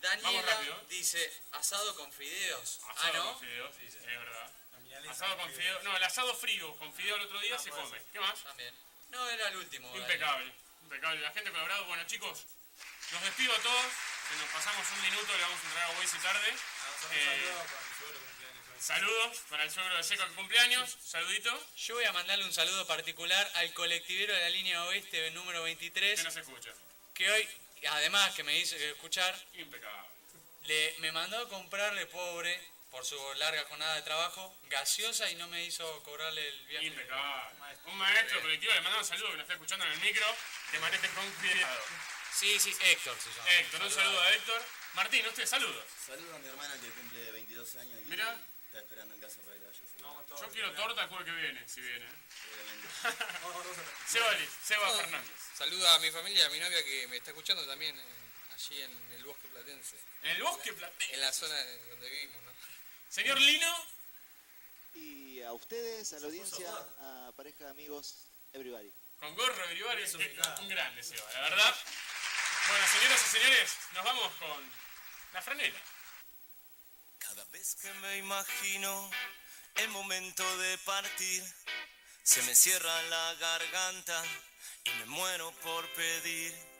Daniela rápido. dice, asado con fideos. asado ah, ¿no? con fideos. Es verdad. Asado con fideos. No, el asado frío con fideo el otro día Ah, se come. ser. ¿Qué más? También. No, era el último. Daniel. Impecable. Impecable. La gente colaborado. Bueno, chicos, los despido a todos. Que nos pasamos un minuto, le vamos a entregar a Waze tarde. Un Eh, saludo para mi suegro que cumpleaños hoy. saludos para el suegro de Seco que cumpleaños. Saludito. Yo voy a mandarle un saludo particular al colectivero de la línea oeste número 23. Que no se escucha. que hoy, además que me hizo escuchar, Impecable. le, me mandó a comprarle, pobre, por su larga jornada de trabajo, gaseosa y no me hizo cobrarle el viaje. Impecable. Un maestro colectivo le mandamos un saludo que nos está escuchando en el micro. Que maneje con cuidado. Sí, sí, Héctor se llama. Héctor, un saludo a Héctor. Martín, usted, saludos. Saludo a mi hermana que cumple 22 años y Mira. está esperando en casa para que la vaya a saludar. Yo quiero torta el jueves que viene, si viene. ¿eh? Obviamente. [laughs] Seba, No, Fernández. Saludo a mi familia, a mi novia que me está escuchando también eh, allí en el bosque platense. En el bosque platense. En la zona de donde vivimos, ¿no? Señor Lino. Y a ustedes, a la audiencia, a pareja de amigos, everybody. Con gorro de Brivali, que- un grande Seba, la verdad. Bueno, señoras y señores, nos vamos con la franela. Cada vez que me imagino el momento de partir, se me cierra la garganta y me muero por pedir